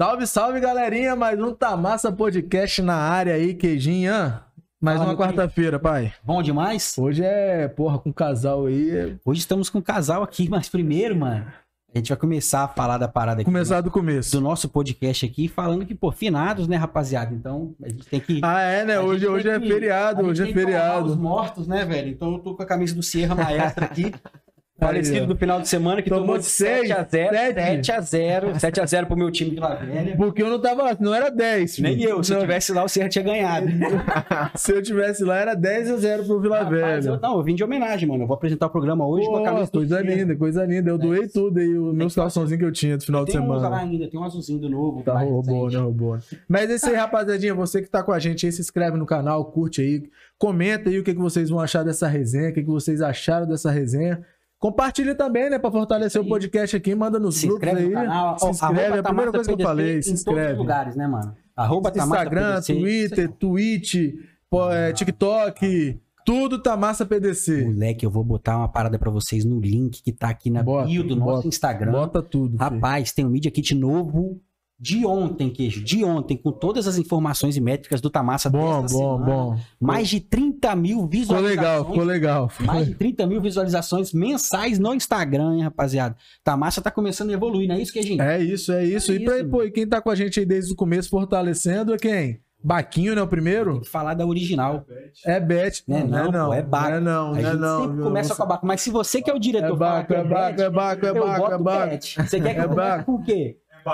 Salve, salve, galerinha. Mais um Tamassa Podcast na área aí, queijinha. Mais uma quarta-feira, pai. Bom demais? Hoje é, porra, com casal aí. Hoje estamos com um casal aqui, mas primeiro, mano, a gente vai começar a falar da parada aqui. Começar do começo. Do nosso podcast aqui, falando que, pô, finados, né, rapaziada? Então, a gente tem que. Ah, é, né? Hoje, hoje é que- feriado, hoje é feriado. Os mortos, né, velho? Então eu tô com a camisa do Sierra Maestra aqui. Falecido ó. do final de semana, que Tomou tomou de seis, 7x0. sete. 7x0. 7x0 pro meu time de La Velha. Porque eu não tava lá, não era 10. filho. Nem eu, se eu Não, tivesse lá, o Sierra tinha ganhado. Se eu tivesse lá, era 10 a 0 pro Vila Rapaz, Velha. eu, não, eu vim de homenagem, mano. Eu vou apresentar o programa hoje com a Pô, camisa coisa linda, coisa linda. Eu doei tudo aí, os meus que fazer. calçãozinhos que eu tinha do final de Tem uns lá semana. ainda, tem um azulzinho do novo. Tá roubou, né? Roubou. Mas é isso aí, rapaziadinha. Você que tá com a gente aí, se inscreve no canal, curte aí, comenta aí o que, que vocês vão achar dessa resenha, o que, que vocês acharam dessa resenha. Compartilha também, né? Pra fortalecer o podcast aqui, manda nos Se grupos inscreve aí. no canal. Se inscreve, é a primeira coisa que eu falei. Se Em todos os inscreve. lugares, né, mano? Arroba Instagram, PDC. Twitter, Twitch, é, TikTok, tudo tá massa PDC. Moleque, eu vou botar uma parada pra vocês no link que tá aqui na Bota, bio do nosso bota, Instagram. Bota tudo. filho. Rapaz, tem um Media Kit novo de ontem, queijo. De ontem, com todas as informações e métricas do Tamassa Bom, dessa bom, semana. bom. Mais de 30 mil Ficou visualizações. legal, ficou legal. Mais de 30 mil visualizações mensais no Instagram, hein, rapaziada? Tamassa tá começando a evoluir, não é isso, queijinho? É isso, é isso. É e, pra, isso. pô, e quem tá com a gente aí desde o começo fortalecendo é quem? Baquinho, né? O Tem primeiro? que falar da original. É Bet. Né, Não, não, não, pô, é não. Baco. Não é não, a não é gente não. sempre começa Você- com a Baco. Mas se você que é o diretor É fala Baco, que é Baco, Bet, é Baco, é eu Baco, é Baco. Bet. Você quer que É eu comece Baco. com o quê? É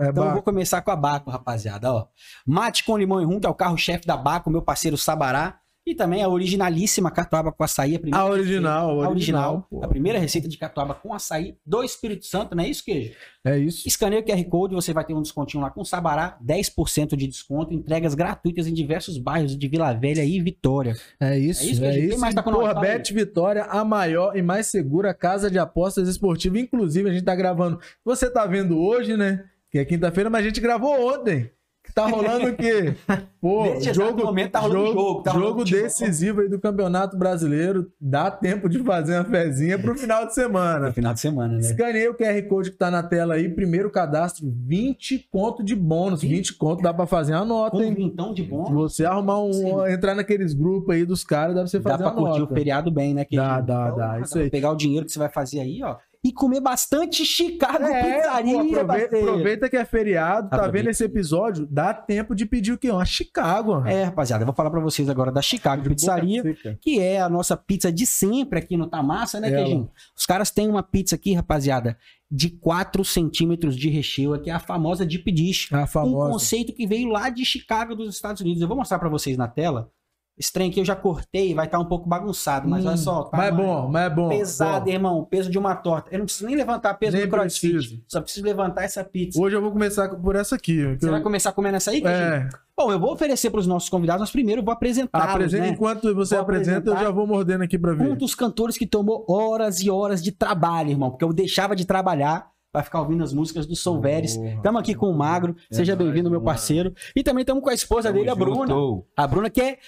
Então eu vou começar com a Baco, rapaziada. Ó. Mate com limão e rum, que é o carro-chefe da Baco, meu parceiro Sabará. E também a originalíssima catuaba com açaí. A, primeira A original, receita- a original. original. A primeira receita de catuaba com açaí do Espírito Santo, não é isso, queijo? É isso. Escaneia o QR Code, você vai ter um descontinho lá com Sabará, 10% de desconto, entregas gratuitas em diversos bairros de Vila Velha e Vitória. É isso, É isso, é Quem isso. mais tá com Porra. Bet Vitória, a maior e mais segura casa de apostas esportivas. Inclusive, a gente tá gravando. Você tá vendo hoje, né? Que é quinta-feira, mas a gente gravou ontem. Que tá rolando o quê? Pô, Nesse jogo, momento tá rolando jogo, jogo, tá rolando jogo decisivo aí do Campeonato Brasileiro. Dá tempo de fazer uma fezinha pro final de semana. No final de semana, né? Escaneei o QR Code que tá na tela aí. Primeiro cadastro, 20 conto de bônus. 20 conto dá pra fazer uma nota, Com hein? vintão de bom, você arrumar um. Sim. entrar naqueles grupos aí dos caras, dá pra você dá fazer pra uma curtir nota. o feriado bem, né? querido? Dá, dá, dá, Então, isso pra aí. Pegar o dinheiro que você vai fazer aí, ó. E comer bastante Chicago É, Pizzaria, aproveita, aproveita que é feriado, tá vendo esse episódio? Dá tempo de pedir o quê? Uma Chicago. É, rapaziada, eu vou falar pra vocês agora da Chicago De Pizzaria. que é a nossa pizza de sempre aqui no Tamassa, né, Ela. Queijinho? Os caras têm uma pizza aqui, rapaziada, de 4 centímetros de recheio, que é a famosa Deep Dish. A Um famosa. conceito que veio lá de Chicago, dos Estados Unidos. Eu vou mostrar pra vocês na tela. Esse trem aqui eu já cortei, vai estar um pouco bagunçado, mas Hum, olha só. tá mas é bom, mas é bom. Pesado, bom. irmão. Peso de uma torta. Eu não preciso nem levantar peso Nem do crossfit. preciso. Só preciso levantar essa pizza. Hoje eu vou começar por essa aqui. Você eu- vai começar comendo essa aí? É, Bom, eu vou oferecer pros nossos convidados, mas primeiro eu vou apresentá-los, apresenta, né? enquanto você Vou apresenta, eu apresentar. já vou mordendo aqui pra um ver. dos cantores que tomou horas e horas de trabalho, irmão, porque eu deixava de trabalhar pra ficar ouvindo as músicas do Solveres. Estamos aqui com o Magro, seja nóis, bem-vindo, meu parceiro. E também estamos com a esposa dele, a Bruna. A Bruna que é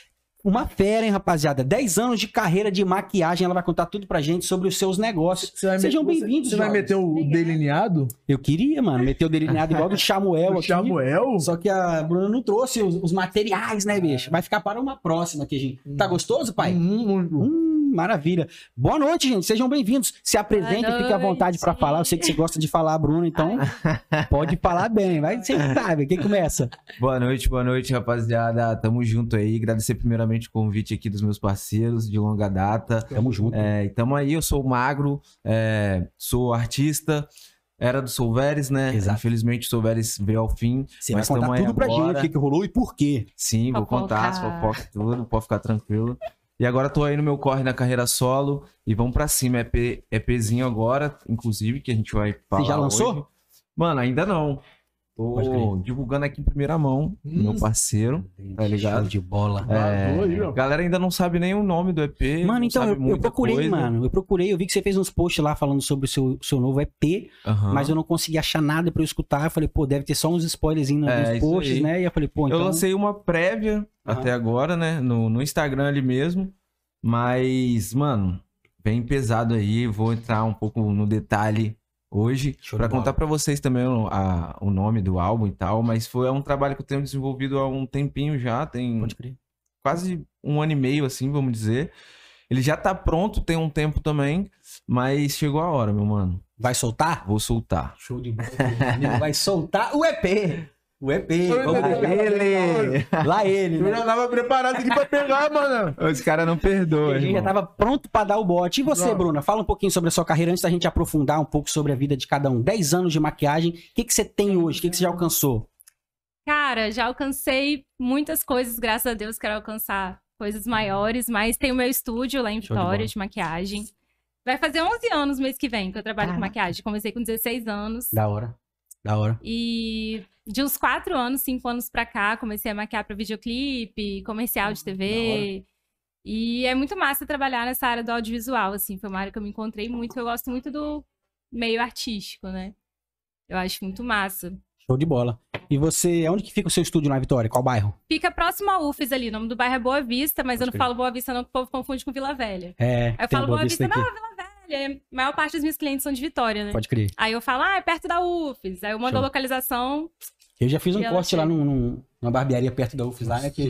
uma fera, hein, rapaziada? 10 anos de carreira de maquiagem, ela vai contar tudo pra gente sobre os seus negócios. Sejam bem-vindos, Você, você vai meter o delineado? Eu queria, mano, meter o delineado igual do Samuel o aqui. Samuel? Só que a Bruna não trouxe os, os materiais, né, bicho? Vai ficar para uma próxima aqui, gente. Tá gostoso, pai? Hum, hum, Hum, maravilha. Boa noite, gente. Sejam bem-vindos. Se apresentem, fique à vontade para falar. Eu sei que você gosta de falar, Bruno, então pode falar bem. Vai, você sabe. Quem começa? Boa noite, boa noite, rapaziada. Tamo junto aí. Agradecer primeiramente o convite aqui dos meus parceiros de longa data. Tamo junto. É, e tamo aí, eu sou o Magro, é, sou artista, era do Solveres, né? Exato. Infelizmente o Solveres veio ao fim. Você vai mas contar tamo aí tudo pra agora. gente, o que, que rolou e por quê. Sim, vou contar as Fofoca. fofocas tudo, pode ficar tranquilo. E agora tô aí no meu corre na carreira solo e vamos pra cima. EP, EPzinho agora, inclusive, que a gente vai falar já lançou? hoje. Mano, ainda não. Tô divulgando aqui em primeira mão, Hum. meu parceiro. Tá ligado? Show de bola. É, galera ainda não sabe nem o nome do EP. Mano, então, eu, eu procurei, coisa. mano. Eu procurei, eu vi que você fez uns posts lá falando sobre o seu, seu novo EP, mas eu não consegui achar nada pra eu escutar. Eu falei, pô, deve ter só uns spoilerzinhos É, nos isso posts, aí. né? E eu falei, pô, então. Eu lancei uma prévia até agora, né? No, no Instagram ali mesmo. Mas, mano, bem pesado aí. Vou entrar um pouco no detalhe hoje, bola. contar pra vocês também o, a- o nome do álbum e tal, mas foi é um trabalho que eu tenho desenvolvido há um tempinho já, tem Pode crer. quase um ano e meio, assim, vamos dizer. Ele já tá pronto, tem um tempo também, mas chegou a hora, meu mano. Vai soltar? Vou soltar. Show de bola. Vai soltar o EP. O EP. Vamos lá ele. Lá ele, Eu né? já tava preparado aqui pra pegar, mano. Os caras não perdoam, A gente já tava pronto pra dar o bote. E você, Não. Bruna? Fala um pouquinho sobre a sua carreira antes da gente aprofundar um pouco sobre a vida de cada um. 10 anos de maquiagem. O que, que você tem hoje? O que, que você já alcançou? Cara, já alcancei muitas coisas, graças a Deus, quero alcançar coisas maiores, mas tem o meu estúdio lá em Show de. Vitória de, maquiagem. Vai fazer 11 anos mês que vem que eu trabalho com Caraca. maquiagem. Comecei com 16 anos. Da hora. Da hora. E de uns 4 anos, 5 anos pra cá, comecei a maquiar pra videoclipe, comercial de TV. E é muito massa trabalhar nessa área do audiovisual, assim. Foi uma área que eu me encontrei muito. Eu gosto muito do meio artístico, né? Eu acho muito massa. Show de bola. E você, onde que fica o seu estúdio na Vitória? Qual bairro? Fica próximo ao UFES ali. O nome do bairro é Boa Vista, mas Pode eu não crer. falo Boa Vista, não, que o povo confunde com Vila Velha. É, Aí eu falo Boa Boa Vista Vista, não, Vila Velha. A maior parte dos meus clientes são de Vitória, né? Pode crer. Aí eu falo, ah, é perto da UFES. Aí eu mando Show. a localização. Eu já fiz um corte lá num, num- numa barbearia perto da UFES lá, né? Que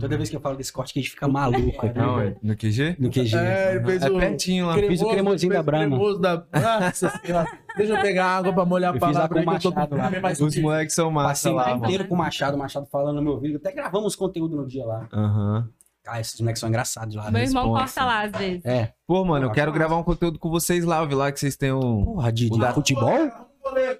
toda vez que eu falo desse corte, que a gente fica maluco aqui. Não, é no QG? No QG. É, ele fez É o... pertinho lá. Eu fiz o cremosinho da Brahma. cremoso da... Nossa senhora. Deixa eu pegar água pra molhar a Eu fiz lá palavra com o eu tô Machado com lá. Os moleques são massa Passei lá, mano. inteiro com o Machado, o Machado falando no meu vídeo. Até gravamos conteúdo no dia lá. Aham. Ah, esses moleques são engraçados lá. Meu né? irmão corta lá às vezes. É. Pô, mano, eu quero gravar um conteúdo com vocês lá. Eu vi lá que vocês têm um. Porra, de, de da- futebol?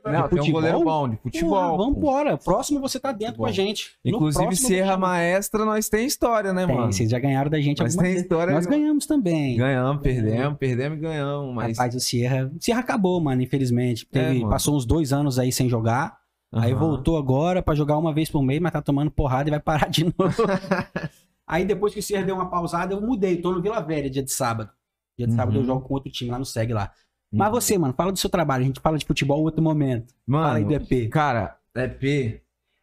Não, tem um futebol? goleiro bom de futebol. Porra, pô. vambora. Próximo você tá dentro com a gente. No Inclusive, próximo se eu vou erra chamar. maestra, nós tem história, né, Tem, mano? vocês já ganharam da gente Mas tem vez. história. Nós ganhamos também. Ganhamos, perdemos, perdemos e ganhamos. Mas. Rapaz, o Sierra. O Sierra acabou, mano, infelizmente. Teve, É, mano. passou uns dois anos aí sem jogar. Aí Aham. voltou agora pra jogar uma vez por mês, mas tá tomando porrada e vai parar de novo. aí depois que o Sierra deu uma pausada, eu mudei. Tô no Vila Velha, dia de sábado. Dia de Uhum. sábado eu jogo com outro time lá no SEG lá. Mas você, mano, fala do seu trabalho. A gente fala de futebol em outro momento. Fala aí do Mano, EP. cara, EP.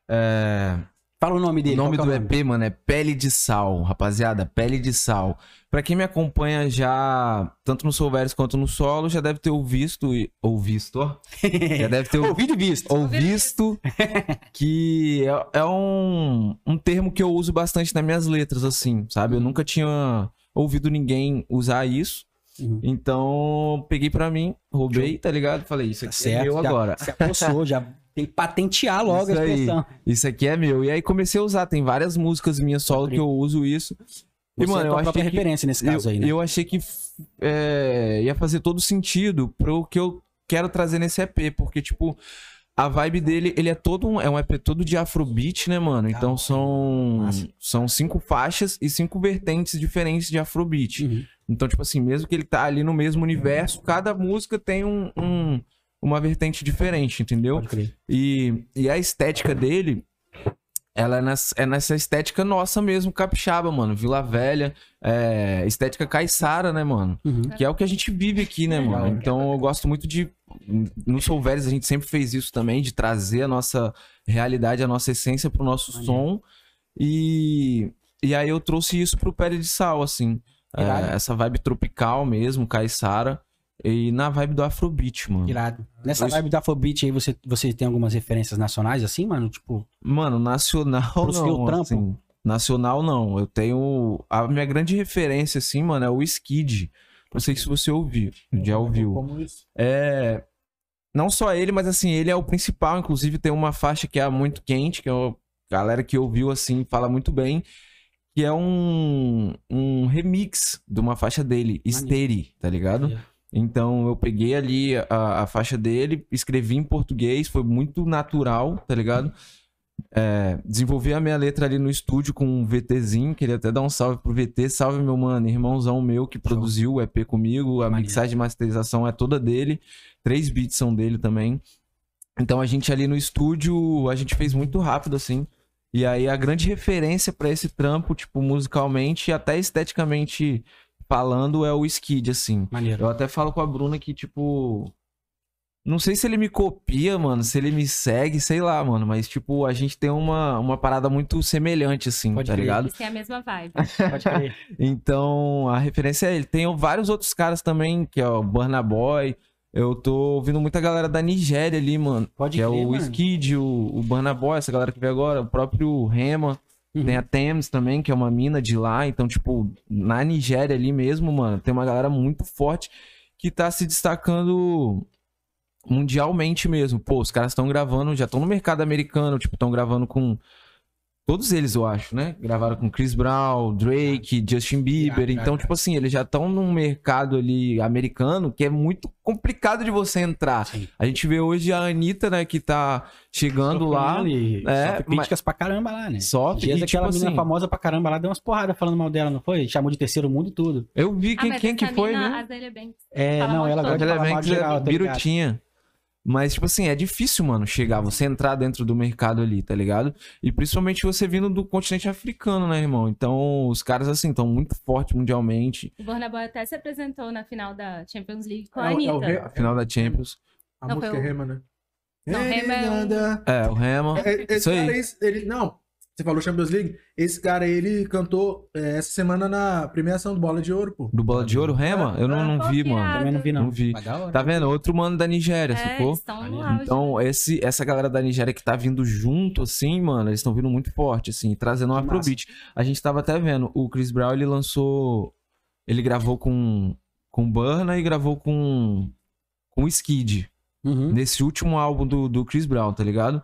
É... Fala o nome O dele. nome qual do é o EP, mano, é Pele de Sal, rapaziada, Pele de Sal. Pra quem me acompanha já, tanto no Solveres quanto no solo, já deve ter ouvido, ou visto, ó. Já deve ter Ouvido e visto. ou visto que é, é um, um termo que eu uso bastante nas minhas letras, assim, sabe? Eu nunca tinha ouvido ninguém usar isso. Uhum. Então, peguei pra mim, roubei, tá ligado? Falei, isso Tá aqui é certo. meu já, agora. Se apossou, já tem que patentear logo Isso a aí. expressão. Isso aqui é meu. E aí comecei a usar, tem várias músicas minhas solo que eu uso isso. Você mano, é a eu achei que- referência nesse Eu, caso aí, né? eu achei que é, ia fazer todo sentido pro que eu quero trazer nesse EP, porque, tipo, a vibe dele, ele é todo um, é um EP todo de afrobeat, né, mano? Então são, são cinco faixas e cinco vertentes diferentes de afrobeat. Uhum. Então, tipo assim, mesmo que ele tá ali no mesmo universo, cada música tem um, um- uma vertente diferente, entendeu? E, e a estética dele, ela é nessa, é nessa estética nossa mesmo, capixaba, mano. Vila Velha, é, estética caiçara, né, mano? Uhum. Que é o que a gente vive aqui, né, mano? Então eu gosto muito de. No Solveres a gente sempre fez isso também, de trazer a nossa realidade, a nossa essência pro nosso som. E, e aí eu trouxe isso pro Pele de Sal, assim. É, essa vibe tropical mesmo, caiçara. E na vibe do Afrobeat, mano. Irado. Nessa Isso. vibe da Afrobeat aí, você, você tem algumas referências nacionais assim, mano? Tipo, Mano, nacional Pro não, trampo? assim. Nacional não. Eu tenho. A minha grande referência, assim, mano, é o Skid. Não sei se você ouviu. Já ouviu. Como isso? É. Não só ele, mas assim, ele é o principal. Inclusive, tem uma faixa que é muito quente, que é a galera que ouviu, assim, fala muito bem. Que é um, um remix de uma faixa dele, Esteri, tá ligado? Então eu peguei ali a, a faixa dele, escrevi em português, foi muito natural, tá ligado? É, desenvolvi a minha letra ali no estúdio com um VTzinho, queria até dar um salve pro VT, salve meu mano, irmãozão meu que produziu o EP comigo, a mixagem e masterização é toda dele, três beats são dele também. Então a gente ali no estúdio, a gente fez muito rápido assim. E aí a grande referência pra esse trampo, tipo, musicalmente e até esteticamente falando, é o Skid, assim. Maneiro. Eu até falo com a Bruna que, tipo. Não sei se ele me copia, mano, se ele me segue, sei lá, mano. Mas, tipo, a gente tem uma, uma parada muito semelhante, assim, Pode tá crer. ligado? Eles têm a mesma vibe. Pode crer. Então, a referência é ele. Tem vários outros caras também, que é o Burna Boy. Eu tô ouvindo muita galera da Nigéria ali, mano. Pode que é crer, o mano. Skid, o, o Burna Boy, essa galera que veio agora, o próprio Rema. Uhum. Tem a Thames também, que é uma mina de lá. Então, tipo, na Nigéria ali mesmo, mano, tem uma galera muito forte que tá se destacando mundialmente mesmo. Pô, os caras estão gravando, já estão no mercado americano, tipo, estão gravando com. Todos eles, eu acho, né? Gravaram com Chris Brown, Drake, Justin Bieber. Então, tipo assim, eles já estão num mercado ali americano que é muito complicado de você entrar. Sim. A gente vê hoje a Anitta, né, que tá chegando lá. Ali, É, sofre críticas pra caramba lá, né? Sofre, Dias e, aquela tipo menina assim- famosa pra caramba lá deu umas porradas falando mal dela, não foi? Chamou de terceiro mundo e tudo. Eu vi Ah, quem, mas quem que foi, mina, né? A Zélia Banks. É, Fala não, ela gosta de falar mal geral, é tá ligado? birutinha. Mas, tipo assim, é difícil, mano, chegar, você entrar dentro do mercado ali, tá ligado? E principalmente você vindo do continente africano, né, irmão? Então, os caras, assim, estão muito fortes mundialmente. O Burna até se apresentou na final da Champions League com a É o- é Anitta. o Rei- A final da Champions. A Não, música foi é o- Rema, né? Não, Rema é um- É, o Rema. É, Esse Isso aí. ele, não, você falou Champions League? Esse cara, ele cantou é, essa semana na premiação do Bola de Ouro, pô. Do Bola de Ouro, Rema? Eu não, não vi, Pô, mano. Também não vi, não. Não vi. Tá vendo? Outro mano da Nigéria, É, sacou? Então, esse, essa galera da Nigéria que tá vindo junto, assim, mano, eles estão vindo muito forte, assim, trazendo um. Afrobeat. A gente tava até vendo, o Chris Brown, ele lançou. Ele gravou com, com Burna e gravou com. com Skid. Uhum. Nesse último álbum do, do Chris Brown, tá ligado?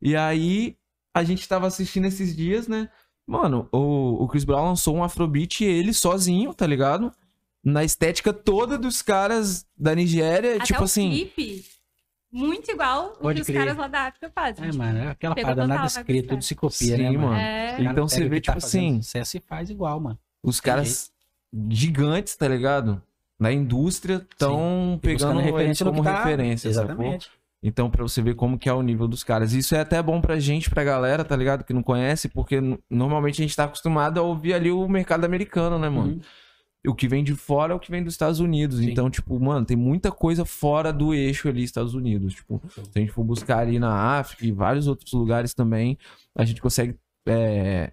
E aí, a gente tava assistindo esses dias, né? Mano, o, o Chris Brown lançou um Afrobeat ele sozinho, tá ligado? Na estética toda dos caras da Nigéria, Até tipo o assim. clipe, muito igual o Pode que os crer. caras lá da África fazem. É, mano, é aquela Pegou parada nada buscar. tudo se copia, Sim, né, mano? É, O cara Então você vê, tá tipo fazendo assim, Sucesso e faz igual, mano. os caras gigantes, tá ligado? Na indústria estão pegando referência como tá- referência, sacou? Então, pra você ver como que é o nível dos caras. Isso é até bom pra gente, pra galera, tá ligado? Que não conhece, porque normalmente a gente tá acostumado a ouvir ali o mercado americano, né, mano? Uhum. O que vem de fora é o que vem dos Estados Unidos. Sim. Então, tipo, mano, tem muita coisa fora do eixo ali, Estados Unidos. Tipo, se a gente for buscar ali na África e vários outros lugares também, a gente consegue é,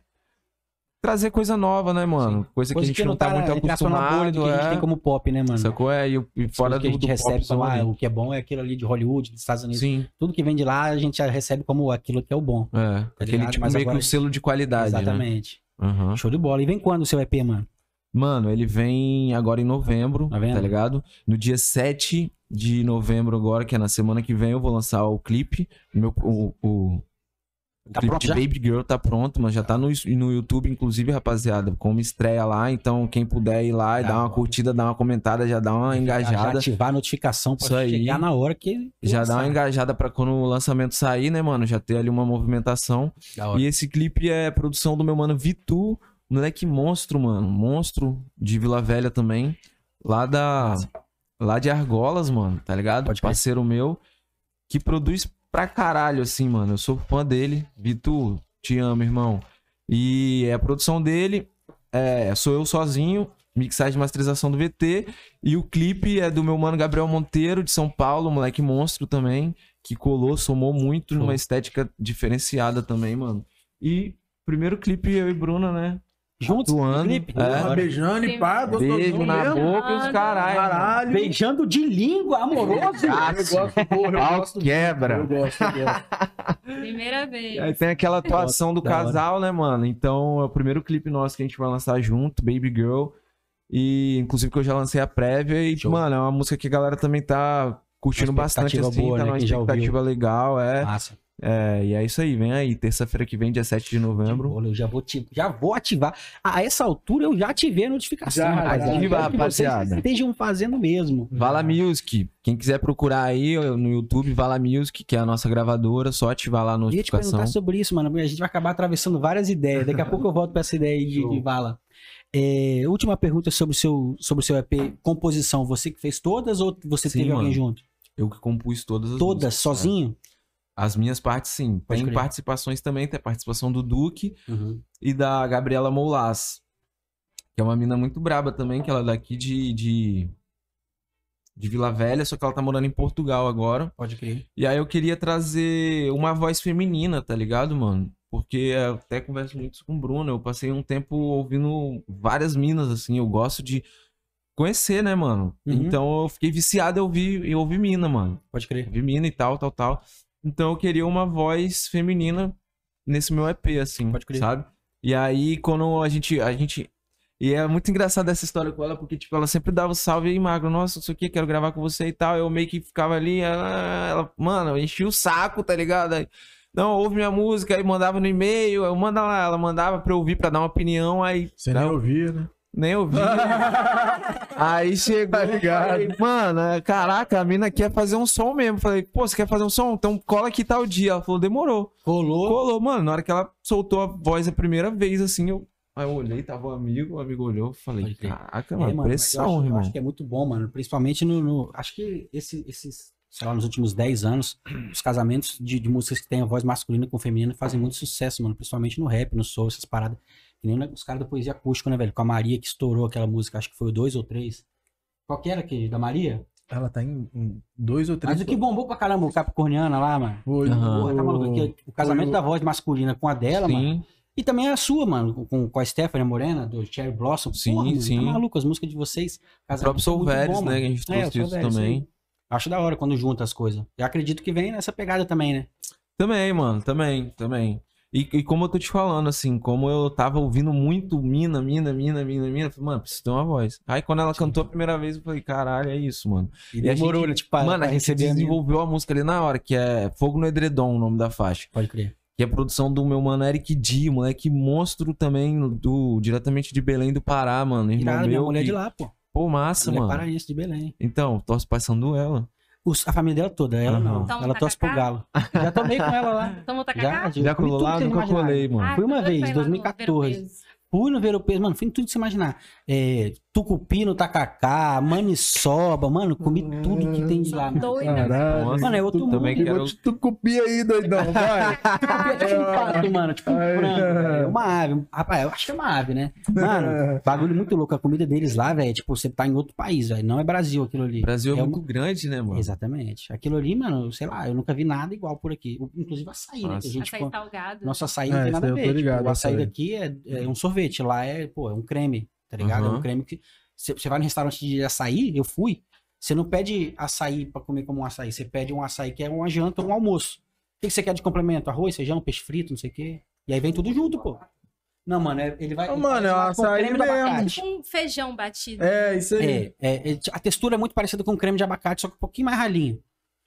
trazer coisa nova, né, mano? Coisa, que a gente não tá, muito entre aspas, na bolha acostumado. do que a gente é. tem como pop, né, mano? Sacou? É, e, e Fora fora que a do, gente do recebe como, ah, o que é bom é aquilo ali de Hollywood, dos Estados Unidos. Sim, Tudo que vem de lá a gente já recebe como aquilo que é o bom. é. Aquele ligado? tipo Mas meio que agora- um selo de qualidade, né? Exatamente. Aham. Show de bola. E vem quando o seu EP, mano? Mano, ele vem agora em novembro, Tá vendo? tá ligado? No dia 7 de novembro agora, que é na semana que vem, eu vou lançar o clipe. Meu, o, o, o Tá clipe de já? Baby Girl tá pronto, mas já tá no, no YouTube, inclusive, rapaziada. Como estreia lá, então quem puder ir lá e Da dar uma curtida, dar uma comentada, já dá uma Já engajada. ativar a notificação pra Isso aí. chegar na hora que. Já dá uma engajada pra quando o lançamento sair, né, mano? Já ter ali uma movimentação. E esse clipe é produção do meu mano Vitu, moleque monstro, mano. Monstro de Vila Velha também. Lá da. Lá de Argolas, mano, tá ligado? Pode. Parceiro meu. Que produz pra caralho, assim, mano. Eu sou fã dele. Vitu, te amo, irmão. E é a produção dele. É, sou eu sozinho. Mixagem e masterização do VT. E o clipe é do meu mano Gabriel Monteiro, de São Paulo, moleque monstro também. Que colou, somou muito numa estética diferenciada também, mano. E primeiro clipe eu e Bruna, né? Juntos, Atuando, clipe. é. Beijando e pá, gostosão Beijo na mesmo. boca e os caralho. Caralho. Beijando de língua, amoroso. Eu gosto, porra, eu Pau gosto. quebra. Eu gosto, eu gosto. Primeira vez. Aí tem aquela atuação do casal, né, mano? Então é o primeiro clipe nosso que a gente vai lançar junto, Baby Girl. E inclusive que eu já lancei a prévia. E, Show. mano, é uma música que a galera também tá curtindo Uma bastante, assim. boa, tá né? numa Quem já ouviu. expectativa legal, é. Massa. É. E é isso aí, vem aí. Terça-feira que vem, dia 7 de novembro. Olha, Eu já vou, te- já vou ativar. A essa altura eu já ativei a notificação, Já, rapaziada. vocês rapaziada. estejam fazendo mesmo. Vala Music. Quem quiser procurar aí no YouTube, Vala Music, que é a nossa gravadora, só ativar lá a Eu ia te notificação. perguntar sobre isso, mano. A gente vai acabar atravessando várias ideias. Daqui a pouco eu volto pra essa ideia aí de, de vala. É, última pergunta sobre o, seu, sobre o seu EP. Composição. Você que fez todas ou você Sim, teve alguém mano. junto? Eu que compus todas as Todas, músicas, sozinho? é. As minhas partes, sim. Pode tem crer. participações também, tem a participação do Duque Uhum. e da Gabriela Molas. Que é uma mina muito braba também, que ela é daqui de, de, de Vila Velha, só que ela tá morando em Portugal agora. Pode crer. E aí eu queria trazer uma voz feminina, tá ligado, mano? Porque eu até converso muito com o Bruno. Eu passei um tempo ouvindo várias minas, assim. Eu gosto de conhecer, né, mano? Uhum. Então eu fiquei viciado em ouvir, em ouvir mina, mano. Pode crer. Ouvir mina e tal, tal, tal. Então eu queria uma voz feminina nesse meu EP, assim, Pode crer. sabe? E aí, quando a gente, a gente... E é muito engraçado essa história com ela, porque, tipo, ela sempre dava o salve aí, Magro, nossa, não sei o que, quero gravar com você e tal. Eu meio que ficava ali, ela, ela mano, eu enchia o saco, tá ligado? Aí, não, ouve minha música, aí mandava no e-mail, eu manda lá, ela mandava pra eu ouvir, pra dar uma opinião, aí... Você nem Não. ouvia, né? Nem ouvi. Aí chegou. Tá ligado. falei, Mano, é, caraca, a mina quer fazer um som mesmo. Falei, pô, você quer fazer um som? Então cola aqui tal dia. Ela falou, demorou. Colou. Colou, mano. Na hora que ela soltou a voz a primeira vez, assim, eu. Aí eu olhei, tava o amigo, o amigo olhou, falei, caraca, É, mano, mas eu pressão, acho, eu irmão. acho que é muito bom, mano. Principalmente no. no- acho que esse- esses, sei lá, nos últimos 10 anos, os casamentos de, de músicas que têm a voz masculina com feminina fazem muito sucesso, mano. Principalmente no rap, no soul, essas paradas. Que nem os caras da poesia acústica, né, velho? Com a Maria que estourou aquela música, acho que foi o dois ou três. Qual que era aquele? Da Maria? Ela tá em, em dois ou três. Mas o que bombou pra caramba, o Capricorniana lá, mano. Foi. Aham. Porra, tá maluco? Aqui, o casamento da voz masculina com a dela, mano. Sim, E também a sua, mano, com, com a Stephanie Morena, do Cherry Blossom. Sim, Porra, mano, sim. Tá maluco, as músicas de vocês. o próprio Soul muito Veres, bom, né? mano. Que a gente É, trouxe Soul isso também. sim. Acho da hora quando junta as coisas. Eu acredito que vem nessa pegada também, né? Também, mano, também, também. E, e como eu tô te falando, assim, como eu tava ouvindo muito mina, mina, mina, mina, mina, eu falei, mano, preciso ter uma voz. Aí quando ela cantou a primeira vez, eu falei, caralho, é isso, mano. E E a demorou, gente- né? Tipo, mano, a gente a minha. desenvolveu a música ali na hora, que é Fogo no Edredom, o nome da faixa. Pode crer. Que é produção do meu mano Eric D, moleque monstro também, do, diretamente de Belém do Pará, mano. Irmão Irado, minha meu. mulher que- de lá, pô. Pô, massa, mano. paraense de Belém. Então, torce passando ela. Os- a família dela toda, ela não. Toma ela torce pro galo. Já tomei com ela lá. Toma Já, já colou lá? Nunca imaginar. colei, mano. Ah, Fui uma doida vez, pra ir lá no 2014. Ver o Peso. Fui no Ver o Peso, mano, fui em tudo que você imaginar. É, tucupi no tacacá, maniçoba, mano, comi tudo que tem de lá. Doida. Caralho. Nossa, Mano, é outro tu mundo. também quero- Vou te tucupir aí, doidão. Vai. Tucupi é tipo um pato, mano, tipo um Ai, frango, velho. Uma ave. Rapaz, eu acho que é uma ave, né? Mano, bagulho muito louco. A comida deles lá, velho, tipo, você tá em outro país, velho. Não é Brasil aquilo ali. Brasil é, É muito uma- grande, né, mano? Exatamente. Aquilo ali, mano, sei lá, eu nunca vi nada igual por aqui. Inclusive açaí, né? Que a Nossa. gente Açaí come. salgado. Nosso açaí É, não tem isso nada a eu ver. tipo, o açaí açaí. daqui é, é um sorvete, lá é, pô, é um creme, tá ligado? É Aham. um creme que. Você vai no restaurante de açaí, eu fui. Você não pede açaí pra comer como um açaí, você pede um açaí que é uma janta ou um almoço. O que você quer de complemento? Arroz, feijão, peixe frito, não sei o quê. E aí vem tudo junto, pô. Não, mano, é- ele vai. Ô, ele mano, é um com açaí creme de mesmo. abacate. Tipo um feijão batido. É, isso aí. É, é, é, a textura é muito parecida com creme de abacate, só que um pouquinho mais ralinho.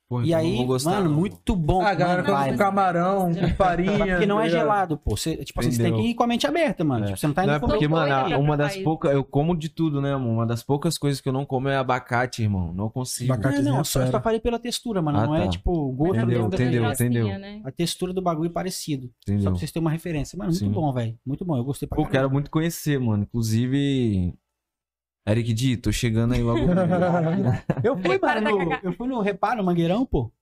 Pô, E então não aí, vou gostar, mano, não. muito bom. Ah, a galera mano, come vai, com camarão, com farinha. Porque não tá é ligado? gelado, pô. Você, tipo assim, você tem que ir com a mente aberta, mano. É. Tipo, você não tá indo Não é porque, mano, uma das poucas. Eu como de tudo, né, amor? Uma das poucas coisas que eu não como é abacate, irmão. Não consigo. Abacate. É, não, só, eu só falei pela textura, mano. Ah, não é tá. tipo o gosto Entendeu, entendeu, é entendeu. né? A textura do bagulho é parecido. Só Entendeu? pra vocês terem uma referência. Mano, muito Sim. bom, velho. Muito bom. Eu gostei pra Pô, quero muito conhecer, mano. Inclusive. Eric D, tô chegando aí logo. Eu fui, mano. no- eu fui no Reparo, no Mangueirão, pô.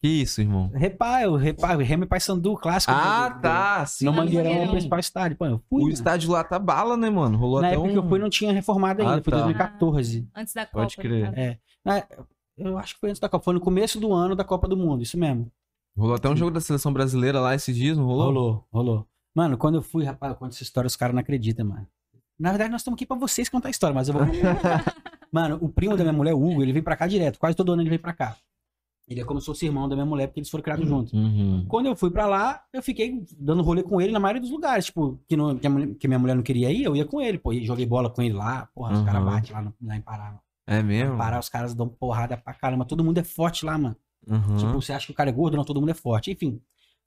que isso, irmão? Reparo, Reparo, Remy Paysandu, clássico. Ah, do- do- tá. Sim. No Mangueirão é o principal estádio. Pô, eu fui. O mano. estádio lá tá bala, né, mano? Rolou Na até época um... que eu fui não tinha reformado ainda. Ah, foi tá. 2014. Antes da Pode Copa. crer. no caso. É. Na- Eu acho que foi antes da Copa. Foi no começo do ano da Copa do Mundo. Isso mesmo. Rolou até um jogo da seleção brasileira lá esses dias, não rolou? Rolou, rolou. Mano, quando eu fui, rapaz, eu conto essa história, os caras não acreditam, mano. Na verdade, nós estamos aqui pra vocês contar a história, mas eu vou. mano, o primo da minha mulher, o Hugo, ele vem pra cá direto. Quase todo ano ele vem pra cá. Ele é como se fosse irmão da minha mulher, porque eles foram criados juntos. Uhum. Quando eu fui pra lá, eu fiquei dando rolê com ele na maioria dos lugares. Tipo, que, não, que, a que minha mulher não queria ir, eu ia com ele. Pô, joguei bola com ele lá. Porra, os Uhum. caras batem lá, no- lá em Pará. É mesmo? Em Pará, os caras dão porrada pra caramba. Todo mundo é forte lá, mano. Uhum. Tipo, você acha que o cara é gordo? Não, todo mundo é forte. Enfim,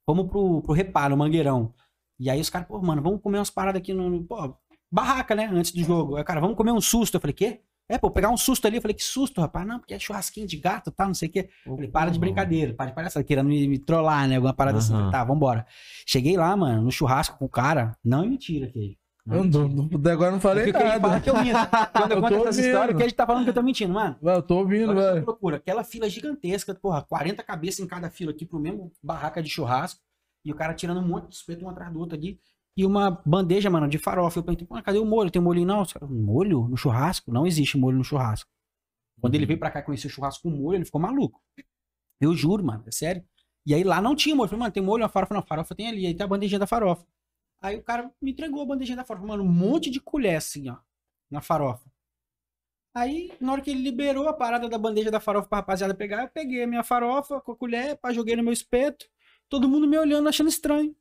fomos pro, pro reparo, Mangueirão. E aí os caras, pô, mano, vamos comer umas paradas aqui no. no- Pô, barraca, né? Antes do jogo. Aí, cara, vamos comer um susto. Eu falei, quê? É, pô, pegar um susto ali. Eu falei, que susto, rapaz? Não, porque é churrasquinho de gato, tá? Não sei o quê. Eu falei, para de brincadeira, para de palhaçada, querendo me, me trollar, né? Alguma parada assim. Eu falei, Aham. Tá, vambora. Cheguei lá, mano, no churrasco com o cara. Não é mentira, que Eu não, não- agora não falei Porque ele fala nada. que eu minto. Quando eu Eu conto tô essa ouvindo. história, que a gente tá falando que eu tô mentindo, mano. Eu tô ouvindo, Olha velho. loucura. Aquela fila gigantesca, porra, 40 cabeças em cada fila aqui pro mesmo barraca de churrasco. E o cara tirando um monte de espeto um atrás do outro ali. E uma bandeja, mano, de farofa. Eu perguntei, pô, cadê o molho? Tem molho? Não, caras, molho no churrasco? Não existe molho no churrasco. Quando ele veio pra cá conhecer o churrasco com molho, ele ficou maluco. Eu juro, mano, é sério. E aí lá não tinha molho. Eu falei, mano, tem molho na farofa? Não, farofa tem ali. Aí tem a bandejinha da farofa. Aí o cara me entregou a bandejinha da farofa. Mano, um monte de colher assim, ó, na farofa. Aí, na hora que ele liberou a parada da bandeja da farofa pra rapaziada pegar, eu peguei a minha farofa com a colher, pá, joguei no meu espeto. Todo mundo me olhando, achando estranho.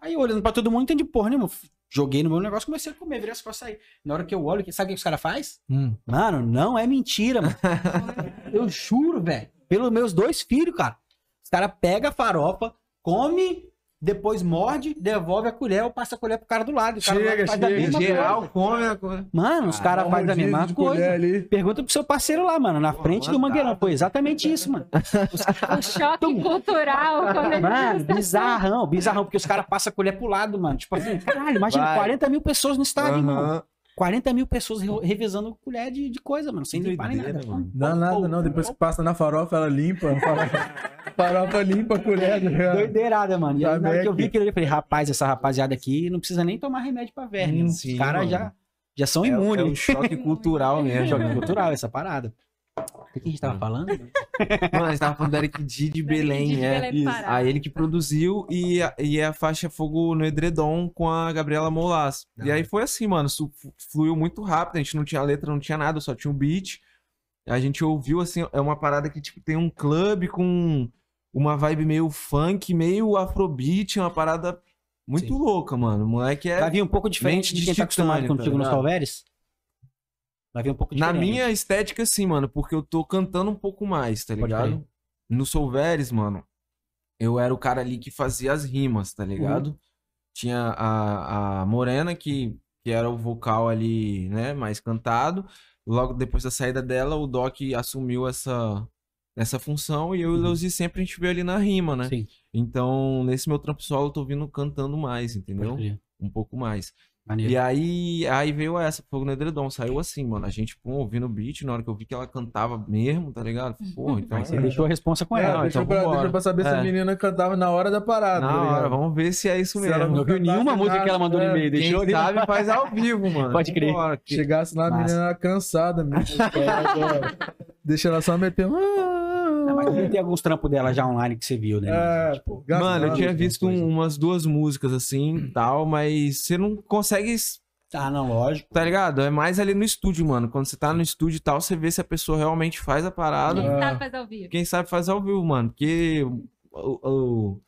Aí, olhando pra todo mundo, entendi porra nenhuma. Joguei no meu negócio, comecei a comer, virei as costas aí. Na hora que eu olho, sabe o que os caras fazem? Hum. Mano, não é mentira, mano. Eu juro, velho. Pelos meus dois filhos, cara. Os caras pegam a farofa, come, depois morde, devolve a colher ou passa a colher pro cara do lado. O cara do lado Chega, faz a chega, mesma Geral coisa. come a coisa. Mano, os caras Dá fazem a mesma coisa. ali. Pergunta pro seu parceiro lá, mano, na frente do mandado. Mangueirão. Foi exatamente isso, mano. O choque cultural. Ele... Mano, bizarrão, bizarrão, porque os caras passam a colher pro lado, mano. Tipo assim, caralho, imagina, Vai. 40 mil pessoas no estádio, mano. Aham. 40 mil pessoas re- revezando colher de, de coisa, mano, sem limpar nem nada. mano. Dá nada, não. Depois que passa na farofa, ela limpa. Farofa, limpa a colher. né? Doideirada, mano. E aí, Tá na hora que eu vi aquilo ali, eu falei, rapaz, essa rapaziada aqui não precisa nem tomar remédio pra verme. Hum, Os caras já, já são É, é um imunes. choque cultural mesmo. Choque cultural, essa parada. O que, a gente tava falando? Mano, a gente tava falando do Eric D de Belém, de é. Belém Isso. Pará. Aí ele que produziu e a, e a faixa Fogo no Edredom com a Gabriela Molas. E aí foi assim, mano, su- fluiu muito rápido, a gente não tinha letra, não tinha nada, só tinha um beat. A gente ouviu, assim, é uma parada que, tipo, tem um clube com uma vibe meio funk, meio afrobeat, uma parada muito Sim. louca, mano. O moleque é... Vai vir um pouco diferente de quem tá acostumado titânio, tá contigo nos? Vai vir um pouco Na diferente. minha estética, sim, mano, porque eu tô cantando um pouco mais, tá ligado? No Solveres, mano, eu era o cara ali que fazia as rimas, tá ligado? Uhum. Tinha a, a Morena, que, que era o vocal ali, né, mais cantado. Logo depois da saída dela, o Doc assumiu essa, essa função e eu e o Uhum. Leuzi sempre a gente veio ali na rima, né? Sim, Então, nesse meu trampo solo, eu tô vindo cantando mais, entendeu? Um pouco mais. Maneiro. E aí, aí veio essa, Fogo no Edredom. Saiu assim, mano. A gente, pô, ouvindo o beat, na hora que eu vi que ela cantava mesmo, tá ligado? Porra, então. Mas você deixou a responsa com É, ela. deixa, então pra, deixa pra saber se a É. menina cantava na hora da parada. Na tá hora, vamos ver se é isso Se ela mesmo. Não viu nenhuma música que ela mandou no É, e-mail. Deixou Quem sabe faz ao vivo, mano. Pode crer. Vambora, que- Chegasse lá, a menina era cansada mesmo. Deixa ela só meter. Não, mas deve ter alguns trampos dela já online que você viu, né? É, Tipo, Mano, eu tinha visto um- umas duas músicas assim e tal, mas você não consegue. ah, não, lógico. Tá ligado? É mais ali no estúdio, mano. Quando você tá no estúdio e tal, você vê se a pessoa realmente faz a parada. Quem Ah. sabe fazer ao vivo. Quem sabe faz ao vivo, mano. Porque o- o-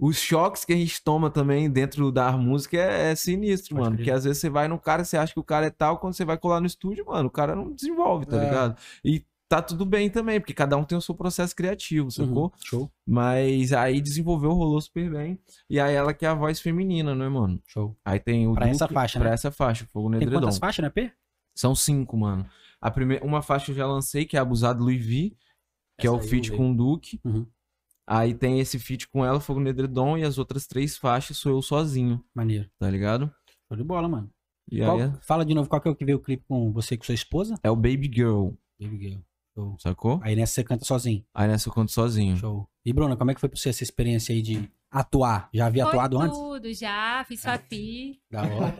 os choques que a gente toma também dentro da música é, é sinistro, Pode mano. crer. Porque às vezes você vai no cara, você acha que o cara é tal, quando você vai colar no estúdio, mano, o cara não desenvolve, tá É. ligado? E tá tudo bem também, porque cada um tem o seu processo criativo, sacou? Uhum, Show, Mas aí desenvolveu, rolou super bem. E aí ela que é a voz feminina, né, mano? show. Aí tem o Pra Duque- essa faixa, Pra né? essa faixa, Fogo no Tem quantas faixas, né, P? São cinco, mano. A primeira, uma faixa eu já lancei, que é Abusado Louis V, que é Essa o aí eu feat com o Duque. Uhum. Aí tem esse feat com ela, Fogo no Edredom, e as outras três faixas sou eu sozinho, Maneiro. tá ligado? Show de bola, mano. E Qual- aí é, Fala de novo, qual que é o que veio o clipe com você e com sua esposa? é o Baby Girl, Baby Girl. Show. sacou? Aí nessa você canta sozinho. Aí nessa eu conto sozinho. Show. E, Bruna, como é que foi pra você essa experiência aí de atuar? Já havia Foi atuado antes? tudo, já. Fiz Fafi. Da hora.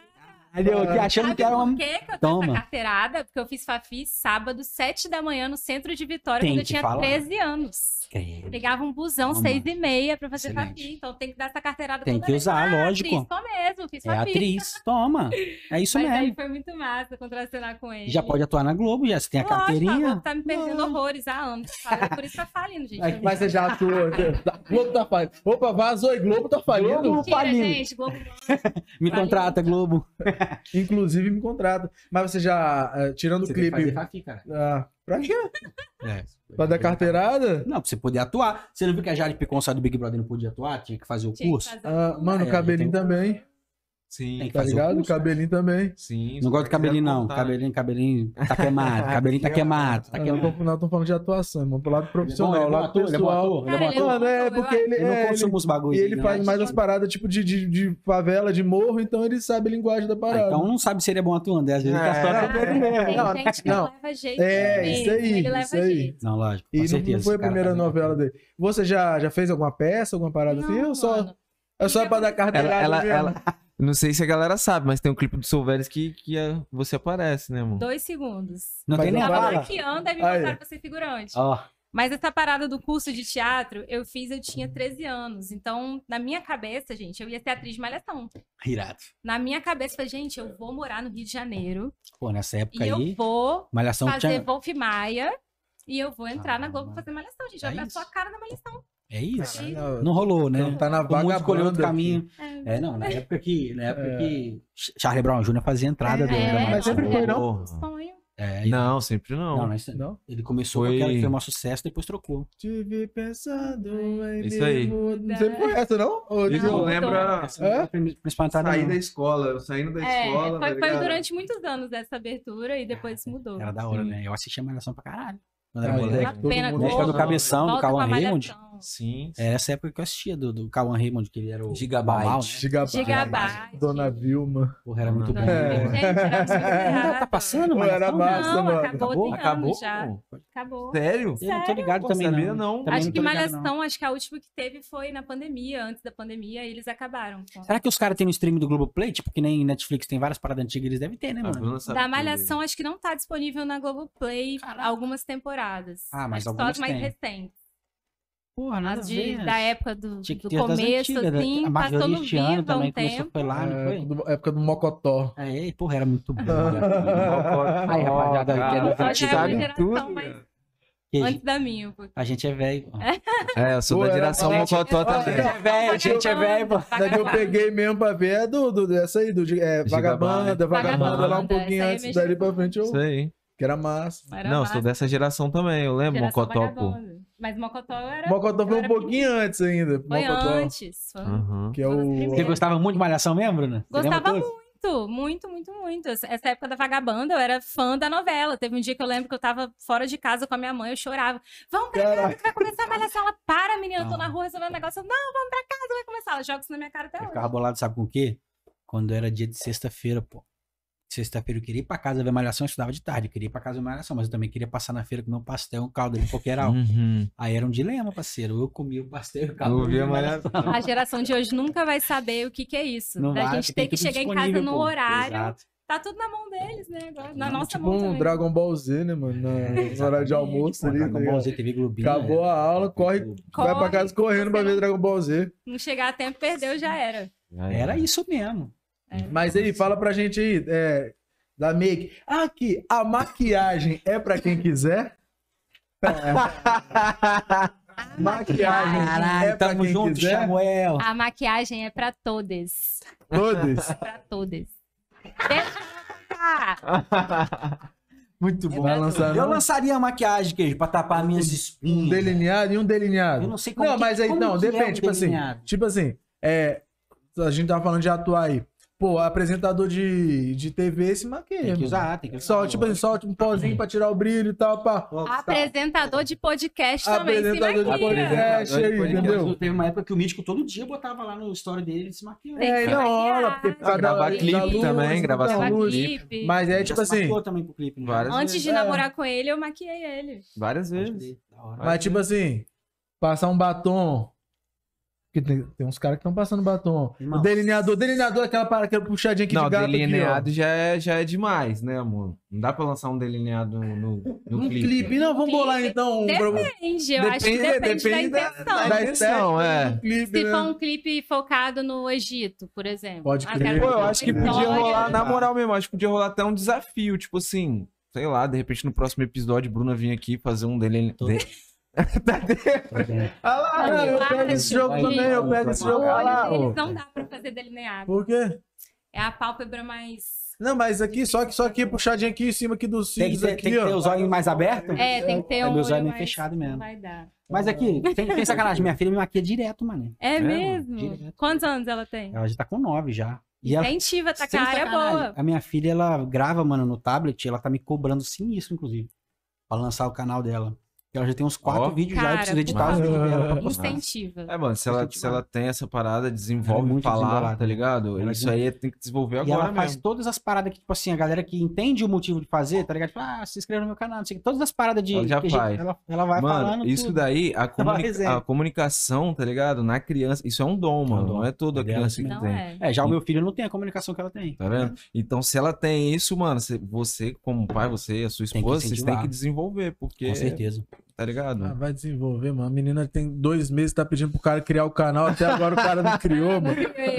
Eu aqui achando Sabe que era por uma... que que eu tenho Toma. essa carteirada? Porque eu fiz Fafi sábado, 7 da manhã, no centro de Vitória, Tem quando eu que tinha falar. 13 anos. Credo. Pegava um busão, Toma. 6 e meia, pra fazer Excelente. Fafi. Então tem que dar essa carteirada Tem toda que vez. usar, Ah, lógico. Atriz, tô mesmo, fiz É Fafi. atriz. Toma. É isso Mas aí mesmo. foi muito massa contracenar com ele. Já pode atuar na Globo, já. Você tem a Lógico, a carteirinha. Globo tá me perdendo Ah. horrores há anos. Por isso tá falindo, gente. Mas- Mas você já atuou. Globo tá falindo. Opa, vazou e Globo tá falindo. Globo. Falindo. gente. Globo Me Vale. contrata, Globo. Inclusive me contrata. Mas você já, eh, tirando o Você tem que clipe. fazer Fafi, cara. Ah, pra quê? É. Pra dar carteirada? Não, pra você poder atuar. Você não viu que a Jade Picon saiu do Big Brother e não podia atuar? Tinha que fazer o tinha curso? fazer Ah, mano, É, cabelinho tem- também. Sim, Tem que Tá o ligado? curso, cabelinho também. sim. Não gosto de cabelinho, não. Tá. Cabelinho, cabelinho tá queimado. Cabelinho tá queimado. Tá Ah, não, queimado. tô, não, tô falando de atuação, irmão. Pro lado profissional, Ele é bom, lado ator, ele é bom pessoal. ator, ele é bom Cara, ele ator. Mano, é Eu porque ele, Eu não é, consumo ele, os bagulhos. e ele não, faz mais as paradas tipo de, de, de favela, de morro, então ele sabe a linguagem da Ah, parada. então não sabe se ele é bom atuando. Às vezes ele tá É. só Ah, atuando ele mesmo. Tem Não, gente que não. leva jeito. É, mesmo, isso aí, Ele leva isso aí. jeito. Não, lógico. E com não- certeza. não foi a primeira novela dele. Você já, já fez alguma peça, alguma parada assim? Não, Ou só, é só pra dar carteirada ela- não sei se a galera sabe, mas tem um clipe do Solveres que, que é- você aparece, né, mano? Dois segundos. Não Mas tem nem Tava fala. maquiando, aí me Aí. botaram pra ser figurante. Ó, Mas essa parada do curso de teatro, eu fiz, eu tinha 13 anos. Então, na minha cabeça, gente, eu ia ser atriz de malhação. Irado. Na minha cabeça, eu falei, gente, eu vou morar no Rio de Janeiro Pô, nessa época e eu aí, vou Malhação fazer tinha... Wolf Maia e eu vou entrar na Globo fazer malhação, gente. é a isso. sua cara na malhação. É isso? Caralho, Não rolou, né? Então tá na O mundo escolheu outro caminho. É. É, não, na época que, na época que Charlie Brown Jr. fazia entrada do, É, Mas sempre foi, não? É, e- Não, sempre não. não, não, isso- Não? ele começou Foi- com aquela que foi um maior sucesso, depois trocou. Tive pensando em Isso aí. Não sei foi essa, não? Ou Isso a- não a entrada, sair não. da escola, eu saindo da É, escola. foi, tá foi durante muitos anos essa abertura e depois mudou. Era da hora, Sim. né? Eu assistia Malhação pra caralho. Quando era é. moleque. Uma pena, todo época do Cabeção, do volta a Raymond. Sim. É essa época que eu assistia, do, do Cauã Raymond, que ele era o Gigabyte. Bamal, né? Gigabyte. Gigabyte. Dona Vilma. Porra, era muito bom. Dona É. Gente, era muito tá passando, Pô, era massa, Não, mano. acabou, tem Acabou? anos já. pô? Acabou. Sério? Eu não tô ligado Pô, também, sabia, não. não. Também acho não que Malhação, não. acho que a última que teve foi na pandemia, antes da pandemia, e eles acabaram. com- Será que os caras têm no stream do Globoplay? Tipo, que nem Netflix tem várias paradas antigas, eles devem ter, né, A mano? Da Malhação, acho que não tá disponível na Globoplay Caraca. algumas temporadas. Ah, mas que só algumas as mais tem. recentes. Porra, nada As a de, ver. da época do, Tinha que do ter começo, antigas, né? assim, A passou no Viva também um começou, tempo. foi lá, não É, foi? do- época do Mocotó. É, porra, era muito bom. aí. Aí, rapaziada, que é é sabe tudo, mais- cara. Antes da minha, um pouquinho. A gente é velho. pô. É, eu sou Pô, da era geração Mocotó também. é. velho, a gente é velho, pô. Da que eu peguei mesmo pra ver é do, do, dessa aí, do é, Vagabanda, Vagabanda, lá um pouquinho é antes, minha dali pra frente, eu, Isso aí. que era massa. Era Não, sou dessa geração também, eu lembro Mocotó, pô. Mas Mocotó era. Mocotó foi um pouquinho antes ainda. Foi Mocotó, antes. Foi... Aham. Que é o... Você gostava muito de Malhação mesmo, Bruna? Lembra Gostava muito, muito, muito, muito. Essa época da Vagabanda, eu era fã da novela. Teve um dia que eu lembro que eu tava fora de casa com a minha mãe, eu chorava. Vamos pra casa que vai começar a malhação. Ela, para, menina, eu tô Ah. na rua resolvendo um negócio. Eu, não, vamos pra casa, vai começar. Ela joga isso na minha cara até Eu hoje. ficava bolado, sabe com o quê? Quando era dia de sexta-feira, pô. Sexta-feira eu queria ir pra casa ver Malhação, eu estudava de tarde. Eu queria ir pra casa ver Malhação, mas eu também queria passar na feira comer um pastel, um caldo ali, qualquer algo. Uhum. Aí era um dilema, parceiro. Eu comia o pastel e o caldo. Via Malhação. A geração de hoje nunca vai saber o que, que é isso. Não da vai, gente tem que chegar em casa no pô. horário. Exato. Tá tudo na mão deles, né? Agora, na Não, nossa Tipo mão um também. Dragon Ball Z, né, mano? Na, no horário de Exatamente, almoço ali. Dragon tá Ball? Z, TV Globinho. Acabou é. a aula, corre, vai pra Corre, casa correndo pra ver Dragon Ball Z. Não chegar a tempo, perdeu, já era. Era isso mesmo. Mas aí, fala pra gente aí, é, da make. Aqui, a maquiagem é pra quem quiser? maquiagem é Caralho, pra tamo quem junto, quiser? Samuel. A maquiagem é pra todas. Todos? Pra todas. Deixa eu. Muito bom. Vai lançar, Eu não? lançaria a maquiagem, queijo, pra tapar minhas Um espinhas. delineado e um delineado. Eu não sei como Não, que- mas aí, não, que é depende, o tipo assim, delineado? tipo assim, é, a gente tava falando de atuar aí. Pô, apresentador de, de TV se maquia. Tem que usar, tem que usar. Só, tipo assim, só um pozinho pra tirar o brilho e tal, pá. Apresentador de podcast também se Apresentador de maquia. podcast aí, Podcast. entendeu? Teve uma época que o Mítico todo dia botava lá no story dele ele se maquiando. É, se não maquiar. rola, porque por causa Gravar clipe também. Gravar clipe. Mas é tipo se assim, também pro clipe, né? Várias Antes de É. namorar com ele, eu maquiei ele. Várias vezes. hora. mas tipo assim, passar um batom. Porque tem, tem uns caras que estão passando batom. O delineador, delineador é aquela parada, aquela puxadinha aqui Não, de gato delineado já, é, já é demais, né, amor? Não dá pra lançar um delineado no, no, aqui, no Um clipe. clipe. Não, vamos bolar então um pra- Depende, eu acho que Depende- depende, depende da da- intenção. da- da intenção, é. do clipe, Se né? for um clipe focado no Egito, por exemplo. Pode crer. Pô, eu acho que podia rolar, na moral mesmo, acho que podia rolar até um desafio, tipo assim, sei lá, de repente no próximo episódio, Bruna vir aqui fazer um dele. Tô- de- Tá dentro. Tá? Ah lá, Não, eu pego esse jogo também, eu pego esse O jogo. Olho lá, deles ó. não dá pra fazer delineado. Por quê? É a pálpebra mais. Não, mas aqui, só que só aqui, puxadinho aqui em cima aqui dos Tem que cílios ter, aqui, tem que ter os olhos mais abertos? É, tem que ter É, um. meus olho olhos mais- fechados mesmo. vai dar. Mas aqui, tem, tem sacanagem. Minha filha me maquia direto, mano. É, É, mesmo? direto. Quantos anos ela tem? Ela já tá com nove já. E ela, Incentiva, tá com Sem a área sacanagem, boa. A minha filha, ela grava, mano, no tablet, ela tá me cobrando sinistro, inclusive, pra lançar o canal dela. Ela já tem uns quatro Ó. vídeos já, eu Cara, preciso editar os vídeos dela pra postar. Incentiva. É, mano, se ela, se ela tem essa parada, Ela é desenvolve muito falar, tá ligado? Ela é Isso aí tem que desenvolver E agora ela faz mesmo. todas as paradas que, tipo assim, a galera que entende o motivo de fazer, tá ligado? Fala, ah, se inscreva no meu canal, não sei o quê. Todas as paradas de. Ela já que a gente- faz. Ela, ela vai Mano, falando. isso tudo. daí, a, comuni- a comunicação, tá ligado? Na criança, isso é um dom, mano. dom. Não é toda É dela criança que Não tem. é. É, já o meu filho não tem a comunicação que ela tem. Tá vendo? Então, se ela tem isso, mano, cê- você, como pai, você, a sua que esposa, vocês têm que desenvolver, porque Com certeza. Tá ligado? Ah, vai desenvolver, mano. A menina tem dois meses, tá pedindo pro cara criar o canal, até agora o cara não criou, mano.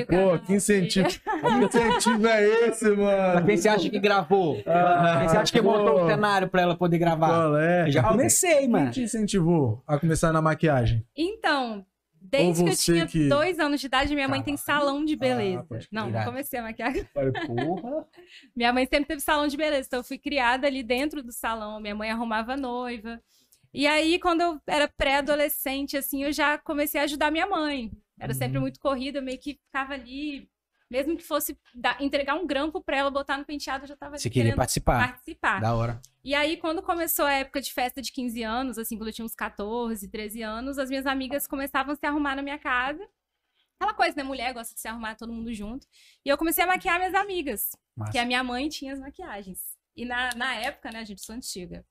Pô, que incentivo. Que incentivo é esse, mano? Quem você acha que gravou? Ah, Quem você acha que pô. montou o cenário pra ela poder gravar? Qual é? Eu já comecei, Quem mano. te incentivou a começar na maquiagem? Então, desde que eu tinha que- dois anos de idade, minha mãe tem salão de beleza. pode não, não comecei a maquiagem. Falei, porra. Minha mãe sempre teve salão de beleza, então eu fui criada ali dentro do salão. Minha mãe arrumava noiva. E aí, quando eu era pré-adolescente, assim, eu já comecei a ajudar minha mãe. Era sempre Uhum. muito corrida, eu meio que ficava ali, mesmo que fosse dar- entregar um grampo pra ela, botar no penteado, eu já tava ali Você queria participar. participar. Da hora. E aí, quando começou a época de festa de 15 anos, assim, quando eu tinha uns 14, 13 anos, as minhas amigas começavam a se arrumar na minha casa. Aquela coisa, né? Mulher gosta de se arrumar todo mundo junto. E eu comecei a maquiar minhas amigas, Massa. que a minha mãe tinha as maquiagens. E na, na época, né, a gente sou antiga.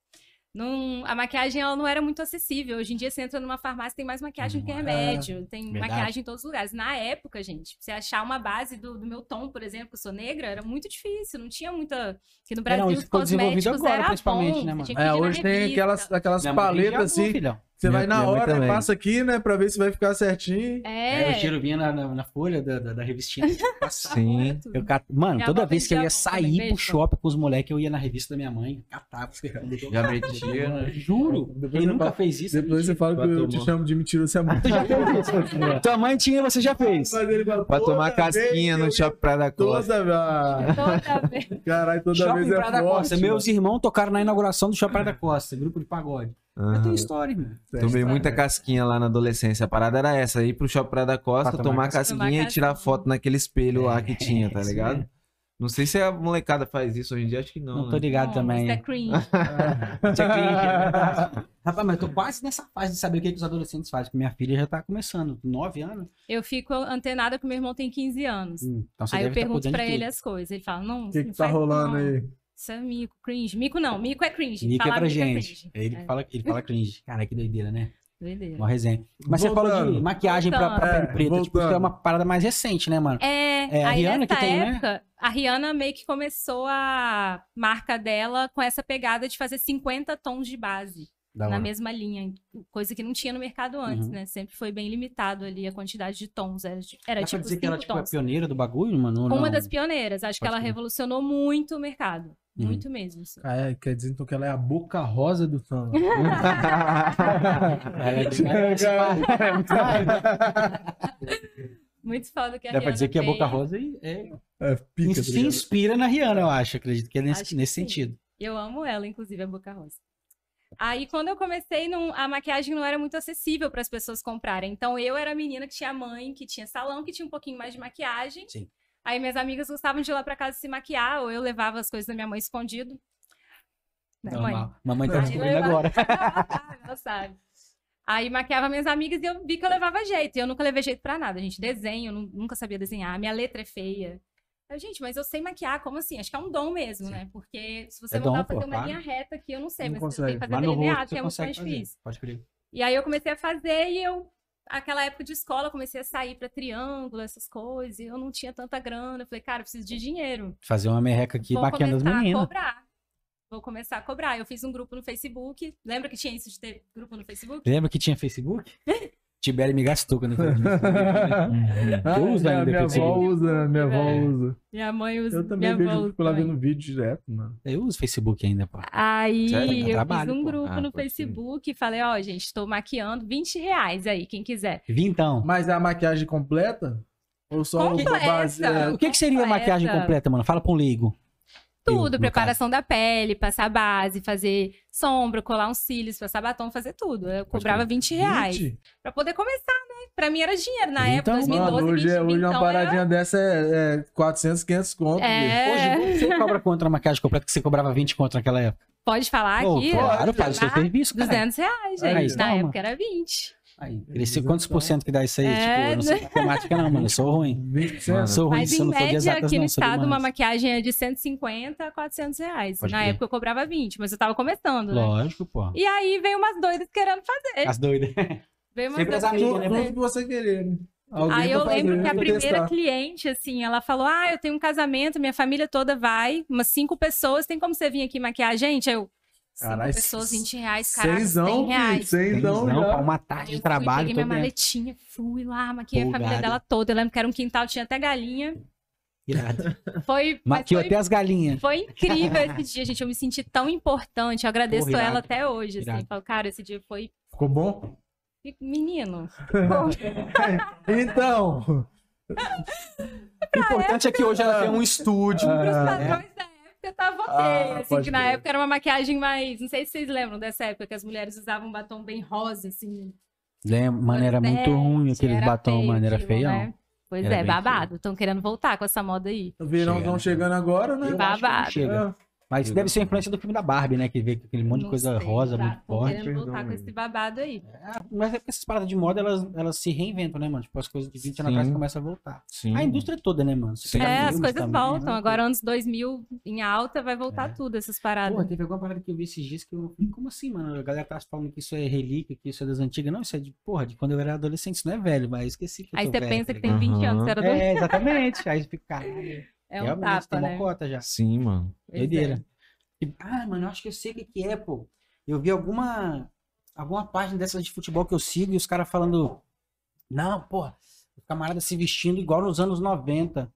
Não, a maquiagem ela não era muito acessível. Hoje em dia você entra numa farmácia tem mais maquiagem do que Hum, remédio, tem verdade. maquiagem em todos os lugares. Na época, gente, você achar uma base do, do meu tom, por exemplo, que eu sou negra, era muito difícil. Não tinha muita. Que no Brasil É, não, isso os ficou desenvolvido cosméticos agora, era principalmente, bom, né, você mano? tinha que É, hoje tem aquelas, aquelas Minha paletas assim. filhão. Você Minha- vai na mãe hora, passa aqui, né? Pra ver se vai ficar certinho. É, É. o cheiro vinha na, na, na folha da, da, da revistinha. Sim. Eu cat... Mano, Minha toda vez que eu ia sair beijo, pro shopping com os moleques, eu ia na revista da minha mãe, catava, Já metia, né? Juro. Depois Quem você nunca fala- fez isso? Depois você fala que eu te chamo de mentiroso, você é muito. Tu já fez isso? Tua mãe tinha, você já fez. Ele fala, Pra tomar casquinha no eu- shopping Praia da Costa. Toda vez. Toda vez. Caralho, toda Shopping vez é forte. Costa. Meus irmãos tocaram na inauguração do Shopping Praia da Costa, grupo de pagode. Eu Aham. tenho história, irmão. Tomei muita casquinha lá na adolescência. A parada era essa, ir pro shopping Praia da Costa, Pra tomar tomar casquinha casquinha. e tirar foto naquele espelho lá que tinha, tá ligado? Não sei se a molecada faz isso hoje em dia, acho que não. Não tô né? ligado Não, também. Isso é cringe. Isso é cringe, é verdade. Rapaz, mas eu tô quase nessa fase de saber o que, que os adolescentes fazem, porque minha filha já tá começando, 9 anos. Eu fico antenada que meu irmão tem 15 anos. Hum, Então você aí eu deve tá pergunto dentro pra ele tudo. as coisas. Ele fala, não, O que, não que tá rolando não. aí? Isso é mico, cringe. Mico não, mico é cringe. Mica Falar pra mico é gente. cringe. Ele, É, fala, ele fala cringe. Cara, que doideira, né? doideira. Uma resenha. Mas você falou de Voltando. maquiagem pra, pra Voltando. pele preta, É, tipo, isso é voltando. uma parada mais recente, né, mano? É, É, a Rihanna que tem, né? época, a Rihanna meio que começou a marca dela com essa pegada de fazer 50 tons de base Da na hora. mesma linha, coisa que não tinha no mercado antes, Uhum. né? Sempre foi bem limitado ali a quantidade de tons, era, de- era Dá pra tipo dizer que ela tipo, é tons. pioneira do bagulho, mano? Uma não? das pioneiras, acho que Pode ela crer. revolucionou muito o mercado, Uhum. muito mesmo. assim. Ah, é, quer dizer então que ela é a boca rosa do samba. É, Muito foda que a Dá pra Rihanna dizer que a Boca. Rosa é, É, pica, tá se inspira na Rihanna, eu acho. Acredito que é nesse, que nesse sentido. Eu amo ela, inclusive, a Boca Rosa. Aí, quando eu comecei, não- a maquiagem não era muito acessível para as pessoas comprarem. Então, eu era a menina que tinha mãe, que tinha salão, que tinha um pouquinho mais de maquiagem. Sim. Aí, minhas amigas gostavam de ir lá para casa se maquiar, ou eu levava as coisas da minha mãe escondido. Né, mãe? Normal. Mamãe tá descobrindo agora. Ela sabe. Aí maquiava minhas amigas e eu vi que eu levava jeito. E eu nunca levei jeito pra nada, gente. Desenho, nunca sabia desenhar. Minha letra é feia. Eu, gente, mas eu sei maquiar, como assim? Acho que é um dom mesmo, né? Porque se você É mandar dom, pô, fazer uma claro. linha reta aqui, eu não sei, Não mas consegue. você tem que fazer delineado, que é muito mais difícil. Pode crer. E aí eu comecei a fazer e eu, aquela época de escola, comecei a sair pra triângulo, essas coisas, e eu não tinha tanta grana. Eu falei, cara, eu preciso de dinheiro. Fazer uma merreca aqui Vou bacana das começar a meninas. cobrar. Vou começar a cobrar. Eu fiz um grupo no Facebook. Lembra que tinha isso de ter grupo no Facebook? Lembra que tinha Facebook? Tibério me gastou quando eu falei disso. Ah, Eu uso minha, ainda minha avó Facebook. usa, minha avó usa. Minha mãe usa. Eu também minha vejo, avó fico lá vendo vídeo direto, mano. Eu uso Facebook ainda, pô. Aí Sério? eu Trabalho, fiz um pô. grupo Ah, no. Facebook e falei, ó, gente, tô maquiando 20 reais aí, quem quiser. Vintão. Mas é a maquiagem completa? Ou só Completa. a base? É, O que, que seria a maquiagem completa, mano? Fala pra um leigo. Tudo, preparação da pele, passar base, fazer sombra, colar uns cílios, passar batom, fazer tudo. Eu cobrava 20 reais. 20? Pra poder começar, né? Pra mim era dinheiro. Na Então, época, Mano, 2012, hoje, é- 20, hoje uma então paradinha dessa é, é 400, 500 conto. É, Hoje você cobra quanto na maquiagem completa que você cobrava 20 conto naquela época? pode falar Pô, aqui? claro, faz o seu serviço, cara. 200 reais, Aí, gente. Na toma. época era 20. Aí, cresceu quantos por cento que dá isso aí? É, tipo, eu não sei matemática não, mano. Eu sou ruim. 20%. Mano, Sou ruim, Mas em média, exatas aqui no sou estado, uma maquiagem é de 150 a 400 reais. Pode Na época eu cobrava 20, mas eu tava começando, né? Lógico, pô. E aí veio umas doidas querendo fazer. As doidas. Veio umas Sempre as doidas amigas, querendo né? Tudo você querer, né? Alguém Aí pra eu lembro que a primeira testar. cliente, assim, ela falou: Ah, eu tenho um casamento, minha família toda vai, umas cinco pessoas, tem como você vir aqui maquiar a gente? Aí eu, Caralho, pessoas, 20 reais, caraca, 100 Cenzão, reais. Cenzão Não, pra uma tarde de fui, trabalho. peguei minha toda maletinha, fui lá, maquiei a família dela toda. Eu lembro que era um quintal, tinha até galinha. irado. Foi, Maquiou foi, até as galinhas. foi incrível esse dia, gente. Eu me senti tão importante. Eu agradeço Porra, ela até hoje. Assim. Falo, cara, esse dia foi. Ficou bom? Menino. Então. O importante é que hoje ela tem um estúdio. Pros Ah, padrões da época, tava ok. Ah, assim, que na crer. época era uma maquiagem mais. Não sei se vocês lembram dessa época que as mulheres usavam um batom bem rosa, assim. Lembra, mano, era muito ruim aqueles batom, feio mano, era aquilo, feião. né? Pois Era é, babado. Estão querendo voltar com essa moda aí. O chegando agora, né? Eu acho que não Babado. chega. Mas isso deve ser a influência do filme da Barbie, né? Que vê aquele monte de Não coisa sei, rosa tá? muito forte. querendo voltar Perdão, com esse babado aí. É, Mas é porque essas paradas de moda, elas, elas se reinventam, né, mano? Tipo, as coisas de 20 anos Sim. atrás começam a voltar. Sim. A indústria toda, né, mano? Sim. É, as coisas também, voltam. né? Agora, anos 2000 em alta, vai voltar É. tudo, essas paradas. Pô, teve alguma parada que eu vi esses dias que eu falei, como assim, mano? A galera tá falando que isso é relíquia, que isso é das antigas. Não, isso é de, porra, de quando eu era adolescente. Isso não é velho, mas eu esqueci que eu aí você velho, pensa tá que tem ligado? 20 anos, você era do... É, exatamente. Aí você fica, caralho, É um realmente, tapa, tem uma né? cota já. Sim, mano. Doideira. E, Ah, mano, eu acho que eu sei o que, é, pô. Eu vi alguma alguma página dessas de futebol que eu sigo e os caras falando. Não, porra, os camaradas se vestindo igual nos anos 90.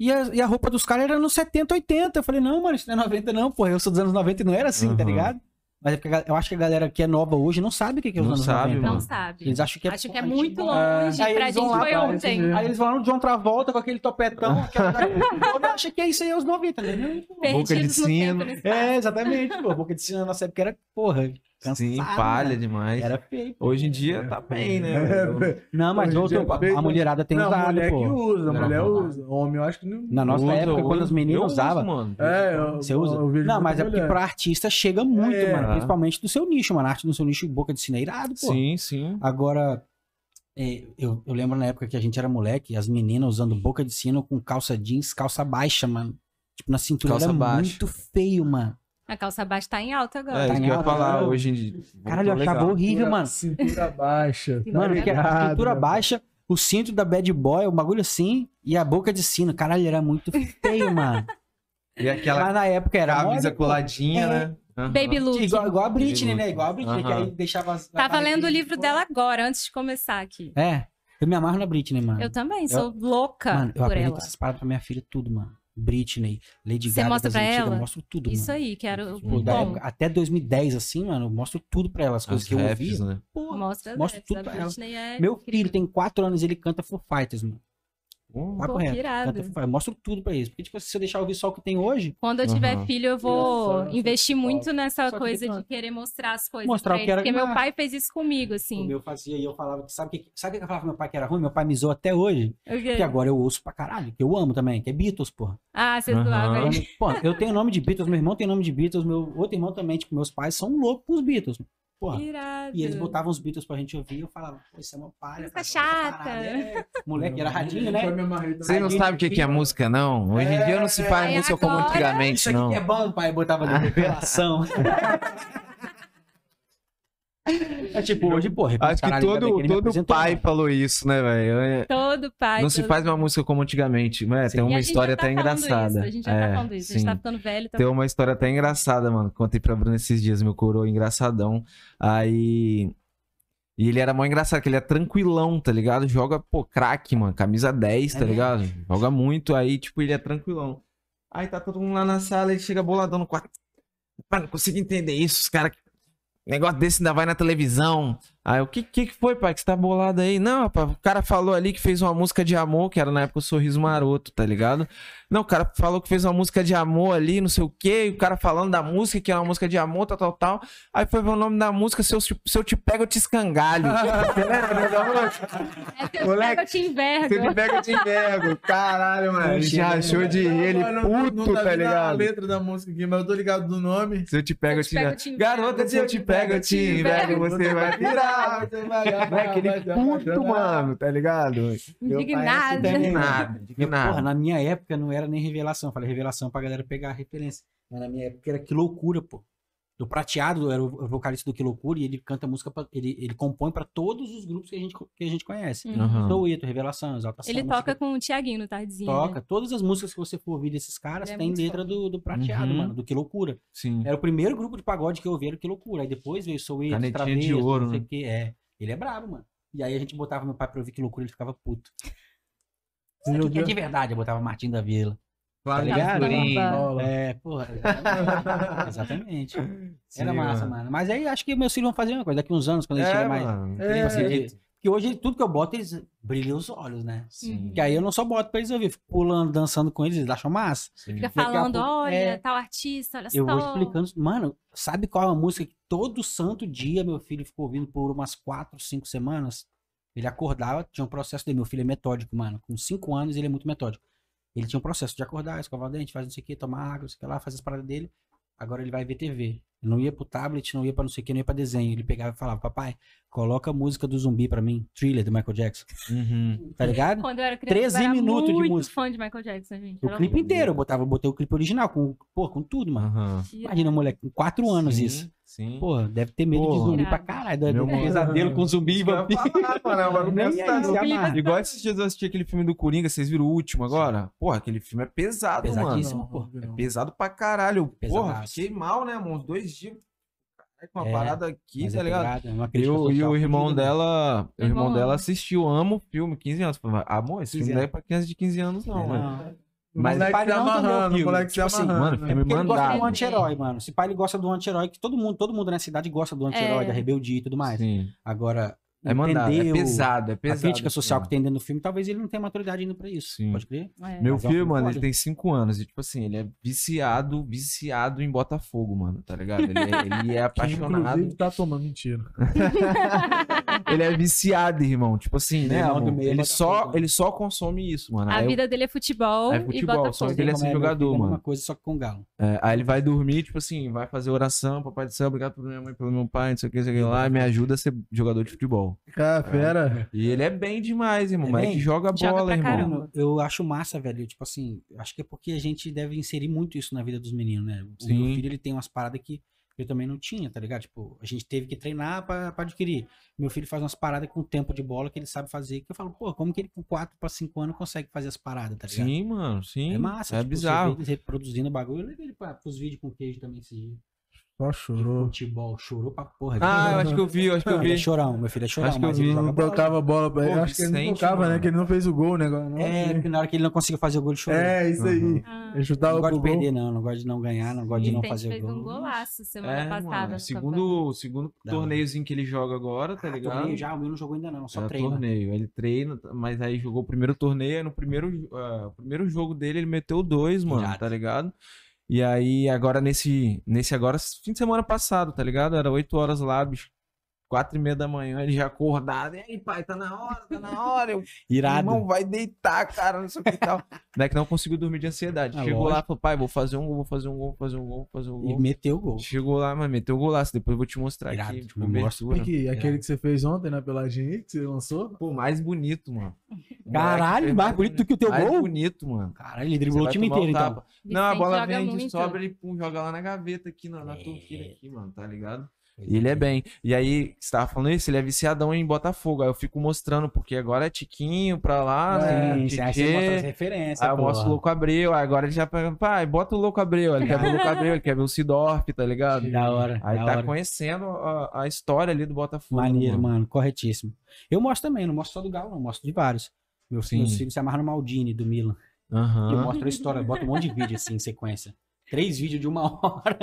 E a, e a roupa dos caras era nos 70, 80. Eu falei, não, mano, isso não é 90, não, porra. Eu sou dos anos 90 e não era assim, tá Uhum. ligado? Mas é eu acho que a galera que é nova hoje não sabe o que, que é os Não anos sabe, 90. Não sabe. Eles acham que é, Acho que é muito antigo. longe. Aí pra gente lá foi ontem. Aí eles vão lá no John Travolta com aquele topetão. aquela... Eu acho que é isso aí, é os 90, né? Boca de sino. É, exatamente, pô. Boca de sino na nossa época era, porra, Sim, cansado, palha né? demais. Era feio. pô. Hoje em dia tá bem, né? É? Não, mas voltou, é a mulherada tem não, usado, mulher pô. que usa, Não, mulher não. usa. Homem, eu acho que não. Na nossa Usa, época, usa. quando os meninos Eu uso, usavam, mano. É, eu, você usa? eu Não, mas é porque pra artista chega muito, É. mano. Principalmente do seu nicho, mano. A arte do seu nicho, boca de sino é irado, pô. Sim, sim. Agora, é, eu, eu lembro na época que a gente era moleque, as meninas usando boca de sino com calça jeans, calça baixa, mano. Tipo, na cintura Calça era baixa. muito feio, mano. A calça baixa tá em alta É, agora. Tá isso que eu ia falar hoje em dia. Caralho, eu achava horrível, mano. Cintura baixa. tá Mano, porque a cintura baixa, o cinto da bad boy, o bagulho assim, e a boca de sino. Caralho, era muito feio, mano. E aquela Mas na época era camisa pô. coladinha, É. né? Aham. Baby look. Igual, igual a Britney, Baby né? Igual a Britney, que Aham. aí deixava... as- Tava lendo o livro de dela agora, antes de começar aqui. É, eu me amarro na Britney, mano. Eu também, sou louca Mano, eu por ela. essas paradas pra minha filha tudo, mano. Britney, Lady Você Gaga mostra das pra antigas, ela? eu mostro tudo, Isso mano. aí, quero. Pô, da Bom, época- até 2010, assim, mano, eu mostro tudo pra ela, as coisas As que eu raps, ouvia. né? Pô, mostra, mostra dessa, tudo pra ela. É meu incrível. filho tem 4 anos, ele canta Foo Fighters, mano. Que. Canta Foo Fighters. Eu mostro tudo pra eles. Porque, tipo, se eu deixar ouvir só o que tem hoje, Quando eu tiver Aham. filho, eu vou Nossa, investir muito nessa Só que coisa depois- de querer mostrar as coisas. Mostrar pra o que era Porque meu pai fez isso comigo, o assim. meu fazia e eu falava que. Sabe o que, sabe o que eu falava pro meu pai que era ruim? Meu pai me zoou até hoje. O quê? Que agora eu ouço pra caralho. Que eu amo também, que é Beatles, porra. Ah, você zoava aí. pô, eu tenho nome de Beatles, meu irmão tem nome de Beatles, meu outro irmão também, tipo, meus pais são loucos com os Beatles. Porra. Irado. E eles botavam os Beatles pra gente ouvir e eu falava, pô, isso é uma palha. Música cara, essa chata. parada é- Moleque, era radinho, né? também. Você não sabe o que que é música, não? Hoje em dia não se faz Aí música como agora- antigamente, Isso aqui não. que é bom, pai, botava de revelação. é tipo, hoje, pô, Acho que todo, todo pai mano. falou isso, né, velho? É, Todo pai. Não se faz uma música como antigamente. né? Sim. Tem uma história tá até falando engraçada. Isso, a gente já É, tá falando isso. A gente sim. tá ficando velho. Tá... Tem uma história até engraçada, mano. Contei pra Bruna esses dias, meu coroa engraçadão. Aí. E ele era mó engraçado, que ele é tranquilão, tá ligado? Joga, pô, craque, mano. Camisa 10, É tá mesmo? ligado? Joga muito, aí, tipo, ele é tranquilão. Aí tá todo mundo lá na sala, ele chega boladão no quarto. Pai, não consigo entender isso, os caras. Negócio desse ainda vai na televisão. Aí, o que, que que foi, pai, que você tá bolado aí? Não, rapaz, o cara falou ali que fez uma música de amor, que era na época o Sorriso Maroto, tá ligado? Não, o cara falou que fez uma música de amor ali, não sei o quê, e o cara falando da música, que é uma música de amor, tal, tal, tal. Aí foi ver o nome da música, se eu, te- se eu te pego, eu te escangalho. Você lembra dessa música? É, se eu Moleque, pego, eu te Se envergo. eu te pego, eu te envergo. Caralho, mano. Ele já achou de ele Não, não, não puto, tá tá vendo a ligado? letra da música aqui, mas eu tô ligado do nome. Se eu te pego, eu te eu te envergo. Garota, se eu te pego, eu te envergo, você vai virar. Você vai Não é aquele puto, mano, tá ligado? Indignada. Indignado, indignado. Porra, na minha época não era nem revelação. Eu falei revelação pra galera pegar a referência. Mas na minha época era que loucura, pô. O Prateado era o vocalista do Que Loucura e ele canta música, pra, ele, ele compõe pra todos os grupos que a gente, que a gente conhece. Uhum. Aham. Soueto, Revelação, Exaltação. Ele toca com o Tiaguinho no Tardezinho. Toca. Né? Todas as músicas que você for ouvir desses caras é tem letra do, do Prateado, Uhum. mano, do Que Loucura. Sim. Era o primeiro grupo de pagode que eu ouvi, era o Que Loucura. Aí depois veio Soueto, Canetinha de ouro, não sei né? o que. É. Ele é brabo, mano. E aí a gente botava meu pai pra ouvir Que Loucura, ele ficava puto. Isso já aqui é de verdade, eu botava Martim da Vila. Claro, ligado? Bola. É, porra. Exatamente. Era Sim, massa, mano. mano. Mas aí acho que meus filhos vão fazer uma coisa. Daqui uns anos, quando eles É, tiverem mais. É, assim, é. de- Porque hoje tudo que eu boto, eles brilham os olhos, né? Sim. Que aí eu não só boto pra eles ouvir, fico pulando, dançando com eles, eles acham massa. sim. Fica falando, pouco- olha, é. tal artista, olha Eu só. vou explicando. Mano, sabe qual é a música que todo santo dia meu filho ficou ouvindo por umas quatro, cinco semanas? Ele acordava, tinha um processo dele. Meu filho é metódico, mano. Com cinco anos ele é muito metódico. Ele tinha um processo de acordar, escovar o dente, fazer não sei o que, tomar água, não sei o que lá, fazer as paradas dele. Agora ele vai ver TV. Ele não ia pro tablet, não ia pra não sei o que, não ia pra desenho. Ele pegava e falava, papai, coloca a música do zumbi pra mim. Thriller, do Michael Jackson. Uhum. Tá ligado? Quando eu era criança, 13 eu era minutos de muito música. fã de Michael Jackson, gente. O Era clipe muito inteiro, eu botava, botei o clipe original, com, pô, com tudo, mano. Irado. Imagina, moleque, com quatro anos Sim, isso. Sim. Porra, deve ter medo de Porra. zumbi pra caralho. Deve Meu ter um mano. pesadelo com zumbi e vampiro. Se amarra. Igual esses dias eu assisti aquele filme do Coringa, vocês viram o último agora? Porra, aquele filme é pesado, mano. Pesadíssimo, Não, pô. É pesado pra caralho. Porra, Pesadaço. fiquei mal, né, mano? Uns dois dias. Com uma É, parada aqui, tá é ligado? pegada, é uma E o, e social o irmão dela, o irmão Irmão dela assistiu, ama o filme, 15 anos. Amor, esse 15 filme não é pra criança de 15 anos, não, mano. mano. Não. O Mas moleque pai o amarrando, o moleque se Tipo assim, amarrando. mano, né? filme Porque ele gosta mandado. do anti-herói, mano. Se pai ele gosta do anti-herói, que todo mundo, todo mundo na cidade gosta do anti-herói, É. da rebeldia e tudo mais. Sim. Agora, É mandado, é o- pesado, é a pesado. crítica esse social que filme. tem dentro do filme, talvez ele não tenha maturidade ainda pra isso. Sim. Pode crer? É. Meu Mas é filho, filme mano, ele tem 5 anos e, tipo assim, ele é viciado, viciado em Botafogo, mano, tá ligado? Ele é, ele é Que, apaixonado. Inclusive tá tomando mentira. ele é viciado, irmão. Tipo assim, né? Irmão? do meio Ele só, né? ele só consome isso, mano. A Aí eu- vida dele é futebol, É e futebol, Botafogo. só que ele é meu jogador, filho, É a mano. mesma coisa, só que com galo. É, aí ele vai dormir, tipo assim, vai fazer oração, papai do céu, obrigado por minha mãe, pelo meu pai, não sei o que, não sei o que lá, e me ajuda a ser jogador de futebol. Cara, fera. E ele é bem demais, irmão. É Mas bem? que joga Joga bola, pra irmão. caramba. Eu acho massa, velho. Tipo assim, acho que é porque a gente deve inserir muito isso na vida dos meninos, né? O Sim. meu filho, ele tem umas paradas que eu também não tinha, tá ligado? Tipo, a gente teve que treinar pra, pra adquirir. Meu filho faz umas paradas com tempo de bola que ele sabe fazer, que eu falo, pô, como que ele com 4 pra 5 anos consegue fazer as paradas, tá ligado? Sim, mano, sim. É massa, é tipo, bizarro. Você vê eles reproduzindo o bagulho. Eu levei ele pra, pros vídeos com queijo também esse dia. Só De chorou. futebol, chorou pra porra. Ah, eu acho que eu vi, eu acho que eu Ele é vi. chorão, meu filho é chorão, Acho que eu vi, ele Não bola. tocava bola pra ele. Pô, Acho que ele não Vicente, tocava, né? mano. Que ele não fez o gol, né? Não, É, porque na hora que ele não conseguiu fazer o gol, ele chorou. É, isso aí. Uhum. Ah, Ele chutava não gosto pro de gol. perder, não. Não gosto de não ganhar, não gosto de o não Vicente fazer o fez gol. um golaço semana É, passada. mano, no segundo, segundo Da hora. torneiozinho que ele joga agora, tá Ah, ligado? torneio já, o meu não jogou ainda não, só é treina. torneio. Ele treina, mas aí jogou o primeiro torneio, aí no primeiro, ah, primeiro jogo dele ele meteu dois, mano, Irado. tá ligado? E aí agora nesse, nesse agora, fim de semana passado, tá ligado? Era 8 horas lá, bicho. Quatro e meia da manhã, ele já acordado. E aí, pai, tá na hora, tá na hora. Eu, Irado. Irmão, vai deitar, cara, não sei o que e tal. Daí que não conseguiu dormir de ansiedade. Ah, Chegou lá lógico. e falou, pai, vou fazer um gol, vou fazer um gol, vou fazer um gol, vou fazer um E gol. meteu o gol. Chegou lá, mas meteu o golaço. Depois eu vou te mostrar Irado, aqui. eu gosto. cobertura. Aqui, aquele que você fez ontem na peladinha aí, que você lançou. Pô, mais bonito, mano. Caralho, moleque mais bonito do que o teu mais gol? bonito, mano. Caralho, ele driblou o time um inteiro, então. Não, a bola vem sobra, ele pum, joga lá na gaveta aqui, na, na É. torquilha aqui, mano, tá ligado? E ele é bem. E aí, você tava falando isso, ele é viciadão em Botafogo. Aí eu fico mostrando, porque agora é Tiquinho pra lá, né? Sim, sim, aí você mostra as referências. Aí eu mostro o Louco Abreu, aí agora ele já pega, pai, bota o Louco Abreu, ele quer ver o Louco Abreu, ele quer ver o Sidorf, tá ligado? Da hora, Aí da tá hora. conhecendo a, a história ali do Botafogo. Maneiro, mano. mano, corretíssimo. Eu mostro também, não mostro só do Galo, não, mostro de vários. Meu, Sim. meus filhos se amarram no Maldini, do Milan. E eu mostro a história, eu boto um monte de vídeo assim, em sequência. Três vídeos de uma hora.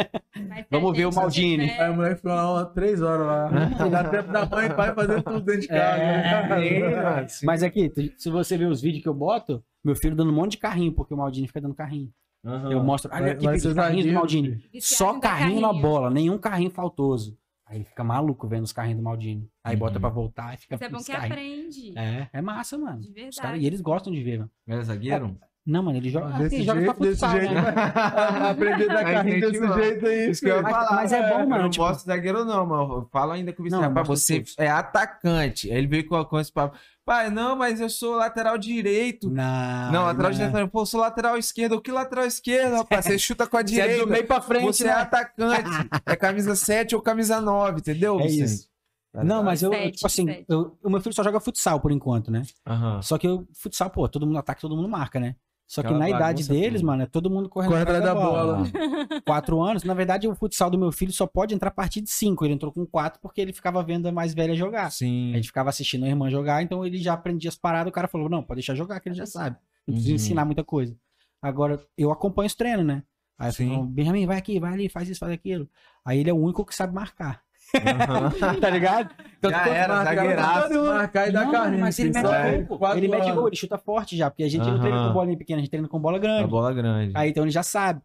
Mas se Vamos a ver o Maldini. tiver- Aí o moleque ficou lá três horas lá. Dá tempo da mãe e pai fazer tudo dentro de casa. É, Mas aqui, se você ver os vídeos que eu boto, meu filho dando um monte de carrinho, porque o Maldini fica dando carrinho. Aham. Eu mostro, olha aqui, vai filho, ser carrinho do Maldini. Só carrinho na bola, nenhum carrinho faltoso. Aí ele fica maluco vendo os carrinhos do Maldini. Aí bota Uhum. pra voltar e fica Isso é bom os que carrinhos. aprende. É, é massa, mano. De Os verdade. e eles gostam de ver, mano. Era zagueiro? Não, mano, ele joga. Desse assim, joga jeito, pra desse jeito. né? Aprender da Vai carrinho desse incentivar. jeito aí. Isso que eu ia Mas- falar. mas é bom, Eu mano, não tipo- de zagueiro, não, mas eu falo ainda com o Vicente. Rapaz, você tudo. é atacante. Aí ele veio com, com esse papo. Pai, não, mas eu sou lateral direito. Não, Não, lateral não. direito. Pô, eu sou lateral esquerdo. O que lateral esquerdo, rapaz? Você chuta com a Você é direita. do meio pra frente, Você né? é atacante. É camisa 7 ou camisa 9, entendeu? É Vicente? isso. Não, mas eu, Sete, tipo assim, eu- o meu filho só joga futsal por enquanto, né? Aham. Só que o futsal, pô, todo mundo ataca, todo mundo marca, né? Só que Aquela na idade deles, mano, é todo mundo correndo Corre atrás da bola. Quatro anos. Na verdade, o futsal do meu filho só pode entrar a partir de cinco. Ele entrou com quatro porque ele ficava vendo a mais velha jogar. Sim. A gente ficava assistindo a irmã jogar, então ele já aprendia as paradas. O cara falou: não, pode deixar jogar, que ele já sabe. Não precisa Uhum. ensinar muita coisa. Agora, eu acompanho os treinos, né? Aí eu Sim. falo, Benjamin, vai aqui, vai ali, faz isso, faz aquilo. Aí ele é o único que sabe marcar. Aham. tá ligado? Então, Já era, zagueiraço. Marcar e dar carrinho. Mas ele assim, mete gol, Ele mete gol, ele chuta forte já, porque a gente não treina com bolinha pequena, a gente treina com bola A grande. bola grande. Aí então ele já sabe.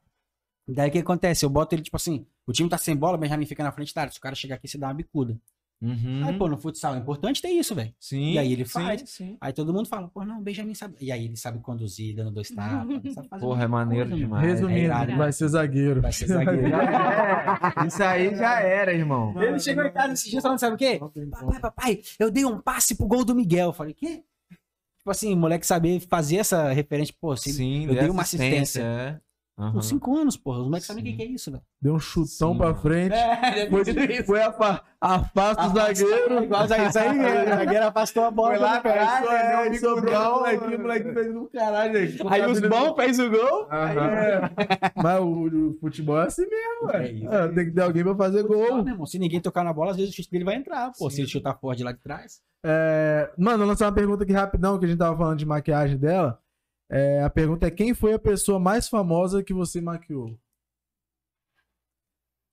Daí o que acontece? Eu boto ele, tipo assim, o time tá sem bola, o Benjamin fica na frente da área. Se o cara chegar aqui, você dá uma bicuda. Uhum. Aí, pô, no futsal é importante ter isso, velho. Sim. E aí ele sim, faz. Sim. Aí todo mundo fala, pô, não, o Benjamin sabe. E aí ele sabe conduzir, dando dois tapas. Porra, é maneiro coisa, demais. É Resumindo, irado, vai ser zagueiro. Vai ser zagueiro. Isso aí já era, irmão. ele chegou em casa esses dias falando, sabe o quê? Papai, papai, eu dei um passe pro gol do Miguel. Eu falei, quê? Tipo assim, moleque saber fazer essa referência, pô, se Sim, eu dei uma assistência. É. Aham. Com cinco anos, porra. Os moleques sabem o que é isso, velho. Deu um chutão Sim, pra mano. frente. É, Foi, foi afa, afasta o zagueiro. Igual isso aí, né? O zagueiro afastou a bola. Foi lá né, atrás, cara? né? É, um sobrou bicudão, o moleque, mano. o moleque fez no caralho. Aí, Aí os bons fez o gol. Aham. É. Mas o, o futebol é assim mesmo, É velho. isso. É, tem que ter alguém pra fazer gol. né, irmão? Se ninguém tocar na bola, às vezes o chute dele vai entrar. Pô, Sim. se ele chutar forte de lá de trás. É, mano, vou lançar uma pergunta aqui rapidão, que a gente tava falando de maquiagem dela. É, a pergunta é: quem foi a pessoa mais famosa que você maquiou?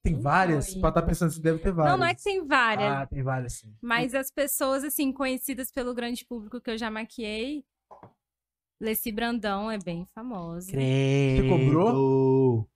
Tem Quem várias? foi? Pra estar pensando se deve ter várias. Não, não é que tem várias. Ah, tem várias sim. Mas as pessoas, assim, conhecidas pelo grande público que eu já maquiei. Leci Brandão é bem famosa. Credo. cobrou?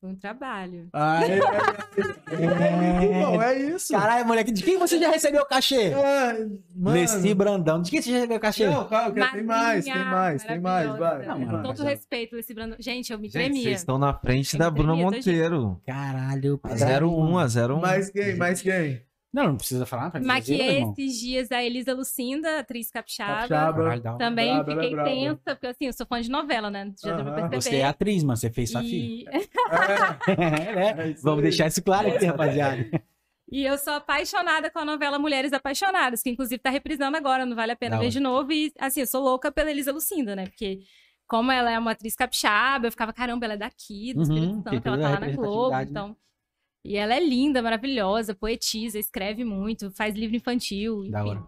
Foi um trabalho. Ah, é, é, é, bom, é isso. Caralho, moleque, de quem você já recebeu o cachê? É, mano. Leci Brandão. De quem você já recebeu o cachê? Não, calma, que tem mais, tem mais, tem mais, vai. Não, todo respeito, Leci Brandão. Gente, eu me Gente, tremia. vocês estão na frente Eu da Bruna tremia. Monteiro. Caralho. A 01, a 01. Mais quem, mais quem? Não, não precisa falar pra. Maquiei esses dias a Elisa Lucinda, atriz capixaba. Capixaba. Também é fiquei braba. tensa, porque assim, eu sou fã de novela, né? Já perceber. Você é atriz, mano. Você fez Safi. E... É, né? É isso Vamos deixar isso claro aqui, rapaziada. e eu sou apaixonada com a novela Mulheres Apaixonadas, que inclusive tá reprisando agora, não vale a pena Da ver de novo. E assim, eu sou louca pela Elisa Lucinda, né? Porque como ela é uma atriz capixaba, eu ficava, caramba, ela é daqui, do Uhum, Espírito Santo, ela tá lá na Globo, né? então... E ela é linda, maravilhosa, poetisa, escreve muito, faz livro infantil, enfim. Da hora.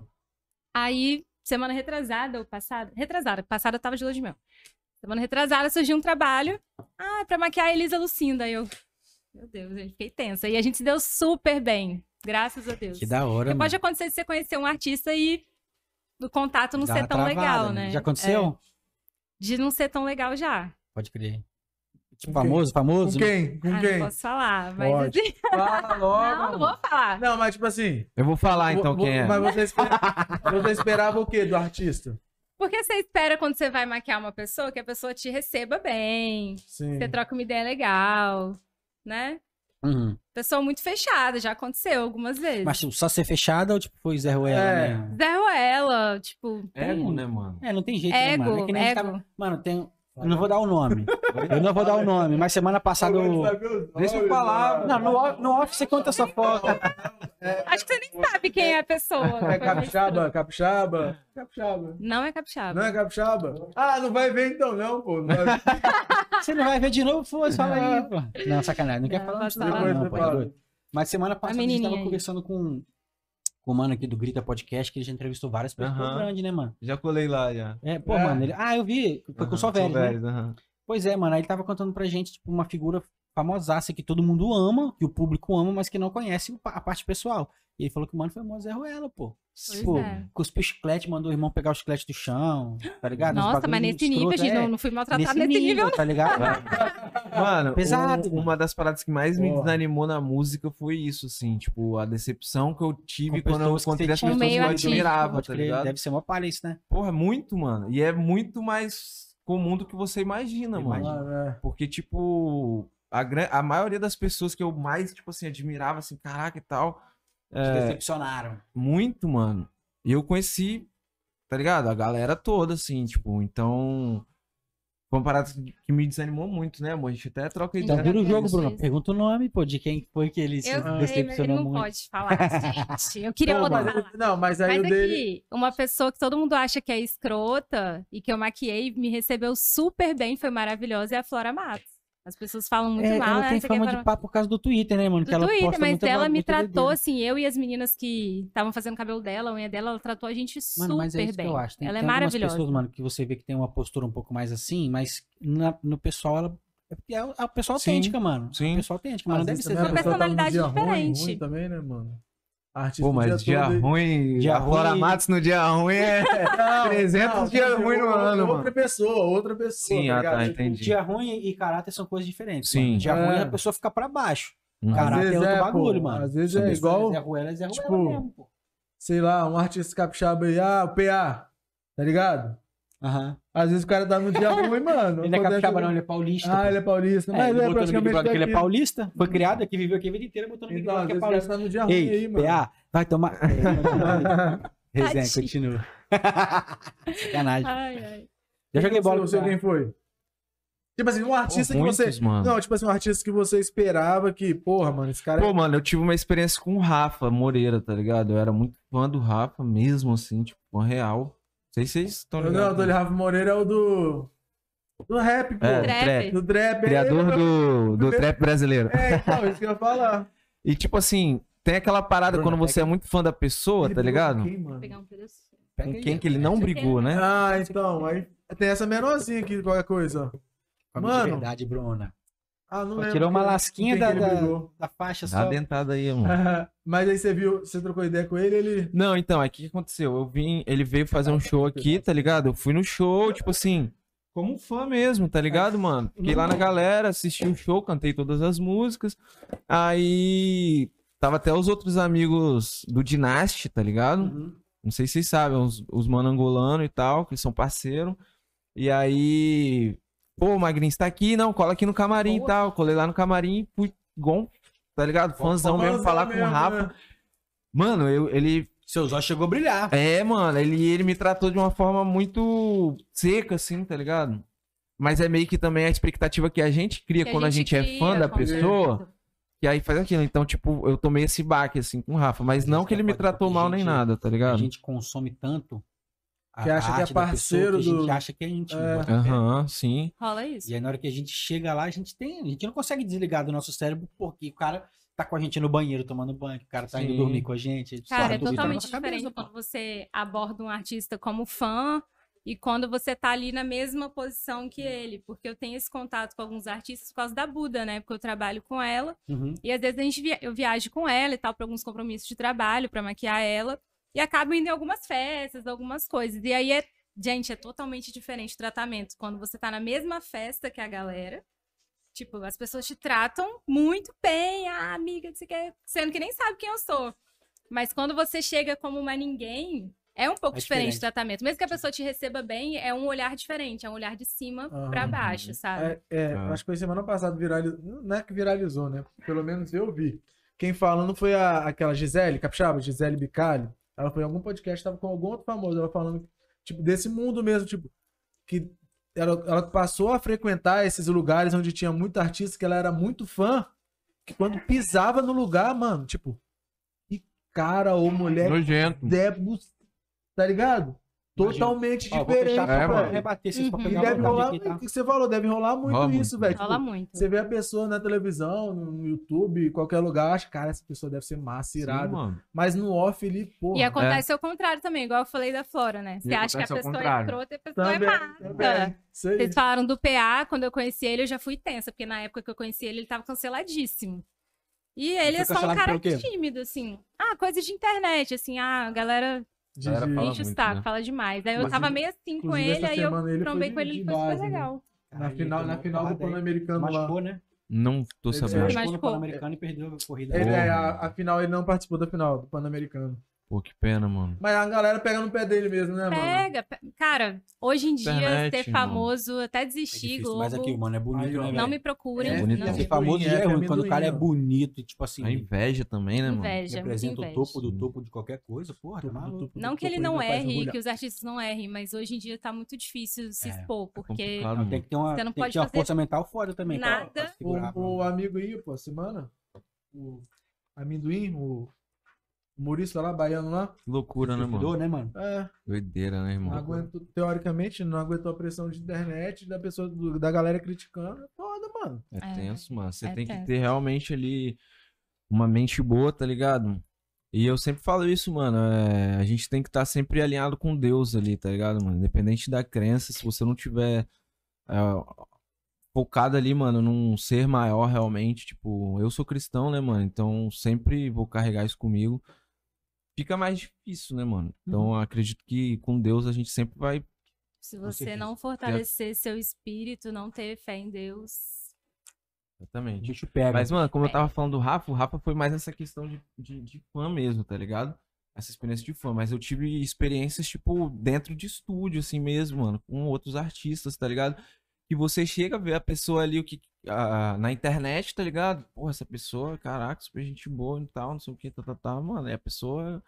Aí, semana retrasada ou passada? Retrasada, passada eu tava de lua de mel. Semana retrasada surgiu um trabalho. Ah, pra maquiar a Elisa Lucinda. Eu, meu Deus, gente, fiquei tensa. E a gente se deu super bem, graças a Deus. Que da hora, Porque pode acontecer de você conhecer um artista e o contato não Dá ser tão travada, legal, né? Já aconteceu? É, de não ser tão legal já. Pode crer. Tipo, quem? famoso, Com famoso? quem? Com ah, quem? não posso falar, mas Pode. assim, Fala logo. não, não vou falar. Não, mas tipo assim. Eu vou falar então vo- quem é. Mas você, espera- você esperava o quê do artista? Porque você espera quando você vai maquiar uma pessoa que a pessoa te receba bem, Sim. você troca uma ideia legal, né? Uhum. Pessoa muito fechada, já aconteceu algumas vezes. Mas tipo, só ser fechada ou tipo, foi Zé Ruela É. mesmo? Zero ela, tipo, Ego, né, mano? É, não tem jeito, né, ego, mano? É que nem a gente ego. tava- Mano, tem... Eu não vou dar o nome. Eu não vou dar o nome, mas semana passada... eu- Deixa eu falar. Não, no, off- no off você conta a sua foto. Acho que você nem sabe quem é a pessoa. É Foi meio capixaba? Capixaba? Capixaba. Não é capixaba. Não é capixaba? Ah, não vai ver então não, pô. Não vai... Você não vai ver de novo? Foda-se, fala aí, pô. Não, sacanagem. Não quer Não, falar disso falar. não, pô. Mas semana passada a, gente menininha tava aí. conversando com o mano aqui do Grita Podcast, que ele já entrevistou várias pessoas grandes, né, mano? Já colei lá, já. É, pô, É. mano, ele... Ah, eu vi. Foi com o Aham, Soveres, né? Pois é, mano. Aí ele tava contando pra gente, tipo, uma figura famosaça que todo mundo ama, que o público ama, mas que não conhece a parte pessoal. E ele falou que o mano foi o Zé Ruela, pô. Tipo, é. cuspiu chiclete, mandou o irmão pegar o chiclete do chão, tá ligado? Nossa, mas nesse nível, escroto, gente, é. não, não fui maltratada nesse, nível. tá ligado? Mano, Pesado, um- mano. uma das paradas que mais me desanimou na música foi isso, assim, tipo, a decepção que eu tive Com quando eu encontrei as pessoas que eu admirava, tá ligado? Deve ser uma palha isso, né? Porra, é muito, mano. E é muito mais comum do que você imagina, Eu mano. imagino. Ah, é. Porque, tipo, a, a maioria das pessoas que eu mais, tipo assim, admirava, assim, caraca e tal, Te é, decepcionaram. muito, mano. E eu conheci, tá ligado? A galera toda, assim, tipo, então. Foi uma parada que me desanimou muito, né, amor? A gente até troca Então, ideia. Então vira o jogo, Isso, Bruno. Pergunta o nome, pô, de quem foi que ele se Eu sei, mas ele decepcionou não muito. pode falar, gente. Eu queria Não, mas, falar. não, mas aí Mas o dele. aqui, uma pessoa que todo mundo acha que é escrota e que eu maquiei me recebeu super bem, foi maravilhosa, é a Flora Matos. As pessoas falam muito É, mal, ela né? tem Você fama quer de papo por causa do Twitter, né, mano? do que ela Twitter, posta mas muita ela me tratou assim, eu e as meninas que estavam fazendo o cabelo dela, a unha dela, ela tratou a gente Mano, mas é super isso que bem. eu acho. Tem, ela é tem algumas maravilhosa. pessoas, mano, que você vê que tem uma postura um pouco mais assim, mas na- no pessoal ela é porque é a pessoa Sim, autêntica, mano. sim. É a pessoa autêntica, mas não deve ser. Uma pessoa tá personalidade dia ruim, diferente. ruim também, né, mano? Artista Pô, mas dia todo aí- ruim, Dia a Flora ruim. Matos no dia ruim é Não, 300 não, dias ruim no outra- ano, Outra mano. pessoa, outra pessoa. Sim, ah, ligado? tá, Tipo, entendi. Dia ruim e caráter são coisas diferentes. Sim. Mano. Dia É. ruim a pessoa fica pra baixo. Às Caráter é outro é, bagulho, pô, mano. às vezes São é igual- Zé Ruela é Ruela tipo, mesmo, pô. sei lá, um artista capixaba aí, ah, o PA, tá ligado? Aham. Às vezes o cara tá no dia ruim, mano. Ele não é capixaba, não, ele é paulista. Ah, pô. ele é paulista. É, Mas ele ele é botou no Big praticamente ele é paulista, foi criado aqui, viveu aqui a vida inteira, botou no Big Então, às Brother que é vezes o cara paulista. tá no dia ruim Ei, aí, mano. PA, vai tomar. Resenha, Tadinho. continua. Sacanagem. Ai, ai. Já joguei bola com com você. o Quem foi? Tipo assim, um artista que você... Muitos, mano. Não, tipo assim, um artista que você esperava que, porra, mano, esse cara... é Pô, mano, eu tive uma experiência com o Rafa Moreira, tá ligado? Eu era muito fã do Rafa, mesmo assim, tipo, fã real. Não sei se vocês estão Não, ligados. o Dole Rafa Moreira é o do... Do rap, pô. É, Trap. trap. Do trap. Criador é, do, do trap brasileiro. É, então, isso que eu ia falar. E tipo assim, tem aquela parada Bruna, quando você é muito fã da pessoa, Ele tá ligado? com quem, mano? Pegar um. Pega Com quem que ele não brigou, né? Ah, então, aí tem essa menorzinha aqui, qualquer coisa. Come Mano. de verdade, Bruna. Ah, não lembro. tirou uma lasquinha da, da, da faixa Dá a só. dentada aí, mano. Mas aí você viu, você trocou ideia com ele, ele... Não, então, aí o que aconteceu? Eu vim, ele veio fazer um show aqui, tá ligado? Eu fui no show, tipo assim, como um fã mesmo, tá ligado, mano? Fiquei lá na galera, assisti o show, cantei todas as músicas. Aí tava até os outros amigos do Dynasty, tá ligado? Uhum. Não sei se vocês sabem, os, os mano angolano e tal, que são parceiro. E aí, pô, o Magrinho está aqui, não, cola aqui no camarim e tal. Colei lá no camarim, fui um, tá ligado? Fãzão mesmo, Fãzão falar com o mesmo, Rafa. né? Mano, eu, ele Seus olhos chegou a brilhar. é, mano, ele, ele me tratou de uma forma muito seca, assim, tá ligado? Mas é meio que também a expectativa que a gente cria Que quando a gente, é cria, fã da pessoa, certeza. que aí faz aquilo. Então, tipo, eu tomei esse baque, assim, com o Rafa. Mas gente não que ele me pode- tratou mal a nem gente- nada, tá A ligado? gente consome tanto. A Que acha que é da pessoa parceiro que a gente do- acha que é íntimo. É. fé. Aham, sim. Rola isso. E aí, na hora que a gente chega lá, a gente tem. A gente não consegue desligar do nosso cérebro porque o cara tá com a gente no banheiro tomando banho, o cara tá indo Sim. dormir com a gente. Cara, é totalmente cabeça, diferente pô. quando você aborda um artista como fã e quando você tá ali na mesma posição que ele. Porque eu tenho esse contato com alguns artistas por causa da Buda, né? Porque eu trabalho com ela. Uhum. E às vezes a gente via- eu viajo com ela e tal, para alguns compromissos de trabalho, para maquiar ela. E acabo indo em algumas festas, algumas coisas. E aí é. Gente, é totalmente diferente o tratamento. Quando você tá na mesma festa que a galera. Tipo, as pessoas te tratam muito bem, ah, amiga, não sei o que, sendo que nem sabe quem eu sou. Mas quando você chega como uma ninguém, é um pouco É diferente, diferente. o tratamento. Mesmo que a pessoa te receba bem, é um olhar diferente, é um olhar de cima pra Aham. baixo, sabe? É, é, Ah. acho que foi semana passada viralizou. Não é que viralizou, né? Pelo menos eu vi. Quem falando foi a, aquela Gisele, capixaba, Gisele Bicalho. Ela foi em algum podcast, tava com algum outro famoso. Ela falando, tipo, desse mundo mesmo, tipo, que ela, ela passou a frequentar esses lugares onde tinha muito artista, que ela era muito fã, que quando pisava no lugar, mano, tipo, que cara ou mulher Nojento. debus, tá ligado? Totalmente Ó, diferente, fechar É, rebater pra Uhum. E deve rolar, aqui, o tá? que você falou, deve rolar muito Rola isso, velho. Rola Tipo, muito. você vê a pessoa na televisão, no YouTube, em qualquer lugar, acha, cara, essa pessoa deve ser massa, irada. Mas no off ele, porra. E acontece o contrário também, igual eu falei da Flora, né? Você acha que a pessoa é contrário. escrota e a pessoa também, é massa. também. Isso aí. Vocês falaram do PA, quando eu conheci ele, eu já fui tensa, porque na época que eu conheci ele, ele tava canceladíssimo. E ele é só um cara tímido, assim. Ah, coisa de internet, assim, ah, a galera De- fala enche o muito, saco, né? fala demais. Aí eu Mas, tava meio assim com ele, aí eu ele trombei com ele e ele foi super base, né? legal. Na Aí final, na final do. Pan-Americano lá. Machucou, né? Não tô Ele sabendo. Ele machucou no. Pan-Americano e perdeu a corrida. Ele, é, a, a final ele não participou da final do Pan-Americano. Pô, que pena, mano. Mas a galera pega no pé dele mesmo, né, mano? Pega, pe- cara, hoje em dia Internet, ser mano. famoso, até É desistir, difícil, Globo, mas aqui, mano, é bonito, né, não me procurem. É bonito, não. né? Ser Amendoim, famoso já é é ruim, quando o cara é bonito, e, tipo assim, A inveja também, né, mano? Inveja, representa o topo do topo de qualquer coisa, porra, maluco. tudo, Não que ele não erre, que os artistas não errem, mas hoje em dia tá muito difícil se É, expor, É porque complicado, Tem mano. que ter uma, Você não tem pode que ter uma força mental foda também. pra- nada. pra segurar, O, o amigo aí, pô, semana, o amendoim, o humorista lá, baiano lá, Que loucura, né, mano? Né, mano? é, Doideira, né, não irmão? aguentou, teoricamente, não aguentou a pressão de internet, da pessoa, da galera criticando. É Foda, mano. É É, tenso, mano. Você é tem que tenso. ter realmente ali uma mente boa, tá ligado? E eu sempre falo isso, mano. é, a gente tem que estar sempre alinhado com Deus ali, tá ligado, mano? Independente da crença, se você não tiver é, focado ali, mano, num ser maior realmente, tipo, eu sou cristão, né, mano? Então sempre vou carregar isso comigo. Fica mais difícil, né, mano? Então Uhum. eu acredito que com Deus a gente sempre vai. se você não fortalecer seu espírito, não ter fé em Deus, O Exatamente. bicho pega. Mas, mano, como eu É. tava falando do Rafa, o Rafa foi mais essa questão de, de, de fã mesmo, tá ligado? Essa experiência de fã. Mas eu tive experiências, tipo, dentro de estúdio, assim mesmo, mano, com outros artistas, tá ligado? Que você chega a ver a pessoa ali, o que. a- na internet, tá ligado? Porra, essa pessoa, caraca, super gente boa e tal, não sei o que, tá, tá, tá, mano. E a pessoa.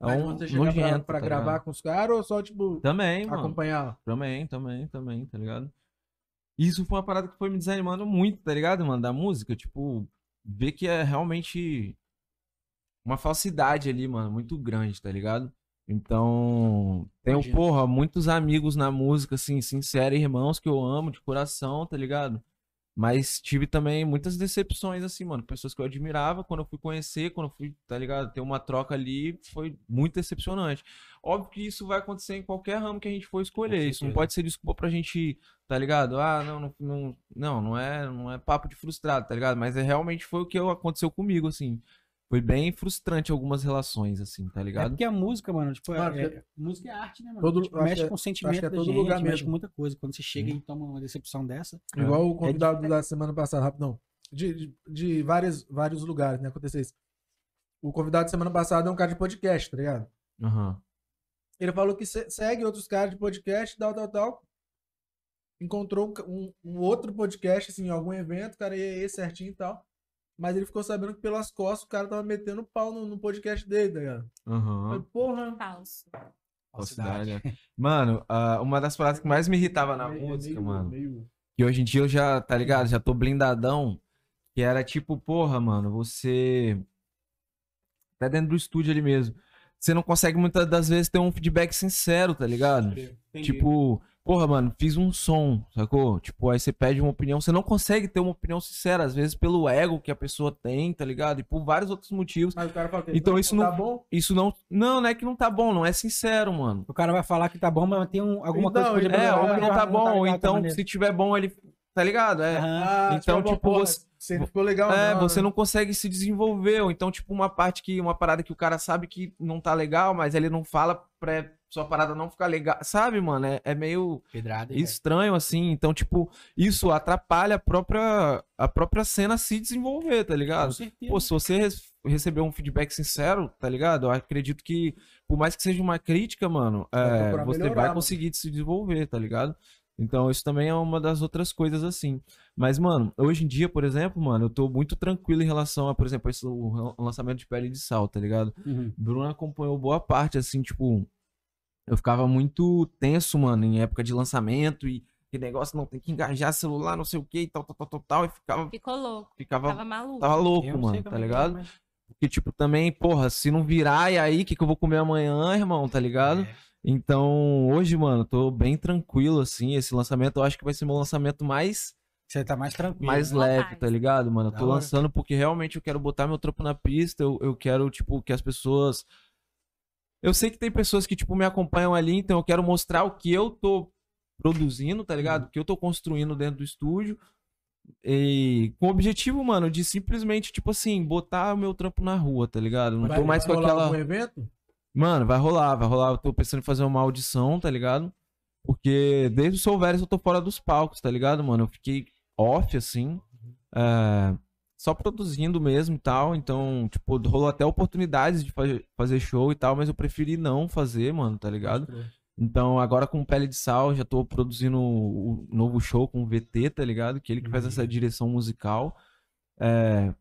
É Mas um você chega pra, nojento, pra tá gravar ligado? com os caras ou só, tipo, Também, mano. acompanhar? Também, também, também, tá ligado? Isso foi uma parada que foi me desanimando muito, tá ligado, mano? Da música, tipo, ver que é realmente uma falsidade ali, mano, muito grande, tá ligado? Então, tenho, Imagino. porra, muitos amigos na música, assim, sinceros, irmãos que eu amo de coração, tá ligado? Mas tive também muitas decepções, assim, mano. Pessoas que eu admirava quando eu fui conhecer, quando eu fui, tá ligado? Ter uma troca ali, foi muito decepcionante. Óbvio que isso vai acontecer em qualquer ramo que a gente for escolher. Isso não pode ser desculpa pra gente, tá ligado? Ah, não, não, não, não, não é, não é papo de frustrado, tá ligado? Mas é realmente foi o que aconteceu comigo, assim. Foi bem frustrante algumas relações, assim, tá É ligado? porque a música, mano, tipo, é- Mano, é- música é arte, né, mano? todo- Tipo, mexe é- com o sentimento é da todo gente, lugar mexe mesmo. com muita coisa. Quando você chega e toma uma decepção dessa, Igual o É convidado da semana passada, rapidão. De, de, de vários, vários lugares, né? Aconteceu isso. O convidado da semana passada é um cara de podcast, tá ligado? Aham. Ele falou que se- segue outros caras de podcast, tal, tal, tal. Encontrou um um, um outro podcast, assim, em algum evento, cara, e aí certinho e tal. Mas ele ficou sabendo que pelas costas o cara tava metendo pau no, no podcast dele, tá ligado? Aham. Falei, porra. falso. Falsidade. Mano, ah, uma das paradas que mais me irritava na meio- música, meio- mano. meio- Que hoje em dia eu já, tá ligado? Já tô blindadão. Que era tipo, porra, mano, você. Até dentro do estúdio ali mesmo. Você não consegue muitas das vezes ter um feedback sincero, tá ligado? Tipo, porra, mano, fiz um som, sacou? Tipo, aí você pede uma opinião, você não consegue ter uma opinião sincera, às vezes pelo ego que a pessoa tem, tá ligado? E por vários outros motivos. Mas o cara fala que Então isso tá não- bom. Isso não. Não, não é que não tá bom, não é sincero, mano. o cara vai falar que tá bom, mas tem um, alguma Então, coisa que É, ou que não tá bom, ou então, se tiver bom, ele. Tá ligado? É. Ah, Então, tipo, tipo, porra, você- ficou legal, É, não, você né? não consegue se desenvolver. Ou então, tipo, uma parte que. Uma parada que o cara sabe que não tá legal, mas ele não fala pra sua parada não ficar legal. Sabe, mano? É, é meio Pedrada, estranho, assim. Então, tipo, isso atrapalha a própria, a própria cena se desenvolver, tá ligado? Com certeza. Pô, se você res- receber um feedback sincero, tá ligado? Eu acredito que, por mais que seja uma crítica, mano, é, você melhorar, vai mano. conseguir se desenvolver, tá ligado? Então, isso também é uma das outras coisas, assim. Mas, mano, hoje em dia, por exemplo, mano, eu tô muito tranquilo em relação a, por exemplo, esse o lançamento de pele de sal, tá ligado? Uhum. Bruno acompanhou boa parte, assim, tipo, eu ficava muito tenso, mano, em época de lançamento e que negócio não tem que engajar celular, não sei o que e tal, tal, tal, tal, tal, e ficava, Ficou louco. ficava, Tava maluco. tava louco, mano, tá é que é, ligado? mas- Porque, tipo, também, porra, se não virar, e aí, o que, que eu vou comer amanhã, irmão, tá ligado? É. Então, hoje, mano, tô bem tranquilo, assim, esse lançamento, eu acho que vai ser meu lançamento mais Você tá mais tranquilo. mais né? leve, tá ligado, mano? Eu tô lançando porque realmente eu quero botar meu trampo na pista, eu, eu quero, tipo, que as pessoas. Eu sei que tem pessoas que, tipo, me acompanham ali, então eu quero mostrar o que eu tô produzindo, tá Uhum. ligado? O que eu tô construindo dentro do estúdio. E com o objetivo, mano, de simplesmente, tipo assim, botar o meu trampo na rua, tá ligado? Não Vai- tô mais vai com rolar aquela. algum evento? Mano, vai rolar, vai rolar. Eu tô pensando em fazer uma audição, tá ligado? Porque desde o Soul Veres eu tô fora dos palcos, tá ligado, mano? Eu fiquei off, assim. É, só produzindo mesmo e tal. Então, tipo, rolou até oportunidades de fazer, show e tal, mas eu preferi não fazer, mano, tá ligado? Então, agora com Pele de Sal, já tô produzindo o novo show com o VT, tá ligado? Que ele que faz essa Uhum. direção musical. É,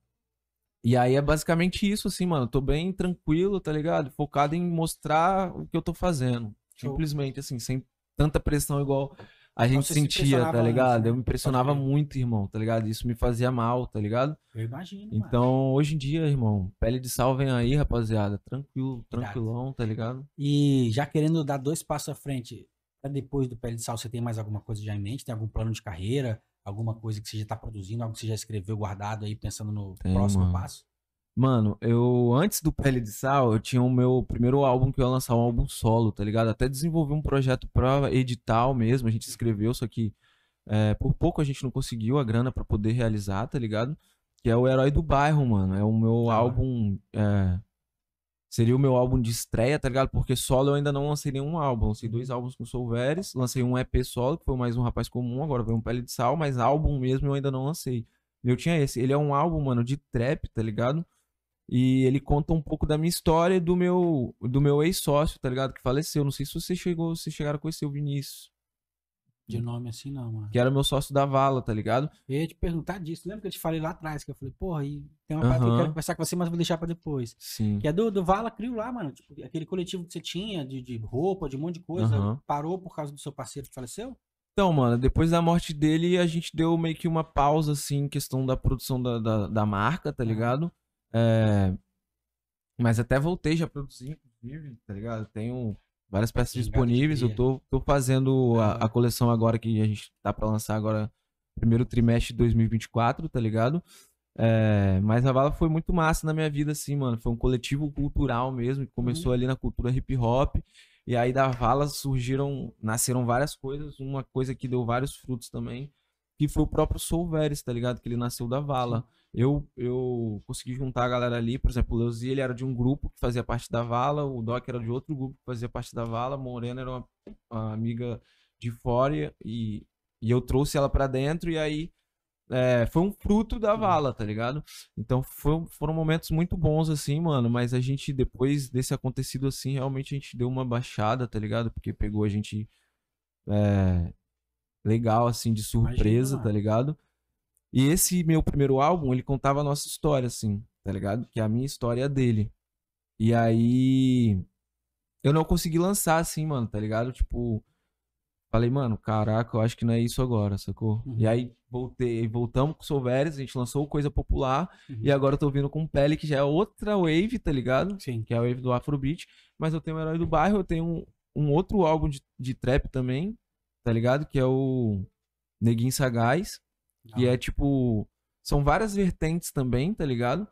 E aí é basicamente isso, assim, mano. Tô bem tranquilo, tá ligado? Focado em mostrar o que eu tô fazendo. Show. Simplesmente, assim, sem tanta pressão igual a gente você se sentia, impressionava tá antes, ligado? né? Eu me impressionava muito, irmão, tá ligado? Isso me fazia mal, tá ligado? Eu imagino. mano. Então, hoje em dia, irmão, pele de sal vem aí, rapaziada. Tranquilo, tranquilão, tá ligado? E já querendo dar dois passos à frente, depois do Pele de Sal, você tem mais alguma coisa já em mente? Tem algum plano de carreira? Alguma coisa que você já tá produzindo? Algo que você já escreveu guardado aí, pensando no Tem, próximo mano. passo? Mano, eu antes do Pele de Sal, eu tinha o meu primeiro álbum que eu ia lançar um álbum solo, tá ligado? Até desenvolvi um projeto pra edital mesmo, a gente escreveu, só que é, por pouco a gente não conseguiu a grana pra poder realizar, tá ligado? Que é o Herói do Bairro, mano. É o meu hora. álbum. é, seria o meu álbum de estreia, tá ligado? Porque solo eu ainda não lancei nenhum álbum. Lancei dois álbuns com Solveres, lancei um EP solo, que foi mais um rapaz comum, agora veio um Pele de Sal, mas álbum mesmo eu ainda não lancei. Eu tinha esse. Ele é um álbum, mano, de trap, tá ligado? E ele conta um pouco da minha história e do meu, do meu ex-sócio, tá ligado? Que faleceu. Não sei se você chegou, se chegaram a conhecer o Vinícius. De nome assim, não, mano. Que era meu sócio da Vala, tá ligado? Eu ia te perguntar disso. Lembra que eu te falei lá atrás? Que eu falei, porra, e tem uma parada que eu quero conversar com você, mas vou deixar pra depois. Sim. Que é do, do Vala Crio lá, mano. Tipo, aquele coletivo que você tinha de, de roupa, de um monte de coisa. Aham. Parou por causa do seu parceiro que faleceu? Então, mano, depois da morte dele, a gente deu meio que uma pausa, assim, em questão da produção da, da, da marca, tá ligado? É... Mas até voltei já a produzir, inclusive, tá ligado? Tenho várias peças disponíveis. Eu tô, tô fazendo a, a coleção agora que a gente tá pra lançar agora, primeiro trimestre de 2024, tá ligado? É, mas a Vala foi muito massa na minha vida, assim, mano. Foi um coletivo cultural mesmo, que começou ali na cultura hip hop. E aí da Vala surgiram, nasceram várias coisas. Uma coisa que deu vários frutos também, que foi o próprio Soul Veres, tá ligado? Que ele nasceu da Vala. Eu, eu consegui juntar a galera ali, por exemplo, o Leuzi, ele era de um grupo que fazia parte da Vala, o Doc era de outro grupo que fazia parte da Vala, a Morena era uma, uma amiga de fora e, e eu trouxe ela pra dentro e aí é, foi um fruto da Vala, tá ligado? Então foi- foram momentos muito bons assim, mano, mas a gente depois desse acontecido assim, realmente a gente deu uma baixada, tá ligado? Porque pegou a gente é, legal assim de surpresa, mano. tá ligado? E esse meu primeiro álbum, ele contava a nossa história assim, tá ligado? Que é a minha história a dele. E aí eu não consegui lançar assim, mano, tá ligado? Tipo, falei, mano, caraca, eu acho que não é isso agora, sacou? Uhum. E aí voltei, voltamos com o Solveres, a gente lançou Coisa Popular, Uhum. e agora eu tô vindo com Pele, que já é outra wave, tá ligado? Sim. Que é a wave do Afrobeat, mas eu tenho o Herói do Bairro, eu tenho um, um outro álbum de, de trap também, tá ligado? Que é o Neguinho Sagaz, que é tipo. São várias vertentes também, tá ligado?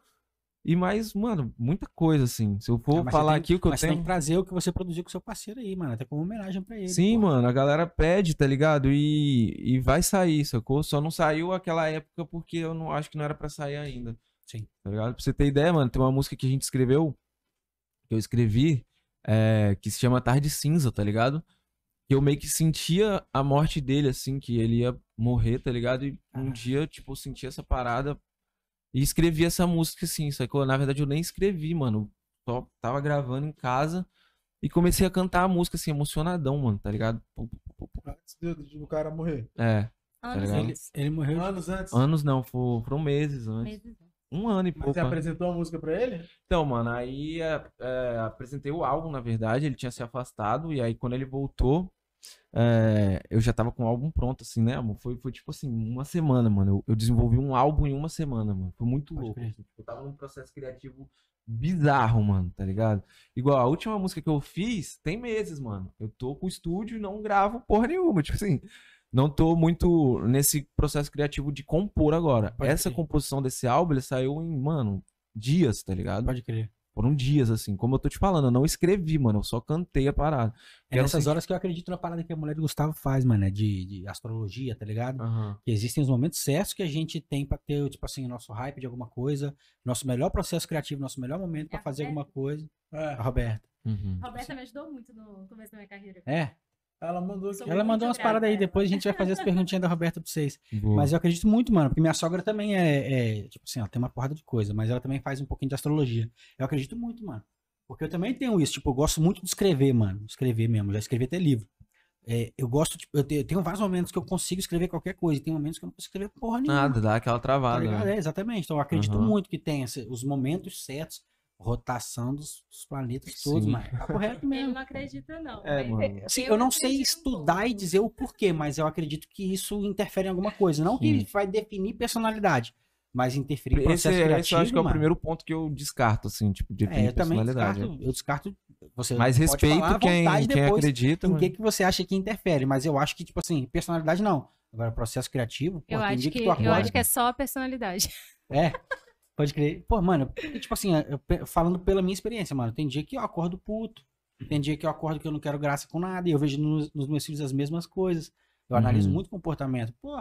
E mais, mano, muita coisa, assim. Se eu for Ah, mas falar tem- aqui o que eu mas você tem tenho. que trazer o que você produziu com seu parceiro aí, mano. Até como homenagem pra ele. Sim, mano, a galera pede, tá ligado? E, e vai sair, sacou? Só não saiu aquela época porque eu não acho que não era pra sair ainda. Sim. Tá ligado? Pra você ter ideia, mano, tem uma música que a gente escreveu, que eu escrevi, é, que se chama Tarde Cinza, tá ligado? Que eu meio que sentia a morte dele, assim, que ele ia morrer, tá ligado? E um Ah. dia, tipo, eu senti essa parada e escrevi essa música, assim, sacou? Na verdade, eu nem escrevi, mano. Só tava gravando em casa e comecei a cantar a música, assim, emocionadão, mano, tá ligado? Antes do, do cara morrer. É, Anos ligado? Ele, antes. ele morreu. Anos antes. anos não, fo- foram meses antes. Meses. Um ano e Mas pouco. você antes. apresentou a música pra ele? Então, mano, aí é, é, apresentei o álbum, na verdade, ele tinha se afastado, e aí quando ele voltou, é, eu já tava com o álbum pronto, assim, né, amor? Foi, foi tipo assim, uma semana, mano. Eu, eu desenvolvi um álbum em uma semana, mano. Foi muito Pode louco. assim. Eu tava num processo criativo bizarro, mano, tá ligado? Igual, a última música que eu fiz tem meses, mano. Eu tô com o estúdio e não gravo porra nenhuma. Tipo assim, não tô muito nesse processo criativo de compor agora. Pode Essa crer. composição desse álbum, ele saiu em, mano, dias, tá ligado? Pode crer. Foram dias, assim. Como eu tô te falando, eu não escrevi, mano. Eu só cantei a parada. É Quero nessas sentir- horas que eu acredito na parada que a mulher do Gustavo faz, mano, né? De, de astrologia, tá ligado? Aham. Que existem os momentos certos que a gente tem pra ter, tipo assim, o nosso hype de alguma coisa, nosso melhor processo criativo, nosso melhor momento pra É, fazer é. alguma coisa. É. A Roberta. Uhum. Roberta me ajudou muito no começo da minha carreira. É? Ela mandou aqui. Ela mandou umas grata paradas aí, ela. depois a gente vai fazer as perguntinhas da Roberta pra vocês. Boa. Mas eu acredito muito, mano, porque minha sogra também é, é, tipo assim, ela tem uma porrada de coisa, mas ela também faz um pouquinho de astrologia. Eu acredito muito, mano. Porque eu também tenho isso, tipo, eu gosto muito de escrever, mano. Escrever mesmo, já escrevi até livro. É, eu gosto, tipo, eu te- eu tenho vários momentos que eu consigo escrever qualquer coisa, e tem momentos que eu não consigo escrever porra nenhuma. Nada, dá aquela Tá travada. ligado? né? É, exatamente. Então eu acredito Aham. muito que tem esse- os momentos certos, rotação dos, dos planetas todos, Sim. mas é correto Ele mesmo. não acredita, não. É, mano. Assim, Eu eu não sei estudar e dizer o porquê, mas eu acredito que isso interfere em alguma coisa. Não que Sim. vai definir personalidade, mas interferir em Esse, processo esse criativo. eu acho que é o mano. primeiro ponto que eu descarto, assim, tipo, de É, eu personalidade. descarto, eu descarto. Você Mas pode respeito quem, quem acredita. em mano. que, que você acha que interfere, mas eu acho que, tipo assim, personalidade não. Agora, processo criativo, pô, Eu tem acho que, que tu eu acho que é só a personalidade. É, pode crer. Pô, mano, tipo assim, eu falando pela minha experiência, mano, tem dia que eu acordo puto, tem dia que eu acordo que eu não quero graça com nada, e eu vejo nos, nos meus filhos as mesmas coisas. Eu analiso Uhum. muito comportamento. Pô,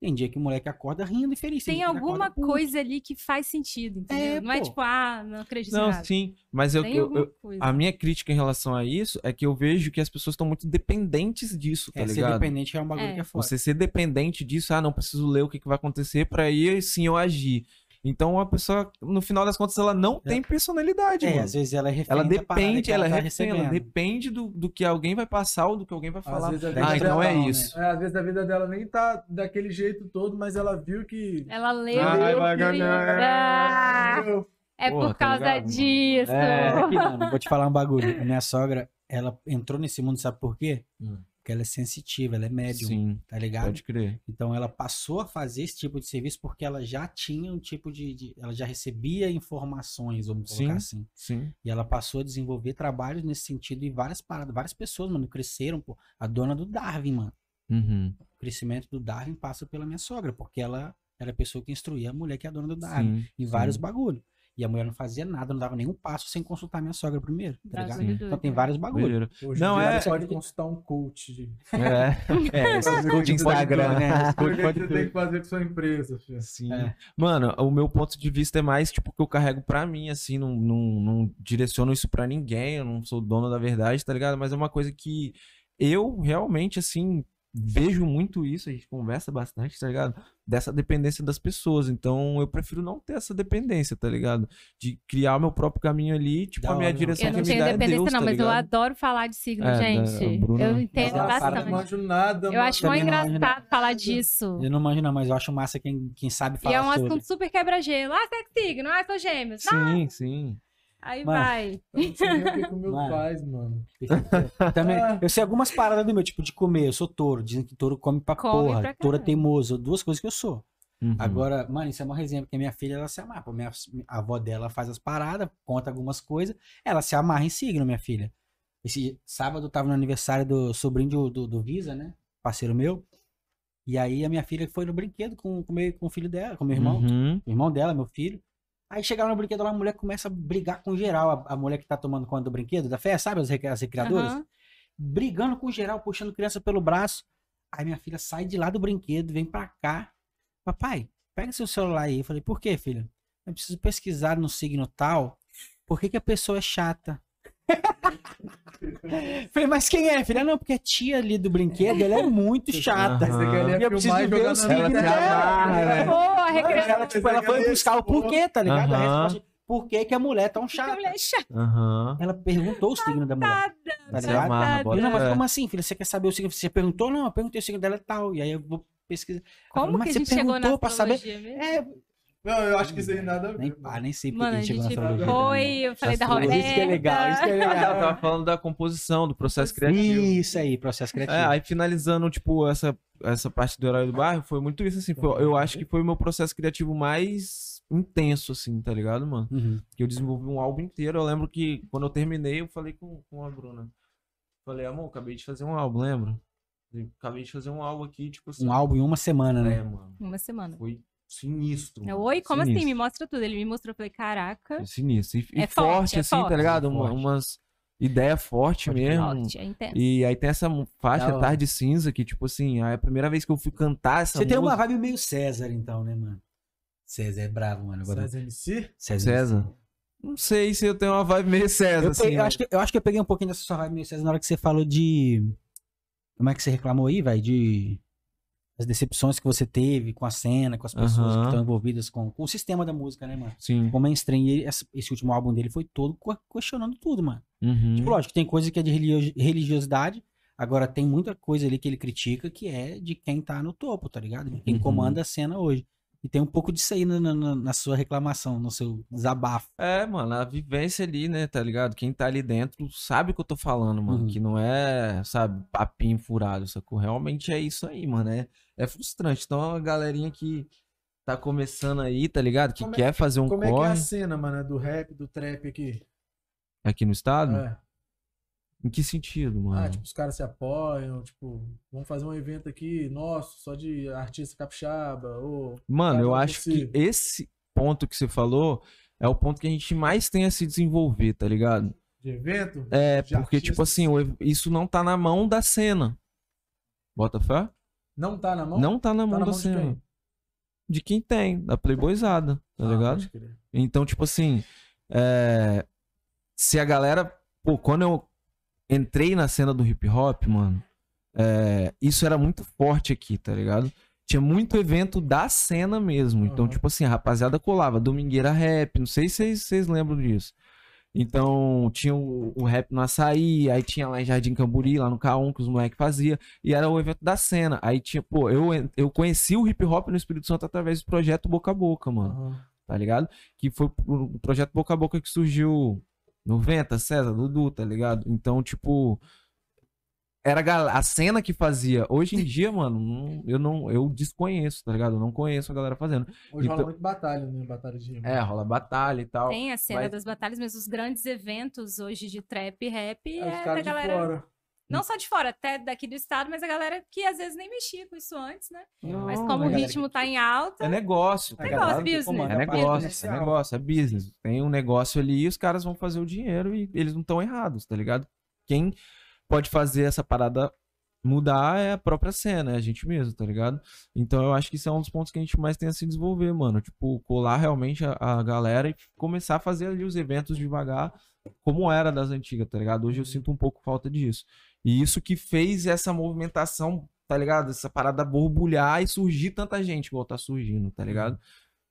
tem dia que o moleque acorda rindo e feliz. Tem ele alguma coisa ali que faz sentido, entendeu? É, não é pô. tipo, ah, não acredito Não, nada. sim, mas eu, Tem eu- eu- a minha crítica em relação a isso é que eu vejo que as pessoas estão muito dependentes disso, tá É, ser ligado? dependente é um bagulho É. que é foda. Você ser dependente disso, ah, não preciso ler o que, que vai acontecer pra aí sim eu agir. Então a pessoa, no final das contas, ela não tem personalidade, É, mano. às vezes ela é Ela depende, ela, tá é refém, ela depende do, do que alguém vai passar ou do que alguém vai Às falar. vezes a Ah, vida Ah, então é né? isso. É, às vezes a vida dela nem tá daquele jeito todo, mas ela viu que. Ela leu. Ai, e- vai ganhar. Ah, é Porra, por tá causa mano? disso. É, aqui, mano, vou te falar um bagulho. A minha sogra, ela entrou nesse mundo, sabe por quê? Hum. Porque ela é sensitiva, ela é médium, Sim, tá ligado? pode crer. Então ela passou a fazer esse tipo de serviço porque ela já tinha um tipo de. de- ela já recebia informações, vamos colocar Sim. assim. Sim. E ela passou a desenvolver trabalhos nesse sentido e várias paradas, várias pessoas, mano, cresceram, pô. A dona do Darwin, mano. Uhum. O crescimento do Darwin passa pela minha sogra, porque ela era a pessoa que instruía a mulher que é a dona do Darwin. Sim, Em vários bagulhos. E a mulher não fazia nada, não dava nenhum passo sem consultar minha sogra primeiro, tá ligado? Então tem vários bagulhos. Hoje Não, não é-. Você pode consultar um coach. De... É, É, esse coach de Instagram, né? Coach pode você ter. tem que fazer com sua empresa, filho. Sim. É. Mano, o meu ponto de vista é mais, tipo, que eu carrego pra mim, assim, não, não, não direciono isso pra ninguém, eu não sou dono da verdade, tá ligado? Mas é uma coisa que eu realmente, assim, vejo muito isso, a gente conversa bastante, tá ligado? Dessa dependência das pessoas. Então, eu prefiro não ter essa dependência, tá ligado? De criar o meu próprio caminho ali, tipo, Da a minha hora, não. direção Eu não que me tenho dá é dependência, Deus, não, tá mas eu adoro falar de signo, É, gente. Bruna- Eu entendo Ela fala Eu não bastante. manjo nada, Eu acho não manjo engraçado falar disso. Eu não manjo, não, mas eu acho massa quem, quem sabe E falar é um sobre. assunto super quebra-gelo. Ah, você é signo? Ah, sou gêmeos. Ah, Sim, sim. Aí Mano. vai. Eu não sei nem o que, o meu Mano. faz, mano. Também, Ah. eu sei algumas paradas do meu, tipo, de comer. Eu sou touro. Dizem que touro come pra Come porra. pra touro é teimoso. Duas coisas que eu sou. Uhum. Agora, mano, isso é uma resenha, porque minha filha, ela se amarra. Pô, minha, a avó dela faz as paradas, conta algumas coisas. Ela se amarra em signo, minha filha. Esse sábado eu tava no aniversário do sobrinho do, do, do Visa, né? Parceiro meu. E aí a minha filha foi no brinquedo com, com, meu, com o filho dela, com meu irmão. Uhum. O irmão dela, meu filho. Aí chegaram no brinquedo lá, a mulher começa a brigar com geral. A, a mulher que tá tomando conta do brinquedo, da festa, sabe? As, as recriadoras? Aham. Brigando com geral, puxando criança pelo braço. Aí minha filha sai de lá do brinquedo, vem pra cá. Papai, pega seu celular aí. Eu falei, por quê, filha? Eu preciso pesquisar no signo tal. Por que, que a pessoa é chata? falei, mas quem é, filha? Não, porque a tia ali do brinquedo, ela é muito chata. Queria E eu preciso filmar e ver o signo dela. amarra, né? Pô, a recreação. Ela, tipo, ela foi buscar o porquê, tá ligado? A Aham. resposta, por que, que a mulher é tão Que chata? mulher chata. Aham. Ela perguntou o signo da mulher. Tá ligado? amarra, não, mas como assim, filha? Você quer saber o signo? Você perguntou? Não, eu perguntei o signo dela é tal. E aí eu vou pesquisar. Como Ela, mas que a você gente chegou na perguntou pra saber? mesmo? É, Não, eu acho que isso aí nada a ver. nem, ah, nem sei porque Mano, a a gente chegou na gente astrologia. foi, eu falei da Roberta. Isso que é legal, isso que é ela legal. tava falando da composição, do processo criativo. Isso aí, processo criativo. É, aí finalizando, tipo, essa, essa parte do Herói do Bairro, foi muito isso, assim. foi- eu acho que foi o meu processo criativo mais intenso, assim, tá ligado, mano? Uhum. Que eu desenvolvi um álbum inteiro. Eu lembro que quando eu terminei, eu falei com, com a Bruna. Falei, amor, acabei de fazer um álbum, lembra? Acabei de fazer um álbum aqui, tipo assim. Um álbum em uma semana, É, né? mano. Uma semana. Foi sinistro. Oi, como assim? sinistro. Me mostra tudo. Ele me mostrou, eu falei, caraca. Foi sinistro. E, e É forte, forte, é assim, forte. tá ligado? Uma- Forte. umas ideias fortes Pode crer. mesmo. Forte, é intenso. E aí tem essa faixa Da hora. Tarde Cinza, que, tipo assim, é a primeira vez que eu fui cantar essa Você tem uma música. vibe meio César, então, né, mano? César é bravo, mano. Agora... César MC? César. Não sei se eu tenho uma vibe meio César, Eu, assim. peguei- eu né? acho que, eu acho que eu peguei um pouquinho dessa sua vibe meio César na hora que você falou de. Como é que você reclamou aí, velho, de as decepções que você teve com a cena, com as pessoas Aham. que estão envolvidas com, com o sistema da música, né, mano? Sim. Com o mainstream. E essa- esse último álbum dele foi todo questionando tudo, mano. Uhum. Tipo, lógico, tem coisa que é de religi- religiosidade, agora tem muita coisa ali que ele critica que é de quem tá no topo, tá ligado? De quem Uhum. comanda a cena hoje. E tem um pouco disso aí na, na- na sua reclamação, no seu desabafo. É, mano, a vivência ali, né, tá ligado? Quem tá ali dentro sabe o que eu tô falando, mano. Uhum. Que não é, sabe, papinho furado, sacou? Realmente é isso aí, mano. É, é frustrante. Então, a galerinha que tá começando aí, tá ligado? Que Como é- quer fazer um Como é que é corre a cena, mano, do rap, do trap aqui? aqui no estado. É. Em que sentido, Ah, mano? tipo, os caras se apoiam, tipo, vamos fazer um evento aqui, nosso, só de artista capixaba, ou... Mano, eu acho que possível. esse ponto que você falou é o ponto que a gente mais tem a se desenvolver, tá ligado? De evento? É, De porque, tipo artistas. assim, o ev- isso não tá na mão da cena. Bota fé? Não tá na mão? Não tá na Tá mão na da mão de cena. quem? De quem tem, da Playboyzada, tá Ah, ligado? Então, tipo assim, é, se a galera. Pô, quando eu entrei na cena do hip hop, mano, é, isso era muito forte aqui, tá ligado? Tinha muito evento da cena mesmo. Então, Aham. tipo assim, a rapaziada colava, Domingueira Rap, não sei se vocês- lembram disso. Então, tinha o, o rap no açaí, aí tinha lá em Jardim Camburi, lá no K1, que os moleques faziam, e era o evento da cena. Aí tinha, pô, eu, eu conheci o hip hop no Espírito Santo através do projeto Boca a Boca, mano Aham. tá ligado? Que foi o projeto Boca a Boca que surgiu no Venta, César, Dudu, tá ligado? Então, tipo, era a cena que fazia. Hoje em dia, mano, não- eu não, eu desconheço, tá ligado? Eu não conheço a galera fazendo. Hoje rola Então- muito batalha, né? Batalha de rima. É, rola batalha e tal. Tem a cena Mas- das batalhas, mas os grandes eventos hoje de trap e rap É, é, os da galera. Fora. Não só de fora, até daqui do estado, mas a galera que às vezes nem mexia com isso antes, né? Mas Não, como é o ritmo tá em alta, É negócio, tá Negócio, ligado? business. comanda É negócio, é comercial. negócio, é business. Tem um negócio ali e os caras vão fazer o dinheiro e eles não estão errados, tá ligado? Quem pode fazer essa parada mudar é a própria cena, é a gente mesmo, tá ligado? Então eu acho que isso é um dos pontos que a gente mais tem a se desenvolver, mano. Tipo, colar realmente a, a galera e começar a fazer ali os eventos devagar, como era das antigas, tá ligado? Hoje eu sinto um pouco falta disso. E isso que fez essa movimentação, tá ligado? Essa parada borbulhar e surgir tanta gente igual tá surgindo, tá ligado?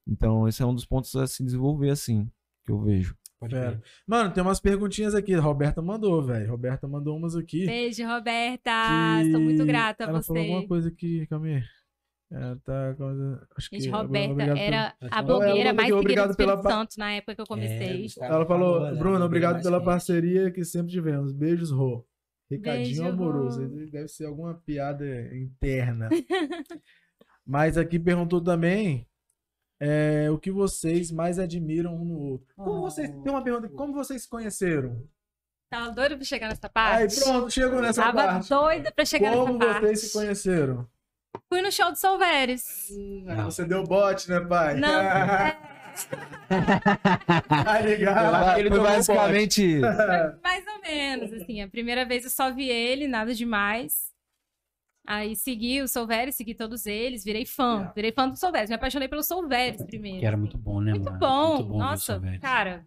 Então, esse é um dos pontos a se desenvolver, assim, que eu vejo. Pode. Mano, tem umas perguntinhas aqui. Roberta mandou, velho. Roberta mandou umas aqui. beijo, Roberta. que Sou muito grata a Ela falou alguma você. coisa aqui, calma aí. Ela tá. Acho que. Gente, Roberta obrigado era pelo- a blogueira mais seguida obrigado do pela Santo na época que eu comecei. caras Ela falou, falam, Bruno, né, obrigado pela parceria que sempre tivemos. Beijos, Rô. Recadinho Beijo, amoroso. Deve ser alguma piada interna. Mas aqui perguntou também é, o que vocês mais admiram um no outro. Como vocês. Tem uma pergunta como vocês se conheceram? Tava doida pra chegar nessa Aí, parte? pronto, chegou nessa Tava parte. doida pra chegar Como nessa parte. vocês se conheceram? Fui no show do Solveres. Aí Não. Você deu bote, né, pai? Não, é, Tá ligado? ele Foi basicamente isso. mais ou menos, assim. A primeira vez eu só vi ele, nada demais. Aí segui o Solveres, segui todos eles, virei fã. Virei fã do Solveres. Me apaixonei pelo Solveres primeiro. Que era muito bom, né, Muito mano? bom. Muito bom Nossa, cara.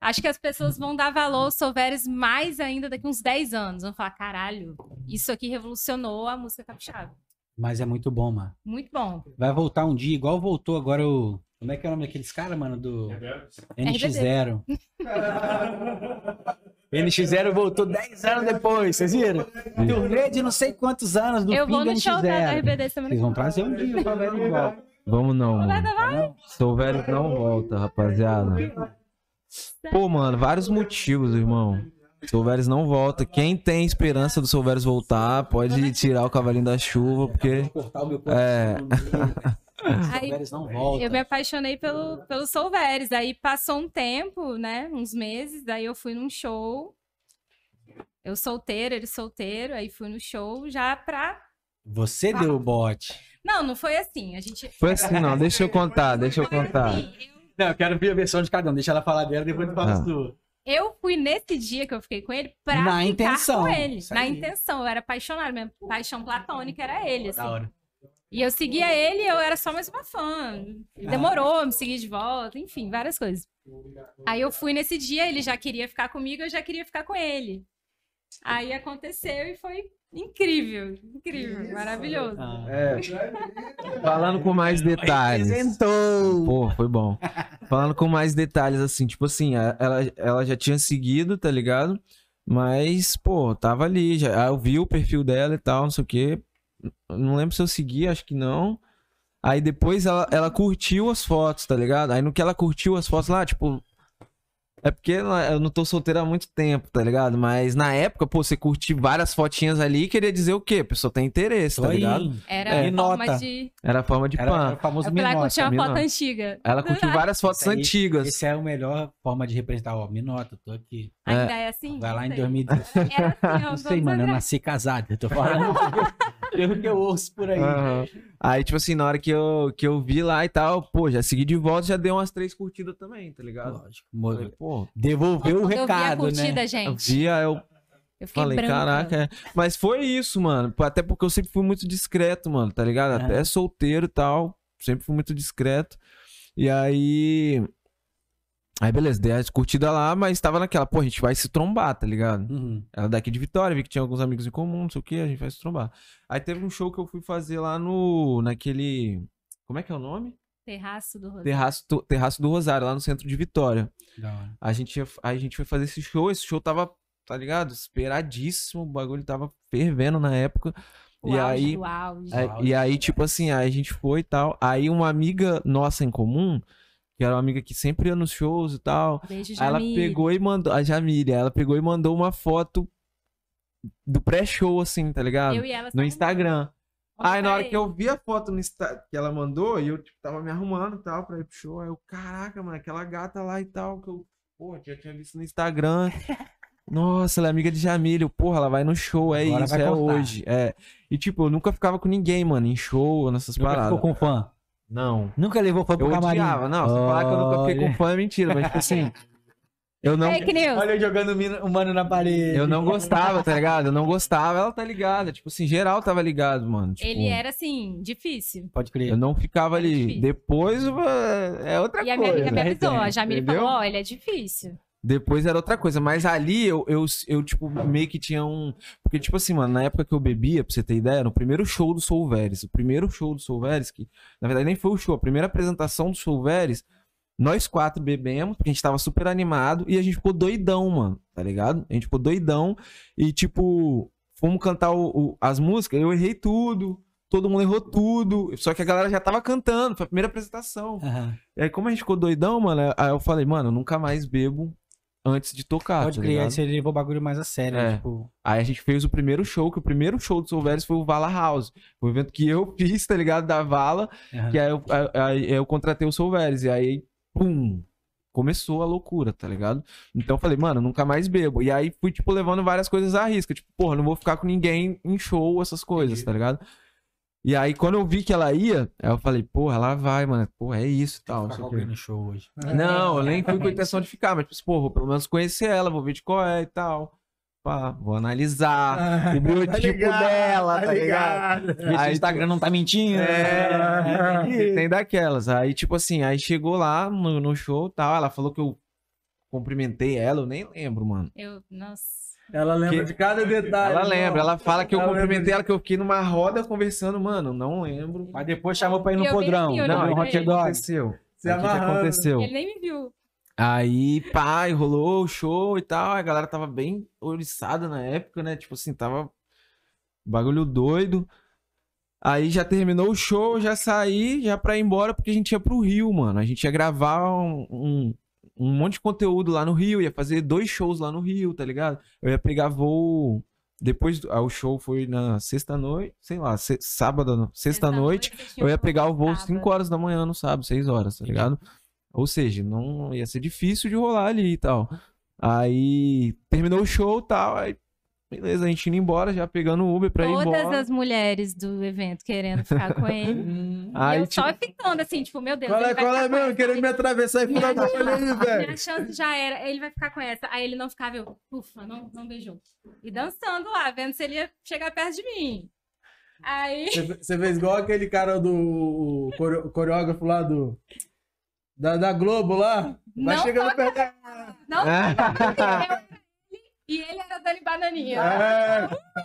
Acho que as pessoas vão dar valor aos Solveres mais ainda daqui uns 10 anos. Vão falar, caralho, isso aqui revolucionou a música capixaba. Mas é muito bom, mano. Muito bom. Vai voltar um dia, igual voltou agora o. Como é que é o nome daqueles caras, mano? Do NX0. NX0 voltou 10 anos depois, vocês viram? Turnê de não sei quantos anos do eu vou do no show da, da NX0. RBD semana Vocês vão trazer um dia o Solveres de volta. Vamos não, mano. Não? Souveres não volta, rapaziada. Pô, mano, vários motivos, irmão. Souveres não volta. Quem tem esperança do Souveres voltar, pode tirar o cavalinho da chuva, porque. Cortar o meu É. Aí, Solveres não volta. Eu me apaixonei pelo, pelo Solveres. Aí passou um tempo, né? Uns meses. Daí eu fui num show. Eu solteiro, ele solteiro. Aí fui no show já pra. Você deu o bote. Não, não foi assim. A gente. Foi assim, não. Deixa eu contar, deixa eu contar. Assim, eu- Não, eu quero ver a versão de cada um. Deixa ela falar dela, depois tu fala Ah. a sua. Eu fui nesse dia que eu fiquei com ele pra Na ficar intenção, com ele. Na intenção. Eu era apaixonada. Minha paixão platônica era ele. Assim. Da hora. E eu seguia ele, eu era só mais uma fã. Demorou a me seguir de volta, enfim, várias coisas. Aí eu fui nesse dia, ele já queria ficar comigo, eu já queria ficar com ele. Aí aconteceu e foi incrível, incrível, Isso. maravilhoso. Ah. É, falando com mais detalhes. Representou. Pô, foi bom. Falando com mais detalhes, assim, tipo assim, ela, ela já tinha seguido, tá ligado? Mas, pô, tava ali, já, eu vi o perfil dela e tal, não sei o quê. Não lembro se eu segui, acho que não. Aí depois ela, ela curtiu as fotos, tá ligado? Aí no que ela curtiu as fotos lá, tipo. É porque eu não tô solteiro há muito tempo, tá ligado? Mas na época, pô, você curtir várias fotinhas ali queria dizer o quê? A pessoa tem interesse, tá ligado? Era É. a forma Nota. de. Era a forma de Era, pan. era o famoso fui lá minota. curtir uma foto antiga. Ela curtiu várias fotos Isso aí- antigas. Essa é a melhor forma de representar. Ó, me nota, tô aqui. Ainda é assim? Vai lá em sei. 2010. Era assim, ó, Não sei, mano, eu nasci casado. Eu tô falando pelo que eu ouço por aí. Aham. Aí, tipo assim, na hora que eu, que eu vi lá e tal, pô, já segui de volta, já deu umas três curtidas também, tá ligado? Lógico. Falei, pô, Devolveu o Quando eu vi a recado, curtida, né? eu gente, vi, aí eu eu fiquei falei, branca. caraca, é. Mas foi isso, mano. Até porque eu sempre fui muito discreto, mano, tá ligado? É. Até solteiro e tal, sempre fui muito discreto. E aí. Aí, beleza, dei a curtida lá, mas tava naquela, pô, a gente vai se trombar, tá ligado? Uhum. Ela daqui de Vitória, vi que tinha alguns amigos em comum, não sei o que, a gente vai se trombar. Aí teve um show que eu fui fazer lá no. naquele. Como é que é o nome? Terraço do Rosário. Terraço, do- Terraço do Rosário, lá no centro de Vitória. Da hora. A gente, a gente foi fazer esse show, esse show tava, tá ligado? Esperadíssimo, o bagulho tava fervendo na época. O e auge aí, auge. aí- e aí, tipo assim, aí a gente foi e tal. Aí uma amiga nossa em comum, que era uma amiga que sempre ia nos shows e tal, Beijo, ela pegou e mandou. A Jamília, ela pegou e mandou uma foto do pré-show, assim, tá ligado? Eu e ela No Instagram. Aí na hora que eu vi a foto no Insta... que ela mandou, e eu tipo, tava me arrumando e tal pra ir pro show, aí eu, caraca, mano, aquela gata lá e tal, que eu, pô, já tinha visto no Instagram. Nossa, ela é amiga de eu, porra, ela vai no show, é Agora isso, é cortar. hoje. É. E tipo, eu nunca ficava com ninguém, mano, em show, nessas Nunca paradas. ficou com fã? Não. Nunca levou fã pro Eu camarim? odiava, não, se falar que eu nunca fiquei com fã é mentira, mas tipo assim, eu não Fake news. Olha eu jogando o o mano na parede. Eu não gostava, tá ligado? Eu não gostava, ela tá ligada. Tipo assim, geral tava ligado, mano. Tipo, Ele era, assim, difícil. Pode crer. Eu não ficava Era ali. difícil. Depois é outra E a minha coisa. amiga me avisou. A Jamile falou, ó, ele é difícil. Depois era outra coisa. Mas ali eu, eu, eu, tipo, meio que tinha um. Porque, tipo assim, mano, na época que eu bebia, pra você ter ideia, no primeiro show do Soul Veres, o primeiro show do Soul Veres, que na verdade nem foi o show, a primeira apresentação do Soul Veres, nós quatro bebemos, porque a gente tava super animado e a gente ficou doidão, mano, tá ligado? A gente ficou doidão e, tipo, fomos cantar o- o- as músicas, eu errei tudo. Todo mundo errou tudo. Só que a galera já tava cantando. Foi a primeira apresentação. Aham. E aí, como a gente ficou doidão, mano, aí eu falei, mano, eu nunca mais bebo antes de tocar. Pode tá crer, aí você levou o bagulho mais a sério. É. Tipo, Aí a gente fez o primeiro show, que o primeiro show do Soul Veres foi o Vala House. Foi um evento que eu fiz, tá ligado? Da Vala. aham. Que aí eu, aí- eu contratei o Soul Veres. E aí, pum, começou a loucura, tá ligado? Então eu falei, mano, nunca mais bebo. E aí fui, tipo, levando várias coisas à risca. Tipo, porra, não vou ficar com ninguém em show, essas coisas, Entendi. tá ligado? E aí, quando eu vi que ela ia, aí eu falei, porra, ela vai, mano. Porra, é isso e tal. não no show hoje. Não, eu nem fui com a intenção de ficar, mas, tipo, porra, vou pelo menos conhecer ela, vou ver de qual é e tal. Pá, vou analisar o biotipo dela, tá ligado? Ver se o Aí, Instagram não tá mentindo. É, tem daquelas. Aí, tipo assim, aí chegou lá no, no show e tal, ela falou que eu cumprimentei ela, eu nem lembro, mano. Eu, nossa. Ela lembra Que- de cada detalhe. Ela lembra, ela fala que eu Ela lembra cumprimentei ela, que eu fiquei numa roda conversando, mano, não lembro. Mas depois chamou pra ir no Eu vi podrão. aqui, eu Não, não no vi. hot O que dog. aconteceu? Se Aí, o que que amarrando. aconteceu? Ele nem me viu. Aí, pai, rolou o show e tal. A galera tava bem oriçada na época, né? Tipo assim, tava bagulho doido. Aí já terminou o show, já saí, já pra ir embora, porque a gente ia pro Rio, mano. A gente ia gravar um, um, um monte de conteúdo lá no Rio, ia fazer dois shows lá no Rio, tá ligado? Eu ia pegar voo. Depois, do- ah, o show foi na sexta-noite, sei lá, se- sábado, sexta-noite. Eu ia pegar o voo sábado. 5 horas da manhã no sábado, 6 horas, tá ligado? Ou seja, não ia ser difícil de rolar ali e tal. Aí terminou o show e tal, aí beleza, a gente indo embora, já pegando o Uber pra ir Todas embora. as mulheres do evento querendo ficar com ele. Hum. e Aí, eu tipo, só ficando assim, tipo, meu Deus. Qual é, ele vai qual é ficar com mesmo? essa. Querendo me atravessar e meu olho aí, velho. Minha chance já era, ele vai ficar com essa. Aí ele não ficava, eu, ufa, não, não beijou. E dançando lá, vendo se ele ia chegar perto de mim. Aí. Você- fez igual aquele cara do coreógrafo lá do. Da, da Globo lá. Vai Não chegando perto. Não, Ah. eu era ele, e ele era da bananinha.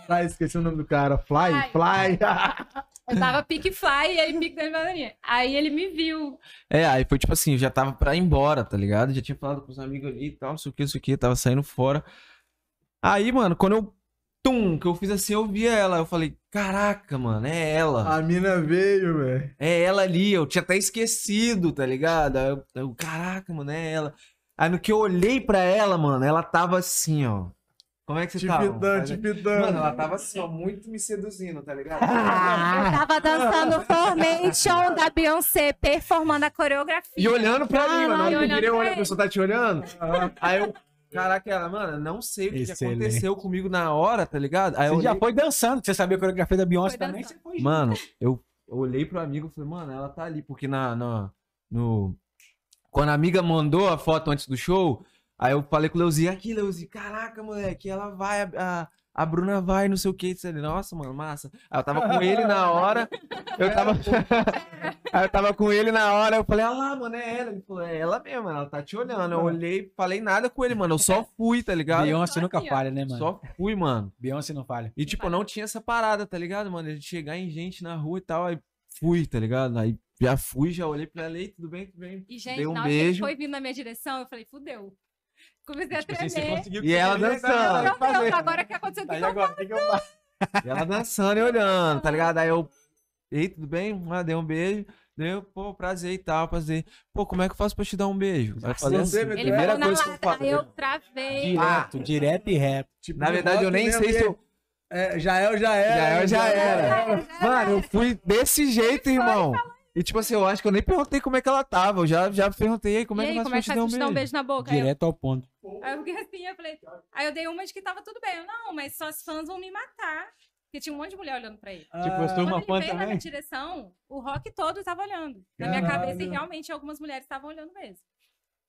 É. Esqueci o nome do cara. Fly? Fly. Eu tava pique fly e ele pique em bananinha. Aí ele me viu. É, aí foi tipo assim, eu já tava pra ir embora, tá ligado? Já tinha falado com os amigos ali e tal, não sei o que, não sei o que, tava saindo fora. Aí, mano, quando eu. Tum, que eu fiz assim, eu vi ela. Eu falei, caraca, mano, é ela. A mina veio, velho. É ela ali, eu tinha até esquecido, tá ligado? Aí eu, eu, caraca, mano, é ela. Aí no que eu olhei pra ela, mano, ela tava assim, ó. Como é que você Te tava? pitando. Mano, ela tava assim, ó, muito me seduzindo, tá ligado? Eu tava dançando Formation da Beyoncé, performando a coreografia. E olhando pra mim, mano. Eu olhando olha, a pessoa tá te olhando. Aí eu, caraca, ela, mano, não sei o que, que aconteceu comigo na hora, tá ligado? Aí eu Você já olhei- foi dançando, você sabia a coreografia da Beyoncé Foi também, dançando. você foi. Mano, eu, eu olhei pro amigo e falei, mano, ela tá ali, porque na, na, no... Quando a amiga mandou a foto antes do show, aí eu falei com o Leuzinho, aqui, Leuzinho, caraca, moleque, ela vai, a, a, Bruna vai, não sei o que, ele, nossa, mano, massa. Aí eu tava com ele na hora, eu tava... aí eu tava com ele na hora, eu falei, ah lá, mano, é ela. Ele falou, é ela mesmo, ela tá te olhando. Eu olhei, falei nada com ele, mano, eu só fui, tá ligado? Beyoncé nunca falha, né, mano? Só fui, mano. Beyoncé não falha. E, tipo, não tinha essa parada, tá ligado, mano? De chegar em gente na rua e tal, aí fui, tá ligado? Aí já fui, já olhei pra ela, "Ei, tudo bem, tudo bem. E, gente, Dei um na hora que ele beijo. foi vindo na minha direção, eu falei, fudeu. Comecei a Tipo assim, você tremer. conseguiu E ela fazer, dançando. tá, fazer. Deus, agora o que aconteceu? O que Aí que eu agora, que eu faço? E ela dançando e olhando, tá ligado? Aí eu, ei, tudo bem? Ah, dei um beijo. Deu, pô, prazer e tal, prazer. Pô, como é que eu faço pra te dar um beijo? Eu falei Você, assim, meu Ele primeira falou na coisa que eu lata, falei. eu travei. Direto, direto e reto. Tipo, Na verdade, eu nem sei se eu. É, já é, já era. Já é, já era. era. Mano, eu fui desse jeito, irmão. E tipo assim, eu acho que eu nem perguntei como é que ela tava. Eu já, já perguntei aí como e é que aí, como é que dar um beijo na boca? Aí eu, Direto ao ponto. aí eu fiquei assim, eu falei. Aí eu dei uma de que tava tudo bem. Eu, não, mas suas fãs vão me matar. Porque tinha um monte de mulher olhando pra ele. Tipo, eu sou uma ele fã veio na minha também. direção, o rock todo tava olhando. Na minha cabeça, e realmente algumas mulheres estavam olhando mesmo.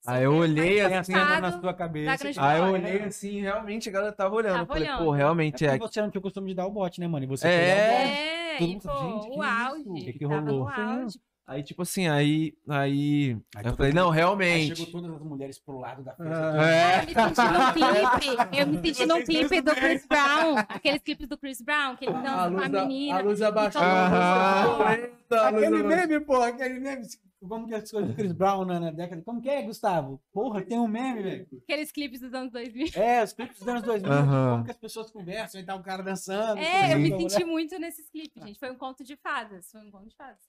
Aí eu olhei Tem a cena na sua cabeça. Aí eu olhei assim, realmente a galera tava olhando. Tava eu falei, olhando. pô, realmente É é. você não tinha o costume de dar o bote, né, mano? E você É. mundo, pô, gente, o auge. O que que tava rolou? no auge. Aí, tipo assim, aí. Aí. Aí eu falei, mundo- não, Aí realmente. chegou todas as mulheres pro lado da festa. Ah. É. Eu me senti num clipe. Eu me senti num clipe do Chris Brown. Aqueles clipes do Chris Brown, que ele A dança com a luz, da, menina. a luz abaixou. A luz Aquele meme, pô, aquele meme. Como que é as coisas do Chris Brown na, na década? Como que é, Gustavo? Porra, tem um meme, velho. Aqueles clipes dos anos 2000. É, os clipes dos anos 2000, Aham. como que as pessoas conversam e tá o cara dançando. É, eu me senti muito nesses clipes, gente. Foi um conto de fadas. Foi um conto de fadas.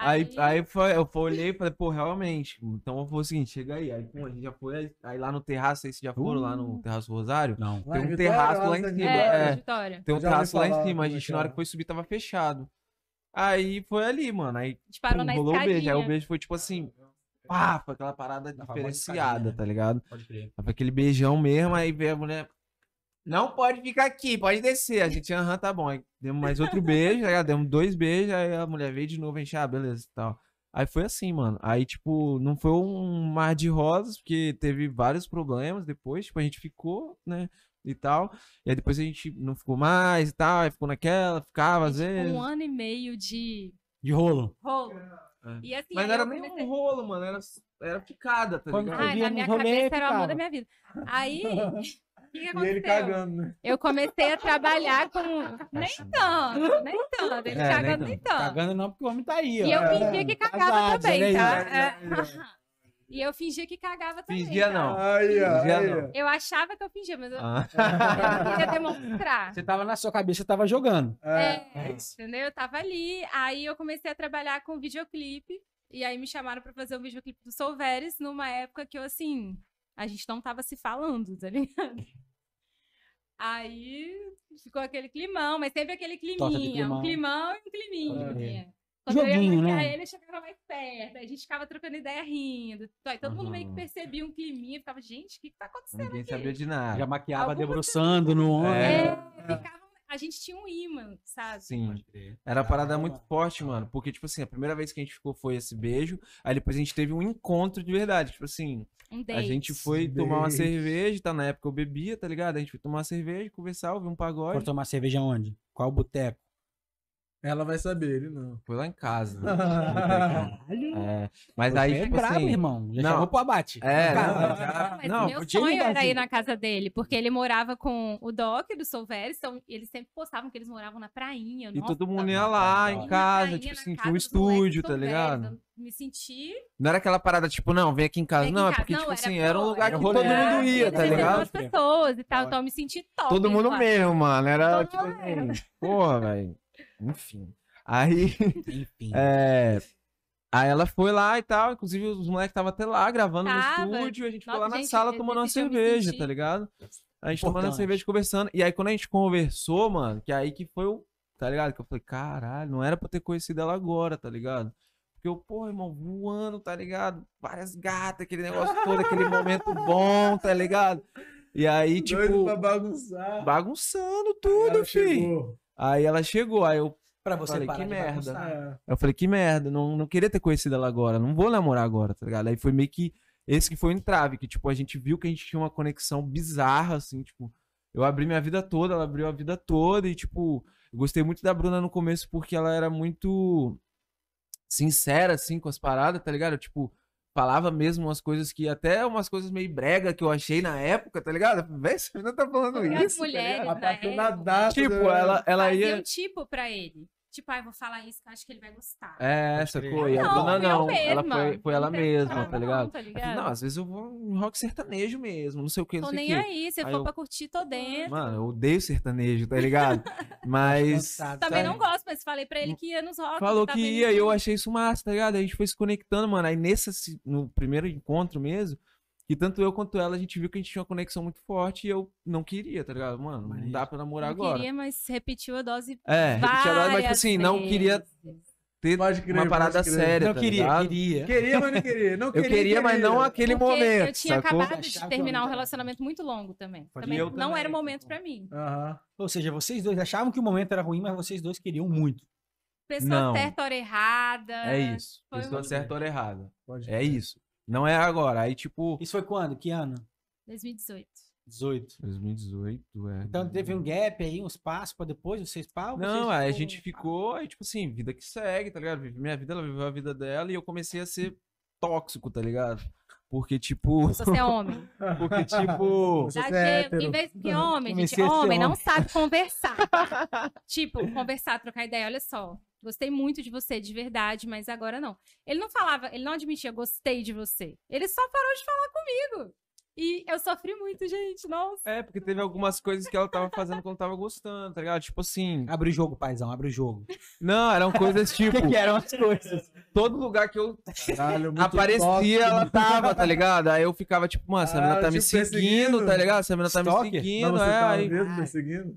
Aí, aí foi, eu fui, olhei e falei, pô, realmente. Então eu vou o seguinte, chega aí. Aí, pô, a gente já foi aí, lá no terraço, aí vocês já foram lá no Terraço Rosário? Não. Tem em um Vitória, terraço lá em cima. É, é. Tem um terraço lá em cima, a é gente na hora é. que foi subir tava fechado. Aí foi ali, mano. Aí pum, na rolou o beijo. Aí o beijo foi tipo assim, pá, foi aquela parada diferenciada, escadinha. tá ligado? Pode crer. Foi aquele beijão mesmo, aí veio a mulher. Não pode ficar aqui, pode descer. A gente, aham, tá bom. Aí demos mais outro beijo, aí demos dois beijos, aí a mulher veio de novo, a gente, ah, beleza e tal. Aí foi assim, mano. Aí, tipo, não foi um mar de rosas, porque teve vários problemas depois, tipo, a gente ficou, né, e tal. E aí depois a gente não ficou mais e tal, aí ficou naquela, ficava às vezes. Um ano e meio de De rolo. rolo. É. E assim, Mas não era nem comecei- um rolo, mano, era, era ficada, tá ligado? Ai, via na minha cabeça era o amor da minha vida. Aí, que, E ele aconteceu? cagando, né? Eu comecei a trabalhar com. Nem tanto, nem tanto. Ele É, nem cagando tanto. nem tanto. Cagando não, porque o homem tá aí, ó. E eu É, fingia que cagava também, tá? aí. É. E eu fingia que cagava também. Fingia tá? não. Aí, não. Eu achava que eu fingia, mas eu, Ah. eu não queria demonstrar. Você tava na sua cabeça, você tava jogando. É. É, entendeu? Eu tava ali, aí eu comecei a trabalhar com videoclipe, e aí me chamaram pra fazer o videoclipe do Solveres, numa época que eu, assim, a gente não tava se falando, tá ligado? Aí ficou aquele climão, mas sempre aquele climinha, um climão. e um climinha. É. Quando eu Joguinho, ia maquiar né? ele, eu chegava mais perto, aí a gente ficava trocando ideia rindo. Aí todo mundo meio que Uhum. percebia um climinha, ficava, gente, o que que tá acontecendo Ninguém aqui? sabia de nada. Já maquiava Alguma debruçando no ombro. É. É, ficava, a gente tinha um imã, sabe? Sim. Era uma parada muito forte, mano. Porque, tipo assim, a primeira vez que a gente ficou foi esse beijo. Aí depois a gente teve um encontro de verdade. Tipo assim, Um a gente foi tomar uma cerveja, tá? Na época eu bebia, tá ligado? A gente foi tomar uma cerveja, conversar, ouvir um For pagode. tomar cerveja onde? Qual boteco? Ela vai saber, ele não. Foi lá em casa. Caralho. É, mas Você aí, é tipo brabo, assim... irmão. Já não. chamou pro abate. É, não, já- Mas não, meu sonho ir, era Brasil. ir na casa dele, porque ele morava com o Doc do Solveres, então eles sempre postavam que eles moravam na prainha. E Nossa, todo mundo ia lá em na casa, prainha, tipo assim, tinha um estúdio, tá ligado? Eu Me senti. Não era aquela parada, tipo, não, vem aqui em casa. Não, em é porque, tipo assim, era era um lugar era que todo mundo ia, tá ligado? as pessoas e tal, então eu me senti top. Todo mundo lá. mesmo, mano. Era, Todo tipo mundo assim, porra, velho. Enfim. Aí, Enfim. é... Aí ela foi lá e tal, inclusive os moleques estavam até lá gravando Tava. no estúdio, e a gente foi Nossa, lá na gente, sala esse tomando uma cerveja, tá ligado? A gente tomando cerveja conversando. E aí quando a gente conversou, mano, que aí que foi o. Tá ligado? Que eu falei, caralho, não era pra eu ter conhecido ela agora, tá ligado? Porque eu, porra, irmão, voando, tá ligado? Várias gatas, aquele negócio todo, aquele momento bom, tá ligado? E aí, Doido tipo, pra bagunçar. bagunçando tudo, filho. chegou. Aí ela chegou, aí eu, Pra você Falei, parar que merda. eu falei, que merda, não, não queria ter conhecido ela agora, não vou namorar agora, tá ligado? Aí foi meio que esse que foi o entrave, que tipo, a gente viu que a gente tinha uma conexão bizarra, assim, tipo, eu abri minha vida toda, ela abriu a vida toda e, tipo, eu gostei muito da Bruna no começo porque ela era muito sincera, assim, com as paradas, tá ligado? Tipo, falava mesmo umas coisas que, até umas coisas meio brega que eu achei na época, tá ligado? Véi, essa menina tá falando Porque as isso, tá mulheres, ligado? né, Apaixonadaço. Tipo, ela, ela ia... um tipo pra ele. Tipo, ai, vou falar isso que eu acho que ele vai gostar. É, crer. foi. A Não, Bruna fui eu não. Ela foi, foi ela Não mesma, tá ligado? não, tá ligado? Não, às vezes eu vou em rock sertanejo mesmo, não sei o que, não Tô nem que. aí, se Aí for eu- pra curtir, tô dentro. Mano, eu odeio sertanejo, tá ligado? Mas. Também sabe? não gosto, mas falei pra ele que ia nos rock. Falou tava que ia e eu achei isso massa, tá ligado? A gente foi se conectando, mano. Aí nesse, assim, no primeiro encontro mesmo, que tanto eu quanto ela, a gente viu que a gente tinha uma conexão muito forte e eu não queria, tá ligado? Mano, não dá pra namorar Não agora. queria, mas repetiu a dose É, repetia a dose, mas tipo assim, não queria vezes. ter Pode crer, uma parada pode crer. séria, Não tá queria, ligado? queria. Queria, mas não queria. Não Eu queria, queria, mas não aquele Porque momento, eu tinha sacou? acabado de terminar um relacionamento muito longo também. Também não também, era o momento pô. pra mim. Aham. Ou seja, vocês dois achavam que o momento era ruim, mas vocês dois queriam muito. Pessoa Não. certa, hora errada. É isso. Foi Pessoa certa, hora errada. Pode É isso. Não é agora. Aí, tipo. Isso foi quando? Que ano? 2018. 18. 2018, é. Então teve um gap aí, um espaço pra depois vocês pau? Não, vocês aí a gente ficou, aí, tipo assim, vida que segue, tá ligado? Vivi minha vida, ela viveu a vida dela e eu comecei a ser tóxico, tá ligado? Porque, tipo. Você é homem. Porque, tipo. Você é. Em vez de homem, gente, ser homem não homem. sabe conversar. tipo, conversar, trocar ideia. Olha só. Gostei muito de você, de verdade, mas agora não. Ele não falava, ele não admitia, gostei de você. Ele só parou de falar comigo. E eu sofri muito, gente. Nossa. É, porque teve algumas coisas que ela tava fazendo que eu não tava gostando, tá ligado? Tipo assim. Abre o jogo, paizão, abre o jogo. Não, eram coisas O tipo. que, que eram as coisas? Todo lugar que eu Caralho, aparecia, ela tava, tá ligado? Aí eu ficava tipo, mano, essa Ah, menina tá me te seguindo, tá ligado? Essa menina tá me seguindo, você é. tava Aí, mesmo perseguindo?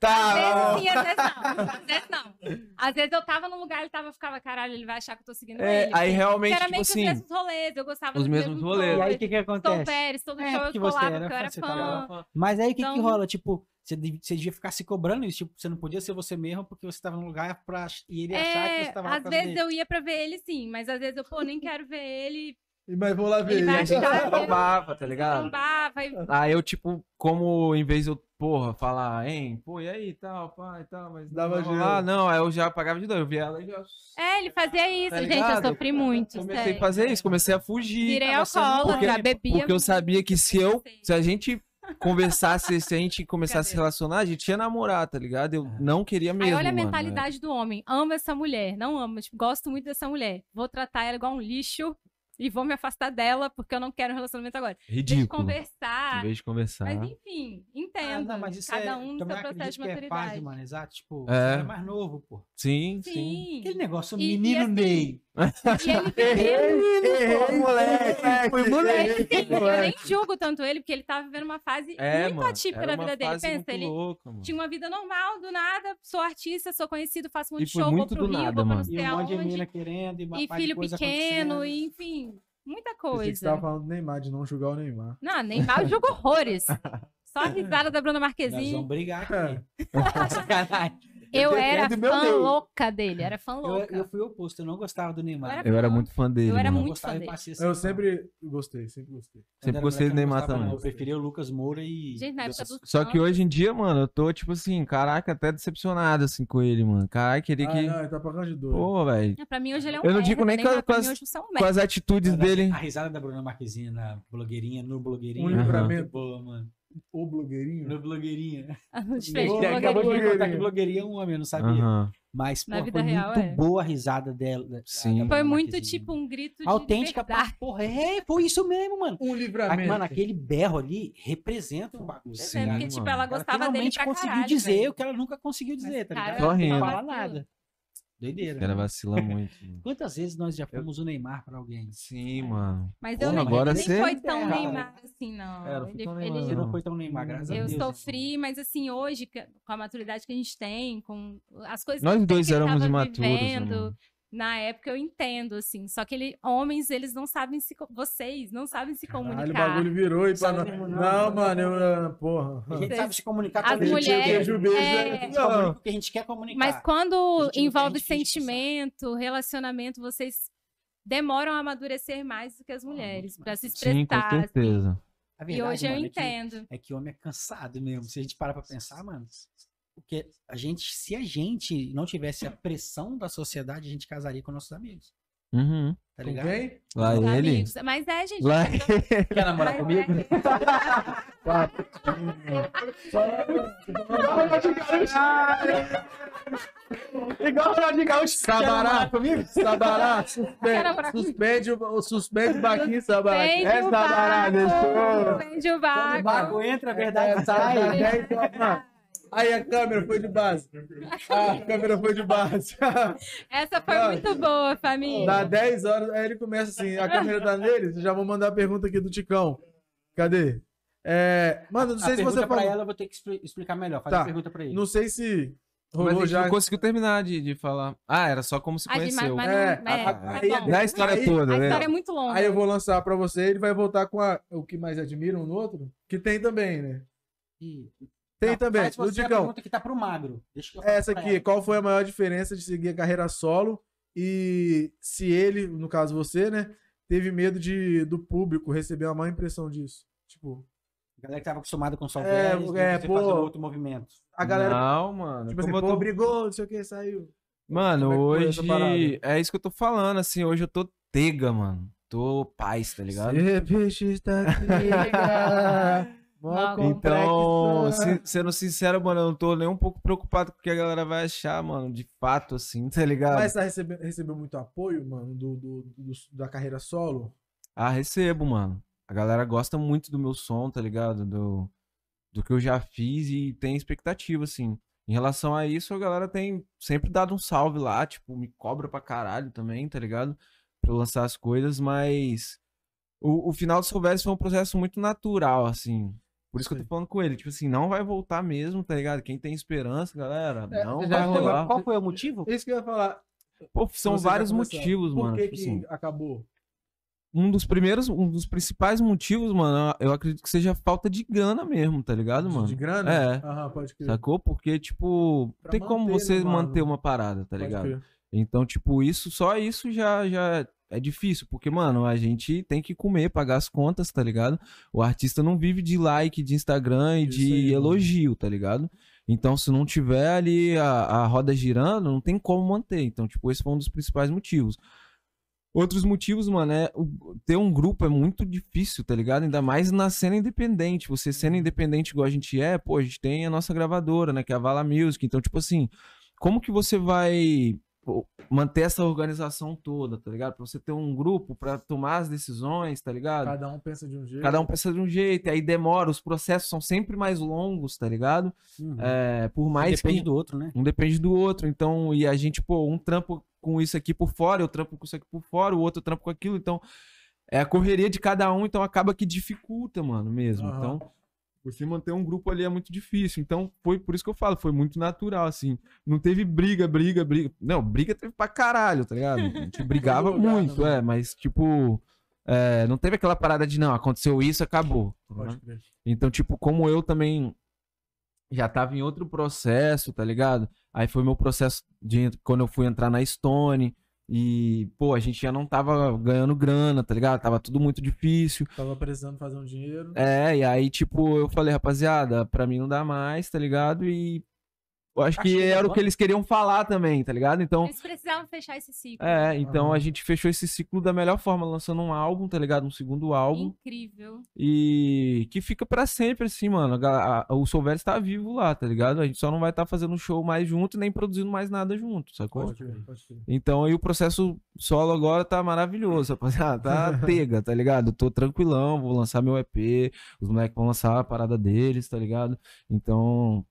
Tá. Às vezes sim, às vezes não. Às vezes não. Às vezes eu tava num lugar, ele tava, ficava, caralho, ele vai achar que eu tô seguindo É, ele. aí realmente, era tipo meio que assim. os mesmos rolês, eu gostava os dos mesmos rolês. E aí o que que Tom acontece? Pérez, todo É, show eu colava, era porque eu era fã, tava- Mas aí o que, que Então- rola? Tipo, você devia, você devia ficar se cobrando isso. Tipo, você não podia ser você mesmo porque você tava num lugar pra. E ele achar que É, você tava lá às vezes dele. eu ia pra ver ele sim, mas às vezes eu, pô, nem quero ver ele, E Mas vou lá ver. Ele vai gente. achar- Eu trombava, tá ligado? trombava e Aí eu, tipo, como em vez de eu, porra, falar, hein, pô, e aí, tal, pá, e tal, mas Dava não, lá, não, aí eu já apagava de dor, eu via ela e já É, ele fazia isso, Tá gente, eu sofri muito, comecei sério. a fazer isso, comecei a fugir. Virei alcoólatra, porque- bebia Porque eu sabia que se eu, se a gente conversasse, se a gente começasse a se relacionar, a gente ia namorar, tá ligado? Eu não queria mesmo, Aí olha a mano, mentalidade do homem. Amo essa mulher, não amo, tipo, gosto muito dessa mulher. Vou tratar ela igual um lixo e vou me afastar dela porque eu não quero um relacionamento agora. é. Deixa de Ridículo. conversar. Em vez de conversar. Mas enfim, Ah, entendo. não, mas isso Cada é, um no seu processo de que é maturidade. fase, mano. Exato. Tipo, É. você era mais novo, pô. Sim, sim. Sim. Aquele negócio, E- e menino assim, Ney. E ele viveu. Errei, moleque. Foi moleque. Eu nem julgo tanto ele, porque ele tava vivendo uma fase É, muito mano. atípica era da uma vida dele. fase Pensa, muito ele louca, mano. tinha uma vida normal, do nada, sou artista, sou conhecido, faço muito E foi show, muito vou pro do Rio, nada, vou pra não mano. E sei um monte de aonde. querendo, e, uma E par de filho coisa pequeno, acontecendo. e enfim, muita Pensei que você coisa. tava falando do Neymar, de não julgar o Neymar. Não, Neymar eu jogo horrores. Só a risada da Bruna Nós vamos brigar aqui. Sacanagem. Eu era fã Deus. louca dele, era fã Eu, louca. eu fui o oposto, eu não gostava do Neymar. Eu era Eu era fã. muito fã dele. Eu era mano. muito fã dele. passei assim, Eu mano. sempre gostei, sempre gostei. Sempre gostei do eu Neymar gostava, também. não. Eu preferia o Lucas Moura e. Gente, na época do Só que hoje em dia, mano, eu tô, tipo assim, caraca, até decepcionado, assim, com ele, mano. Caraca, ele Ah, que... não, ele tá pagando de doido. Pô, velho. É, Pra mim hoje ele é um Eu não digo nem com- com mim as- hoje você Com merda. as atitudes dele... A risada da Bruna Marquezine na blogueirinha, no blogueirinha. Um Muito livramento. boa, mano. O blogueirinho. No blogueirinha. Diferente Boa, do acabou de ver. contar que blogueirinha é um homem, eu não sabia. Aham. Mas, pô, Na vida foi real, muito é. boa a risada dela. Sim. da Foi muito tipo um grito de Autêntica pra verdade. porra. É, foi isso mesmo, mano. Um livramento. Mano, aquele berro ali representa o bagulho. Sim, é, porque, mano. tipo, ela Ela gostava dele finalmente pra conseguiu caralho, dizer velho. o que ela nunca conseguiu dizer, tá cara, ligado? Não fala nada. Doideira. Ela né? vacila muito. mano. Quantas vezes nós já fomos o Neymar pra alguém? Sim, mano. Mas Pô, eu nem, agora nem você- foi tão Errado. Neymar assim, não. É, não foi Ele- tão ele- Neymar, Você não foi tão Neymar, graças a Eu Deus. né? sofri, mas assim, hoje, com a maturidade que a gente tem, com as coisas Nós que eu sei dois éramos imaturos, né, vivendo? Na época eu entendo, assim. Só que ele, homens, eles não sabem se. Vocês não sabem se Caralho, o comunicar. bagulho virou e pra Sabe não. Não, não. mano, eu. ah, Porra. A gente sabe se comunicar As quando a gente mulheres- Beijo, beijo. é, né? A gente comunica Não. o que a gente quer comunicar. Mas quando envolve sentimento, relacionamento, vocês demoram a amadurecer mais do que as mulheres, pra se Sim, com expressar. assim. certeza. A E verdade, hoje eu mano, é que- entendo. É que homem é cansado mesmo. Se a gente parar pra pensar, mano, porque a gente, se a gente não tivesse a pressão da sociedade, a gente casaria com nossos amigos. Uhum. Tá ligado? quem? Lá Os ele... amigos. Mas é, gente. Lá Quer namorar Mas comigo? Igual o Ronaldinho Gaúcho. Sabará. comigo? Sabará. Namorar Suspende, suspende, o, suspende o baquinho, Sabará. É o Sabará, deixou. barco, vende o O barco. barco entra, a verdade É, sai. Aí a câmera foi de base. A câmera foi de base. Essa foi muito boa, família. Dá 10 horas, aí ele começa assim, a câmera tá nele, já vou mandar a pergunta aqui do Ticão. Cadê? É, mano, não sei a se você falou. ela eu vou ter que expli- explicar melhor. Faz Tá. a pergunta pra ele. Não sei se Mas a rolou já. não conseguiu terminar de, de falar. Ah, era só como se Ah, conheceu. mas É, não, é, a- tá. Da história Aí- toda, A né? história é muito longa. Aí eu vou lançar pra você, ele vai voltar com a, o que mais admira um no outro, que tem também, né? Ih, Tem não, também. Faz você a pergunta que tá pro magro. Essa aqui, ela. qual foi a maior diferença de seguir a carreira solo e se ele, no caso você, né, teve medo de do público receber uma má impressão disso? Tipo, A galera que tava acostumada com só É, velhos, é, pô. fazer outro movimento. a galera, Não, mano. tipo assim, pô, tô- brigou, não sei o que, saiu. Mano, é hoje. É isso que eu tô falando, assim. Hoje eu tô tega, mano. Tô paz, tá ligado? Ser peixe está tega, mó. Então, se- sendo sincero, mano, eu não tô nem um pouco preocupado com o que a galera vai achar, mano, de fato, assim, tá ligado? Mas você recebeu, recebeu muito apoio, mano, do, do- do- da carreira solo? Ah, recebo, mano. A galera gosta muito do meu som, tá ligado? Do, do que eu já fiz e tem expectativa, assim. Em relação a isso, a galera tem sempre dado um salve lá, tipo, me cobra pra caralho também, tá ligado? Pra eu lançar as coisas, mas o, o final do Silvestre foi um processo muito natural, assim. Por isso que eu tô falando com ele, tipo assim, não vai voltar mesmo, tá ligado? Quem tem esperança, galera, É, não você vai rolar. Qual foi o motivo? Isso que eu ia falar. Pô, são Você vários motivos, Por mano. que tipo que assim. acabou? um dos primeiros, um dos principais motivos, mano, eu acredito que seja falta de grana mesmo, tá ligado, mano? De grana? É. Aham, pode crer. Sacou? Porque, tipo, Pra tem como você né, mano? manter uma parada, tá Pode ligado? crer. Então, tipo, isso, só isso já, já é difícil, porque, mano, a gente tem que comer, pagar as contas, tá ligado? O artista não vive de like, de Instagram e Isso de aí, mano. elogio, tá ligado? Então, se não tiver ali a, a roda girando, não tem como manter. Então, tipo, esse foi um dos principais motivos. Outros motivos, mano, é ter um grupo é muito difícil, tá ligado? Ainda mais na cena independente. Você sendo Uhum. independente igual a gente é, pô, a gente tem a nossa gravadora, né, que é a Vala Music. Então, tipo assim, como que você vai manter essa organização toda, tá ligado? Pra você ter um grupo pra tomar as decisões, tá ligado? Cada um pensa de um jeito. Cada um pensa de um jeito, e aí demora, os processos são sempre mais longos, tá ligado? Uhum. É, por mais Depende que do outro, né? um depende do outro. Então, e a gente, pô, um trampo com isso aqui por fora, eu trampo com isso aqui por fora, o outro trampo com aquilo. Então, é a correria de cada um, então acaba que dificulta, mano, mesmo. Aham. Então, você manter um grupo ali é muito difícil. Então, foi por isso que eu falo, foi muito natural, assim. Não teve briga, briga, briga. Não, briga teve pra caralho, tá ligado? A gente brigava muito, né, é, mas, tipo. é, não teve aquela parada de não, aconteceu isso, acabou. crer. Então, tipo, como eu também já tava em outro processo, tá ligado? Aí foi meu processo de quando eu fui entrar na Stone. E, pô, a gente já não tava ganhando grana, tá ligado? Tava tudo muito difícil. Tava precisando fazer um dinheiro. É, e aí, tipo, eu falei, rapaziada, pra mim não dá mais, tá ligado? E eu acho que Achei era o que eles queriam falar também, tá ligado? Então, Eles precisavam fechar esse ciclo. é, então a gente fechou esse ciclo da melhor forma, lançando um álbum, tá ligado? Um segundo álbum. Incrível. E que fica pra sempre, assim, mano. A ga- a- o Solveres tá vivo lá, tá ligado? A gente só não vai estar fazendo show mais junto, nem produzindo mais nada junto, sacou? Pode crer, pode crer. Então aí o processo solo agora tá maravilhoso, rapaziada. Tá tega, tá ligado? Tô tranquilão, vou lançar meu EP, os moleques vão lançar a parada deles, tá ligado? Então,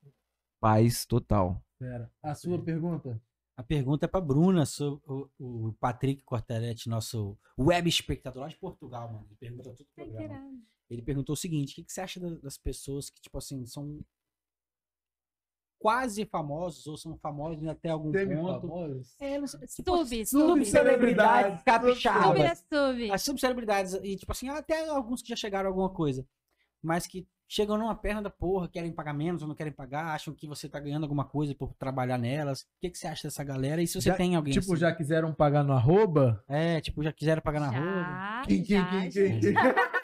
paz total. Pera. A sua pergunta? A pergunta é pra Bruna, sobre o, o Patrick Cortelete, nosso web espectador lá de Portugal, mano. Ele pergunta todo o Ai, que programa. Ele perguntou o seguinte: o que, que você acha da- das pessoas que, tipo assim, são quase famosos ou são famosos até algum ponto? Semi-famosos? É, não sei, tipo, Sub, sub sub. celebridades Sub capixabas. sub. As subcelebridades, e tipo assim, até alguns que já chegaram a alguma coisa, mas que chegam numa perna da porra, querem pagar menos ou não querem pagar, acham que você tá ganhando alguma coisa por trabalhar nelas. O que, que você acha dessa galera? E se você Já- tem alguém Tipo, assim? já quiseram pagar no arroba? É, tipo, já quiseram pagar na rua. Já, Quem, quem, quem, já. quem?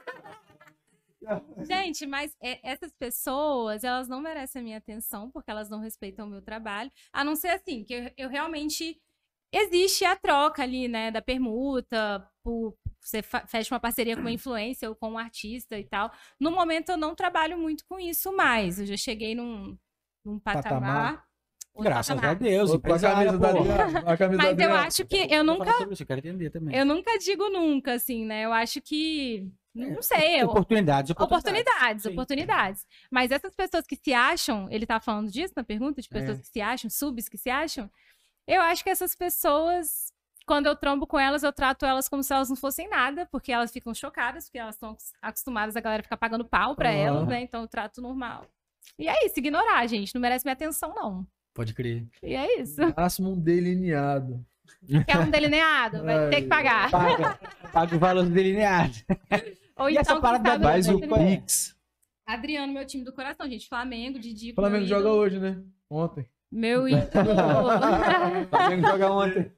Gente, mas é, essas pessoas, elas não merecem a minha atenção, porque elas não respeitam o meu trabalho. A não ser assim, que eu, eu realmente. Existe a troca ali, né, da permuta, por, você fecha uma parceria com uma influência ou com um artista e tal. No momento, eu não trabalho muito com isso mais. Eu já cheguei num, num patamar. Patamar. Graças a patamar. Deus, Com a camisa da. A camisa Mas da eu acho que eu nunca. isso, eu quero entender também. Eu nunca digo nunca, assim, né? Eu acho que. Não sei. eu- Oportunidades, Oportunidades, Sim. oportunidades. Mas essas pessoas que se acham, ele tá falando disso na pergunta, de pessoas É. que se acham, subs que se acham, eu acho que essas pessoas, quando eu trombo com elas, eu trato elas como se elas não fossem nada, porque elas ficam chocadas, porque elas estão acostumadas a galera ficar pagando pau pra Aham. elas, né? Então eu trato normal. E é isso, ignorar, gente. Não merece minha atenção, não. Pode crer. E é isso. Máximo um delineado. Quer um delineado? Vai ter que pagar. Paga, paga o valor delineado. Ou E essa então, quem parada Faz o. Pix. Adriano, meu time do coração, gente. Flamengo, Didi. Flamengo joga hoje, né? Ontem. Meu ídolo. Flamengo joga ontem.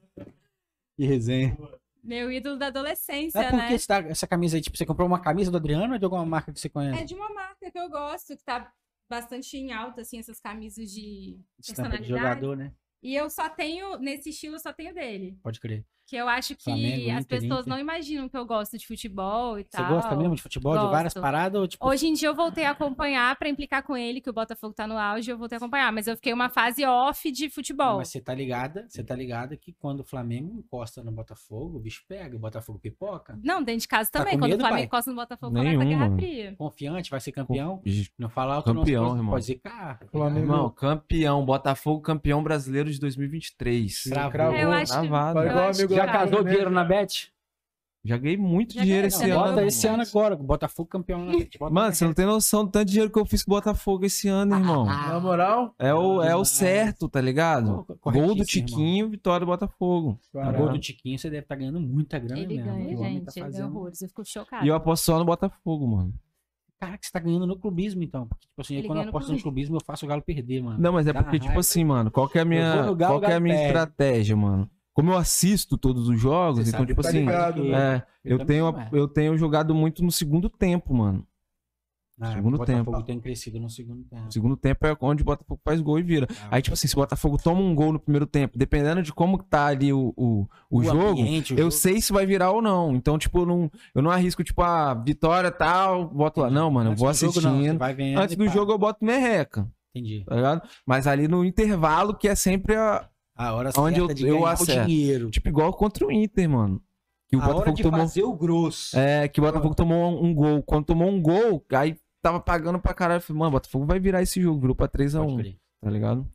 Que resenha. Meu ídolo da adolescência, É porque né? tá- essa camisa aí, tipo, você comprou uma camisa do Adriano ou de alguma marca que você É conhece? de uma marca que eu gosto, que tá bastante em alta, assim, essas camisas de Estampa de personalidade. jogador, né? E eu só tenho, nesse estilo, eu só tenho dele. Pode crer. Que eu acho que Flamengo, as Inter, pessoas Inter. não imaginam que eu gosto de futebol e Você tal. gosta mesmo de futebol, de várias Gosto. paradas? Ou, tipo, Hoje em dia eu voltei a acompanhar pra implicar com ele, que o Botafogo tá no auge, eu voltei a acompanhar. Mas eu fiquei uma fase off de futebol. mas você tá ligada, você tá ligada que quando o Flamengo encosta no Botafogo, o bicho pega, o Botafogo pipoca. Não, dentro de casa Tá também. com Quando medo, o Flamengo pai? encosta no Botafogo, Nenhum, começa a Guerra. Fria. Confiante, vai ser campeão. Não fala alto, Campeão, pode, irmão. pode zicar. Flamengo. Irmão, campeão, Botafogo campeão brasileiro de 2023. Cravou. Cravou. É, eu acho, Travado. Eu igual acho amigo que Já casou né? dinheiro na Bet? Já ganhei muito Já dinheiro ganhou. esse Não, ano. Bota irmão. esse ano agora, Botafogo campeão na Bet. Bota Mano, na você não tem noção do tanto de dinheiro que eu fiz com o Botafogo esse ano, irmão. Na moral, É o, é o certo, tá ligado? Pô, Gol do Tiquinho, vitória do Botafogo. A Caralho. gol do Tiquinho, você deve estar ganhando muita grana Ele mesmo. ganha, gente. tá Ele ganha fazendo. horrores. Eu fico chocada. E eu aposto só no Botafogo, mano. Cara, que você tá ganhando no clubismo, então. Porque, tipo assim, quando eu aposto no clubismo, eu faço o Galo perder, mano. Não, mas é Dá porque, tipo assim, mano, qual que é a minha, qual que é a minha estratégia, mano? Como eu assisto todos os jogos, Você então, sabe tipo tá assim, ligado, né? é, eu, também tenho, é. eu tenho jogado muito no segundo tempo, mano. Ah, segundo o Botafogo tempo. tem crescido no segundo tempo. O segundo tempo é onde o Botafogo faz gol e vira. Ah, Aí, tipo assim, se o Botafogo toma um gol no primeiro tempo, dependendo de como tá ali o, o, o jogo, ambiente, o eu jogo. sei se vai virar ou não. Então, tipo, eu não, eu não arrisco, tipo, a vitória tal, boto lá. Não, mano, eu Antes vou do jogo, assistindo. vendo Antes do jogo eu boto merreca, Entendi. tá ligado? Mas ali no intervalo, que é sempre a. A hora Onde certa eu- de eu ganhar o acerto. dinheiro. Tipo, igual contra o Inter, mano. Que o a hora Botafogo de tomou. fazer o grosso. É, que o Botafogo tomou um, um gol. Quando tomou um gol, aí tava pagando pra caralho. Falei, mano, o Botafogo vai virar esse jogo. Virou pra Pode 3x1, crer. tá ligado?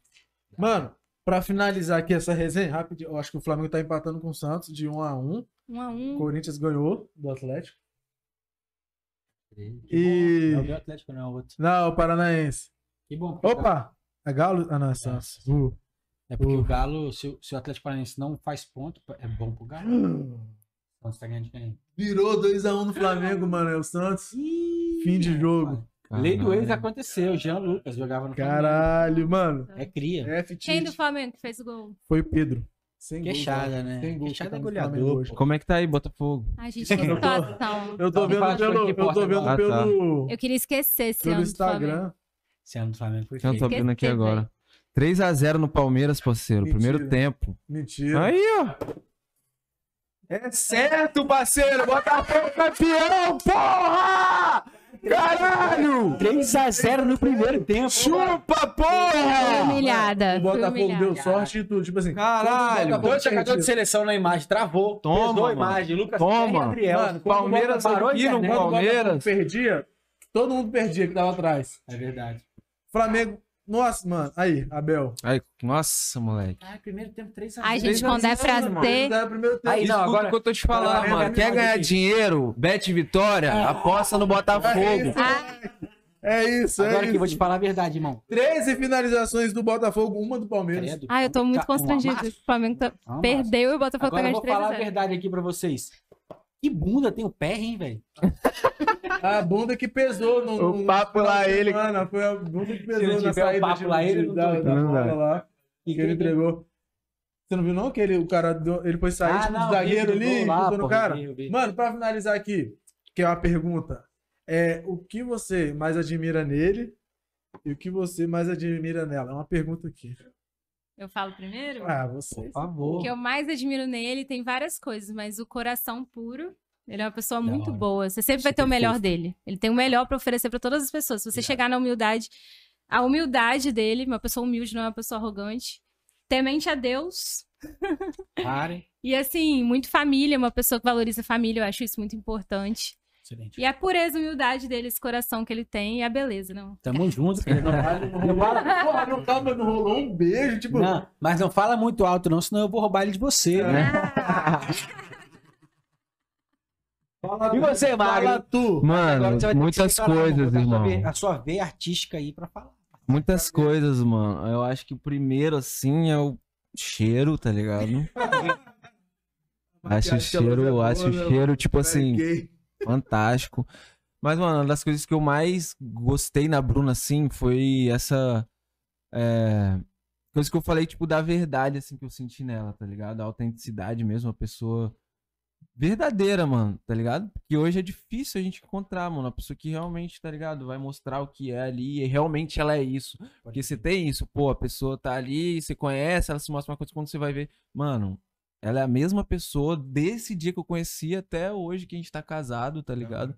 Mano, pra finalizar aqui essa resenha, rapidinho, eu acho que o Flamengo tá empatando com o Santos de 1 a 1 Um a O um. Corinthians ganhou do Atlético. E- bom. É o Atlético, não é o outro. Não, o Paranaense. Que bom. Opa! É Galo? Ah, não, é Santos. Uh. É porque Uh. o Galo, se, o- se o Atlético Paranaense não faz ponto, é bom pro Galo. Então você tá ganhando de quem? Virou 2x1 no Flamengo, mano. É o Santos. Fim de jogo. Lei do ex Caralho. aconteceu. Jean Lucas jogava no Flamengo. Caralho, mano. É cria. F Quem do. Flamengo que fez o gol? Foi o Pedro. Sem gol, Queixada, cara. né? Sem gol, Queixada que é tá no goleador, Flamengo. Como é que tá aí, Botafogo? Ai, gente, que situação. Eu tô Não, vendo pelo, eu tô vendo agora. pelo, Eu queria esquecer esse pelo ano do Flamengo. Instagram. Esse ano do Flamengo foi Eu tô vendo aqui Esqueci, agora. 3x0 no Palmeiras, parceiro. Mentira. Primeiro tempo. Mentira. Aí, ó. É certo, parceiro. Botafogo campeão, porra! Caralho! 3x0 no primeiro tempo. Chupa, porra! humilhada. O Botafogo deu sorte e tudo. Tipo assim, Caralho! Dois jogadores de seleção na imagem. Travou. Toma, pesou a imagem. Lucas Toma. E Adriel. Mano, Palmeiras a aqui no Palmeiras. perdia, todo mundo perdia que tava atrás. É verdade. Flamengo. Nossa, mano. Aí, Abel. Aí, nossa, moleque. Ah, primeiro tempo 3x0. Ai, gente, Três a quando é pra Mano, ter. tempo. Aí, não, Escuta agora- o que eu tô te falando, agora- mano. Quer ganhar dinheiro? Bet Vitória? Aposta no Botafogo. Ah, É isso, é Agora que isso. eu vou te falar a verdade, irmão. 13 finalizações do Botafogo, uma do Palmeiras. Credo. ai, eu tô muito Tá- constrangida. uma O Flamengo tá- perdeu e o Botafogo Agora eu pegou vou de 3 falar a a 0. verdade aqui pra vocês. Que bunda tem o pé, hein, velho? A bunda que pesou no, O no papo lá, ele- semana, Foi a bunda que pesou na tiver o saída papo de- lá, ele de- não da, da Não dá. lá. E Que ele entregou. Você não viu não que ele, o cara deu- ele foi sair Ah, tipo, não, zagueiro ali, lá, chutando o pô, cara? vi, vi. Mano, pra finalizar aqui, que é uma pergunta. É, o que você mais admira nele e o que você mais admira nela? É uma pergunta aqui. Eu falo primeiro? Ah, você. Por favor. O que eu mais admiro nele tem várias coisas, mas o coração puro. Ele é uma pessoa Da muito hora. boa. Você sempre vai ter o melhor fofo. dele. Ele tem o melhor pra oferecer pra todas as pessoas. Se você chegar na humildade, a humildade dele, uma pessoa humilde, não é uma pessoa arrogante. Temente a Deus. Pare. E assim, muito família, uma pessoa que valoriza a família, eu acho isso muito importante. Excelente. E a pureza e humildade dele, esse coração que ele tem e a beleza, não. Tamo junto. filho. Não, Não fala, porra, não, calma, não rolou um beijo, tipo. não, mas não fala muito alto, não, senão eu vou roubar ele de você, né? Fala, E você? Fala tu. Agora Mano, muitas coisas, a irmão. A sua veia artística aí pra falar. Muitas coisas, mano. Eu acho que o primeiro, assim, é o cheiro, tá ligado? Acho o a é cheiro, boa, acho o né? cheiro, tipo É assim, fantástico. Mas, mano, uma das coisas que eu mais gostei na Bruna, assim, foi essa. É, coisa que eu falei, tipo, da verdade, assim, que eu senti nela, tá ligado? A autenticidade mesmo, uma pessoa verdadeira, mano, tá ligado? Porque hoje é difícil a gente encontrar, mano, uma pessoa que realmente, tá ligado? Vai mostrar o que é ali e realmente ela é isso. Porque você tem isso, pô, a pessoa tá ali, você conhece, ela se mostra uma coisa quando você vai ver. Mano, ela é a mesma pessoa desse dia que eu conheci até hoje que a gente tá casado, tá ligado?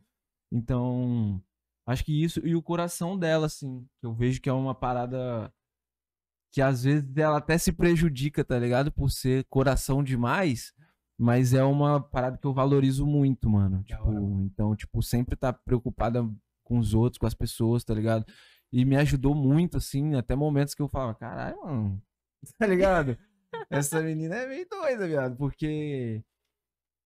Então, acho que isso. E o coração dela, assim, que eu vejo que é uma parada que às vezes ela até se prejudica, tá ligado? Por ser coração demais. Mas é uma parada que eu valorizo muito, mano. Tipo, hora, então, tipo, sempre tá preocupada com os outros, com as pessoas, tá ligado? E me ajudou muito, assim, até momentos que eu falava, caralho, mano, tá ligado? Essa menina é meio doida, viado, porque.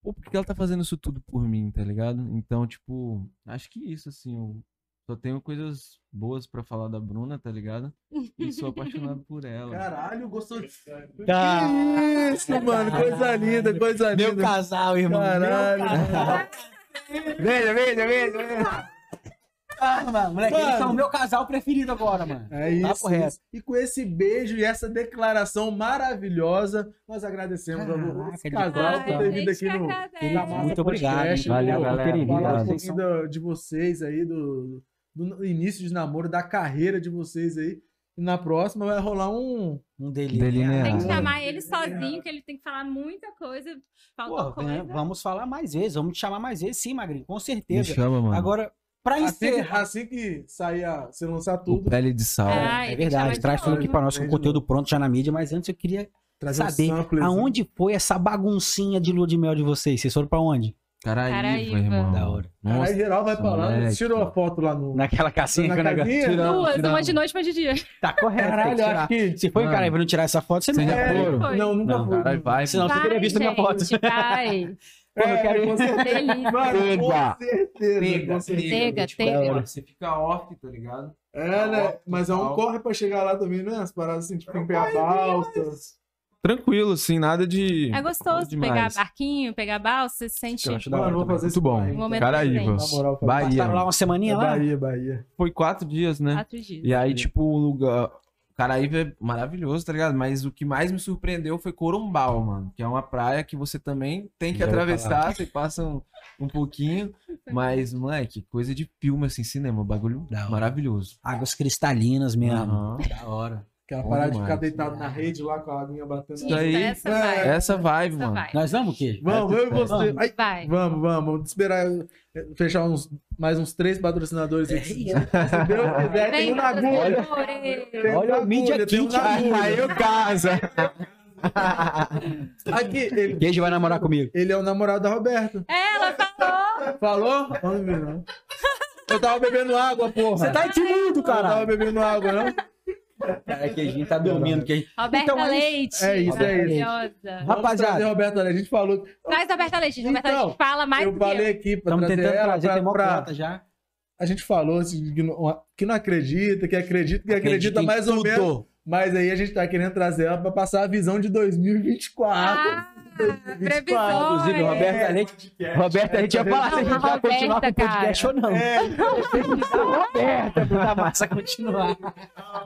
Pô, por que ela tá fazendo isso tudo por mim, tá ligado? Então, tipo, acho que isso, assim, eu só tenho coisas boas pra falar da Bruna, tá ligado? E sou apaixonado por ela. Caralho, gostou de. Tá. Que isso, mano. Coisa linda, coisa linda. Meu casal, irmão. Caralho. Casal. Veja, veja, veja. Ah, mano, moleque, eles Mano. são o meu casal preferido agora, mano. É isso, Papo reto. isso. E com esse beijo e essa declaração maravilhosa, nós agradecemos a Caraca, esse de casal por ter vindo aqui no. Muito obrigado, Podcast, valeu, pô, galera, Falar um pouquinho de vocês aí, do, do início de namoro, da carreira de vocês aí. E na próxima vai rolar um. Um deles. Delineado. Tem que chamar ele sozinho, que ele tem que falar muita coisa. Faltou Pô, né, coisa. vamos falar mais vezes, vamos te chamar mais vezes, sim, Magrinho, com Me certeza. chama, mano. Agora, pra Assim que, encerrar. assim que sair, a, se lançar o tudo, pele de sal. Ah, É verdade, de traz tudo aqui pra nós com conteúdo pronto já na mídia, mas antes eu queria trazer um saber samples. aonde foi essa baguncinha de lua de mel de vocês? Vocês foram pra onde? Caraíva, Caraíva. irmão. Da hora. Aí Nossa, geral vai pra lá, moleque. tirou a foto lá no. Naquela casinha na que negócio-? Tiramos, Duas, uma de noite, uma de dia. Tá correto, Caralho, acho que. Se for em. Caraíba não tirar essa foto, você não Vocês já vai. foram? Foi. Não, nunca Não. Caralho, vai, Senão vai. você teria visto a minha foto. gente, vai. Pô, eu quero ir. com certeza. Mano, Pega. com certeza. com certeza. Pega, Tipo, pega. Você fica off, tá ligado? É, né? Mas é um corre pra chegar lá também, né? As paradas assim, tipo, tem que pegar balsas. Tranquilo, assim, nada de. É gostoso demais. pegar barquinho, pegar balsa, você se sente. Eu acho da hora Mano, vou fazer Muito isso bom. Um Bahia. Passaram lá uma semaninha lá? Bahia, Bahia. Foi quatro dias, né? Quatro dias. E aí, tipo, o lugar. Caraíva é maravilhoso, tá ligado? Mas o que mais me surpreendeu foi Corumbau, mano. Que é uma praia que você também tem que Já atravessar, você passa um, um pouquinho. Mas, moleque, coisa de filme, assim, cinema. Bagulho maravilhoso. Águas cristalinas mesmo. Aham. Da hora. Aquela Bom parada de ficar deitado na rede lá com a aguinha batendo. Isso, daí- essa É, vai. Essa vibe, Essa mano. vai. Nós vamos o quê? Vamos, eu e você. Vamos. Ai, Vai. vamos, vamos. Vamos esperar eu fechar uns, mais uns três patrocinadores aí. É, Se Deus quiser, tem um na agulha. Olha o Media um Kit aí. Aí o casa. Aqui, ele, Queijo vai namorar comigo. ele é o namorado da Roberta. É, ela falou. Falou? Ver, não. Eu tava bebendo água, porra. Você tá em que mundo, Eu tava bebendo água, não? É, queijinho tá dormindo. Queijinho. Roberta Então, é isso. Leite. É isso, é isso. Rapaziada. a Roberta, a gente falou. Traz a Roberta Leite. A Roberta Então, Leite fala mais eu do que falei aqui pra Estamos trazer tentando ela trazer, pra, tem pra- já. A gente falou assim, que, não, que não acredita, que acredita, que acredita, em mais ou tudo. menos. Mas aí a gente tá querendo trazer ela pra passar a visão de 2024. Ah, 2024. previsões. Inclusive, o Roberta Leite. Roberta Leite ia falar se a gente vai Roberta, continuar com o podcast cara. ou não. É, Roberta, pra massa continuar.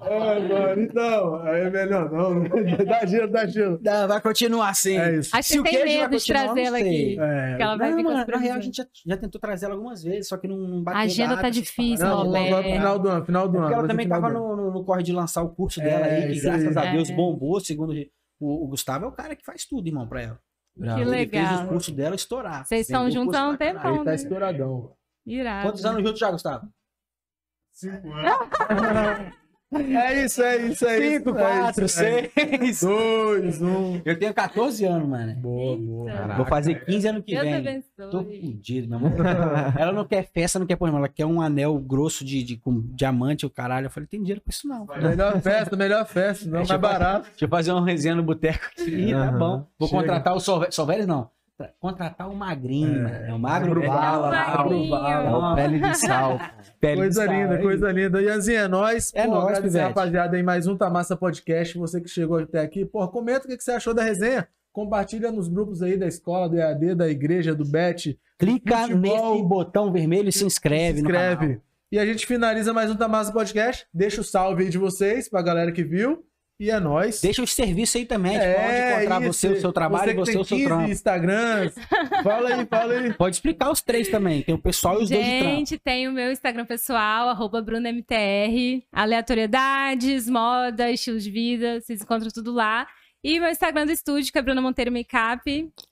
é, mano, então, aí é melhor não. Dá gelo, dá gelo. Não, vai continuar sim. É isso. Acho que o tem medo de trazê-la aqui. É. Que ela vai Não, vir com mano, na real, a gente já, já tentou trazer ela algumas vezes, só que não, não bateu A agenda data, tá difícil. Não, Roberto. pro final do ano, final do ano. Porque ela também tava no, no, no corre de lançar o curso dela É, aí, que isso graças aí. a Deus É. bombou, segundo o, o Gustavo, é o cara que faz tudo, irmão, pra ela. Que Ele fez legal. o curso dela estourar. Vocês estão juntos há um tempão. Ele tá né? estouradão. Irado. Quantos anos juntos já, Gustavo? É isso, é isso, é isso. Cinco, é quatro, isso, é seis. Dois, um. Eu tenho 14 anos, mano. Boa, boa. Eita. Vou fazer 15 ano que Deus vem. abençoe. Tô fudido, meu amor. Ela não quer festa, não quer porra, ela quer um anel grosso de, de com diamante, o caralho. Eu falei, tem dinheiro pra isso não. Melhor festa, melhor festa, não Deixa mais barato. Deixa eu fazer uma resenha no boteco aqui, tá Aham. bom. Vou Chega. contratar o Solveres. Solveres não. Tra- Contratar o magrinho, É. mano. É o magro bala. Magro bala. Pele de sal. Pele de Coisa sal, linda, é coisa linda. Ianzinha, é nóis. É Pô, nóis, agradecer, rapaziada, aí mais um Tamassa Podcast. Você que chegou até aqui, pô, comenta o que você achou da resenha. Compartilha nos grupos aí da escola, do EAD, da igreja, do Bet. Clica Futebol. nesse botão vermelho e se inscreve, se no canal. inscreve. E a gente finaliza mais um Tamassa Podcast. Deixa o salve aí de vocês, pra galera que viu. E é nóis. Deixa os serviços aí também. Gente É, pode encontrar isso. você, o seu trabalho, que você, tem o seu 15 trampo. Instagrams. fala aí, fala aí. Pode explicar os três também. Tem o pessoal e os dois de trampo. Gente, tem o meu Instagram pessoal, arroba BrunaMTR. Aleatoriedades, moda, estilo de vida, vocês encontram tudo lá. E meu Instagram do estúdio, que é Bruna Monteiro Makeup.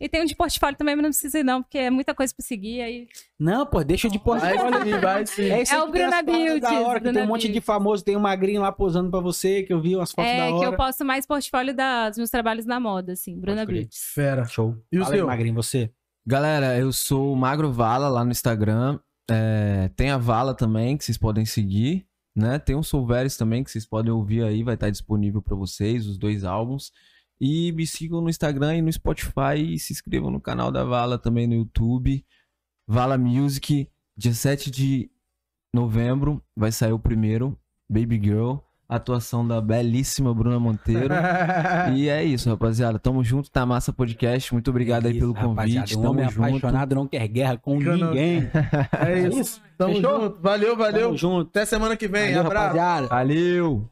E tem um de portfólio também, mas não precisa ir não, porque é muita coisa pra seguir. Aí... Não, pô, deixa de. Vai sim, vai sim. É, isso É aí o que tem Bruna Beauty, Da hora, que tem Bruna um monte de famoso, tem um magrinho lá posando pra você, que eu vi umas fotos é da que hora. eu posto mais portfólio da- dos meus trabalhos na moda, assim. Bruna. Beauty. Fera. Show. E o Fala aí, seu? magrinho, você? Galera, eu sou o Magro Vala lá no Instagram. É, tem a Vala também, que vocês podem seguir. Né? Tem o Solveres também, que vocês podem ouvir aí, vai estar disponível para vocês, os dois álbuns. E me sigam no Instagram e no Spotify e se inscrevam no canal da Vala também no YouTube. Vala Music, dia 7 de novembro vai sair o primeiro, Baby Girl, atuação da belíssima Bruna Monteiro. E é isso, rapaziada. Tamo junto, tá massa podcast. Muito obrigado aí pelo Isso, rapaziada, convite. Um Tamo homem junto. apaixonado não quer guerra com Que eu não- ninguém. É isso. Tamo Fechou? junto. Valeu, valeu. Tamo junto. Até semana que vem. Valeu, Abraço. rapaziada. Valeu!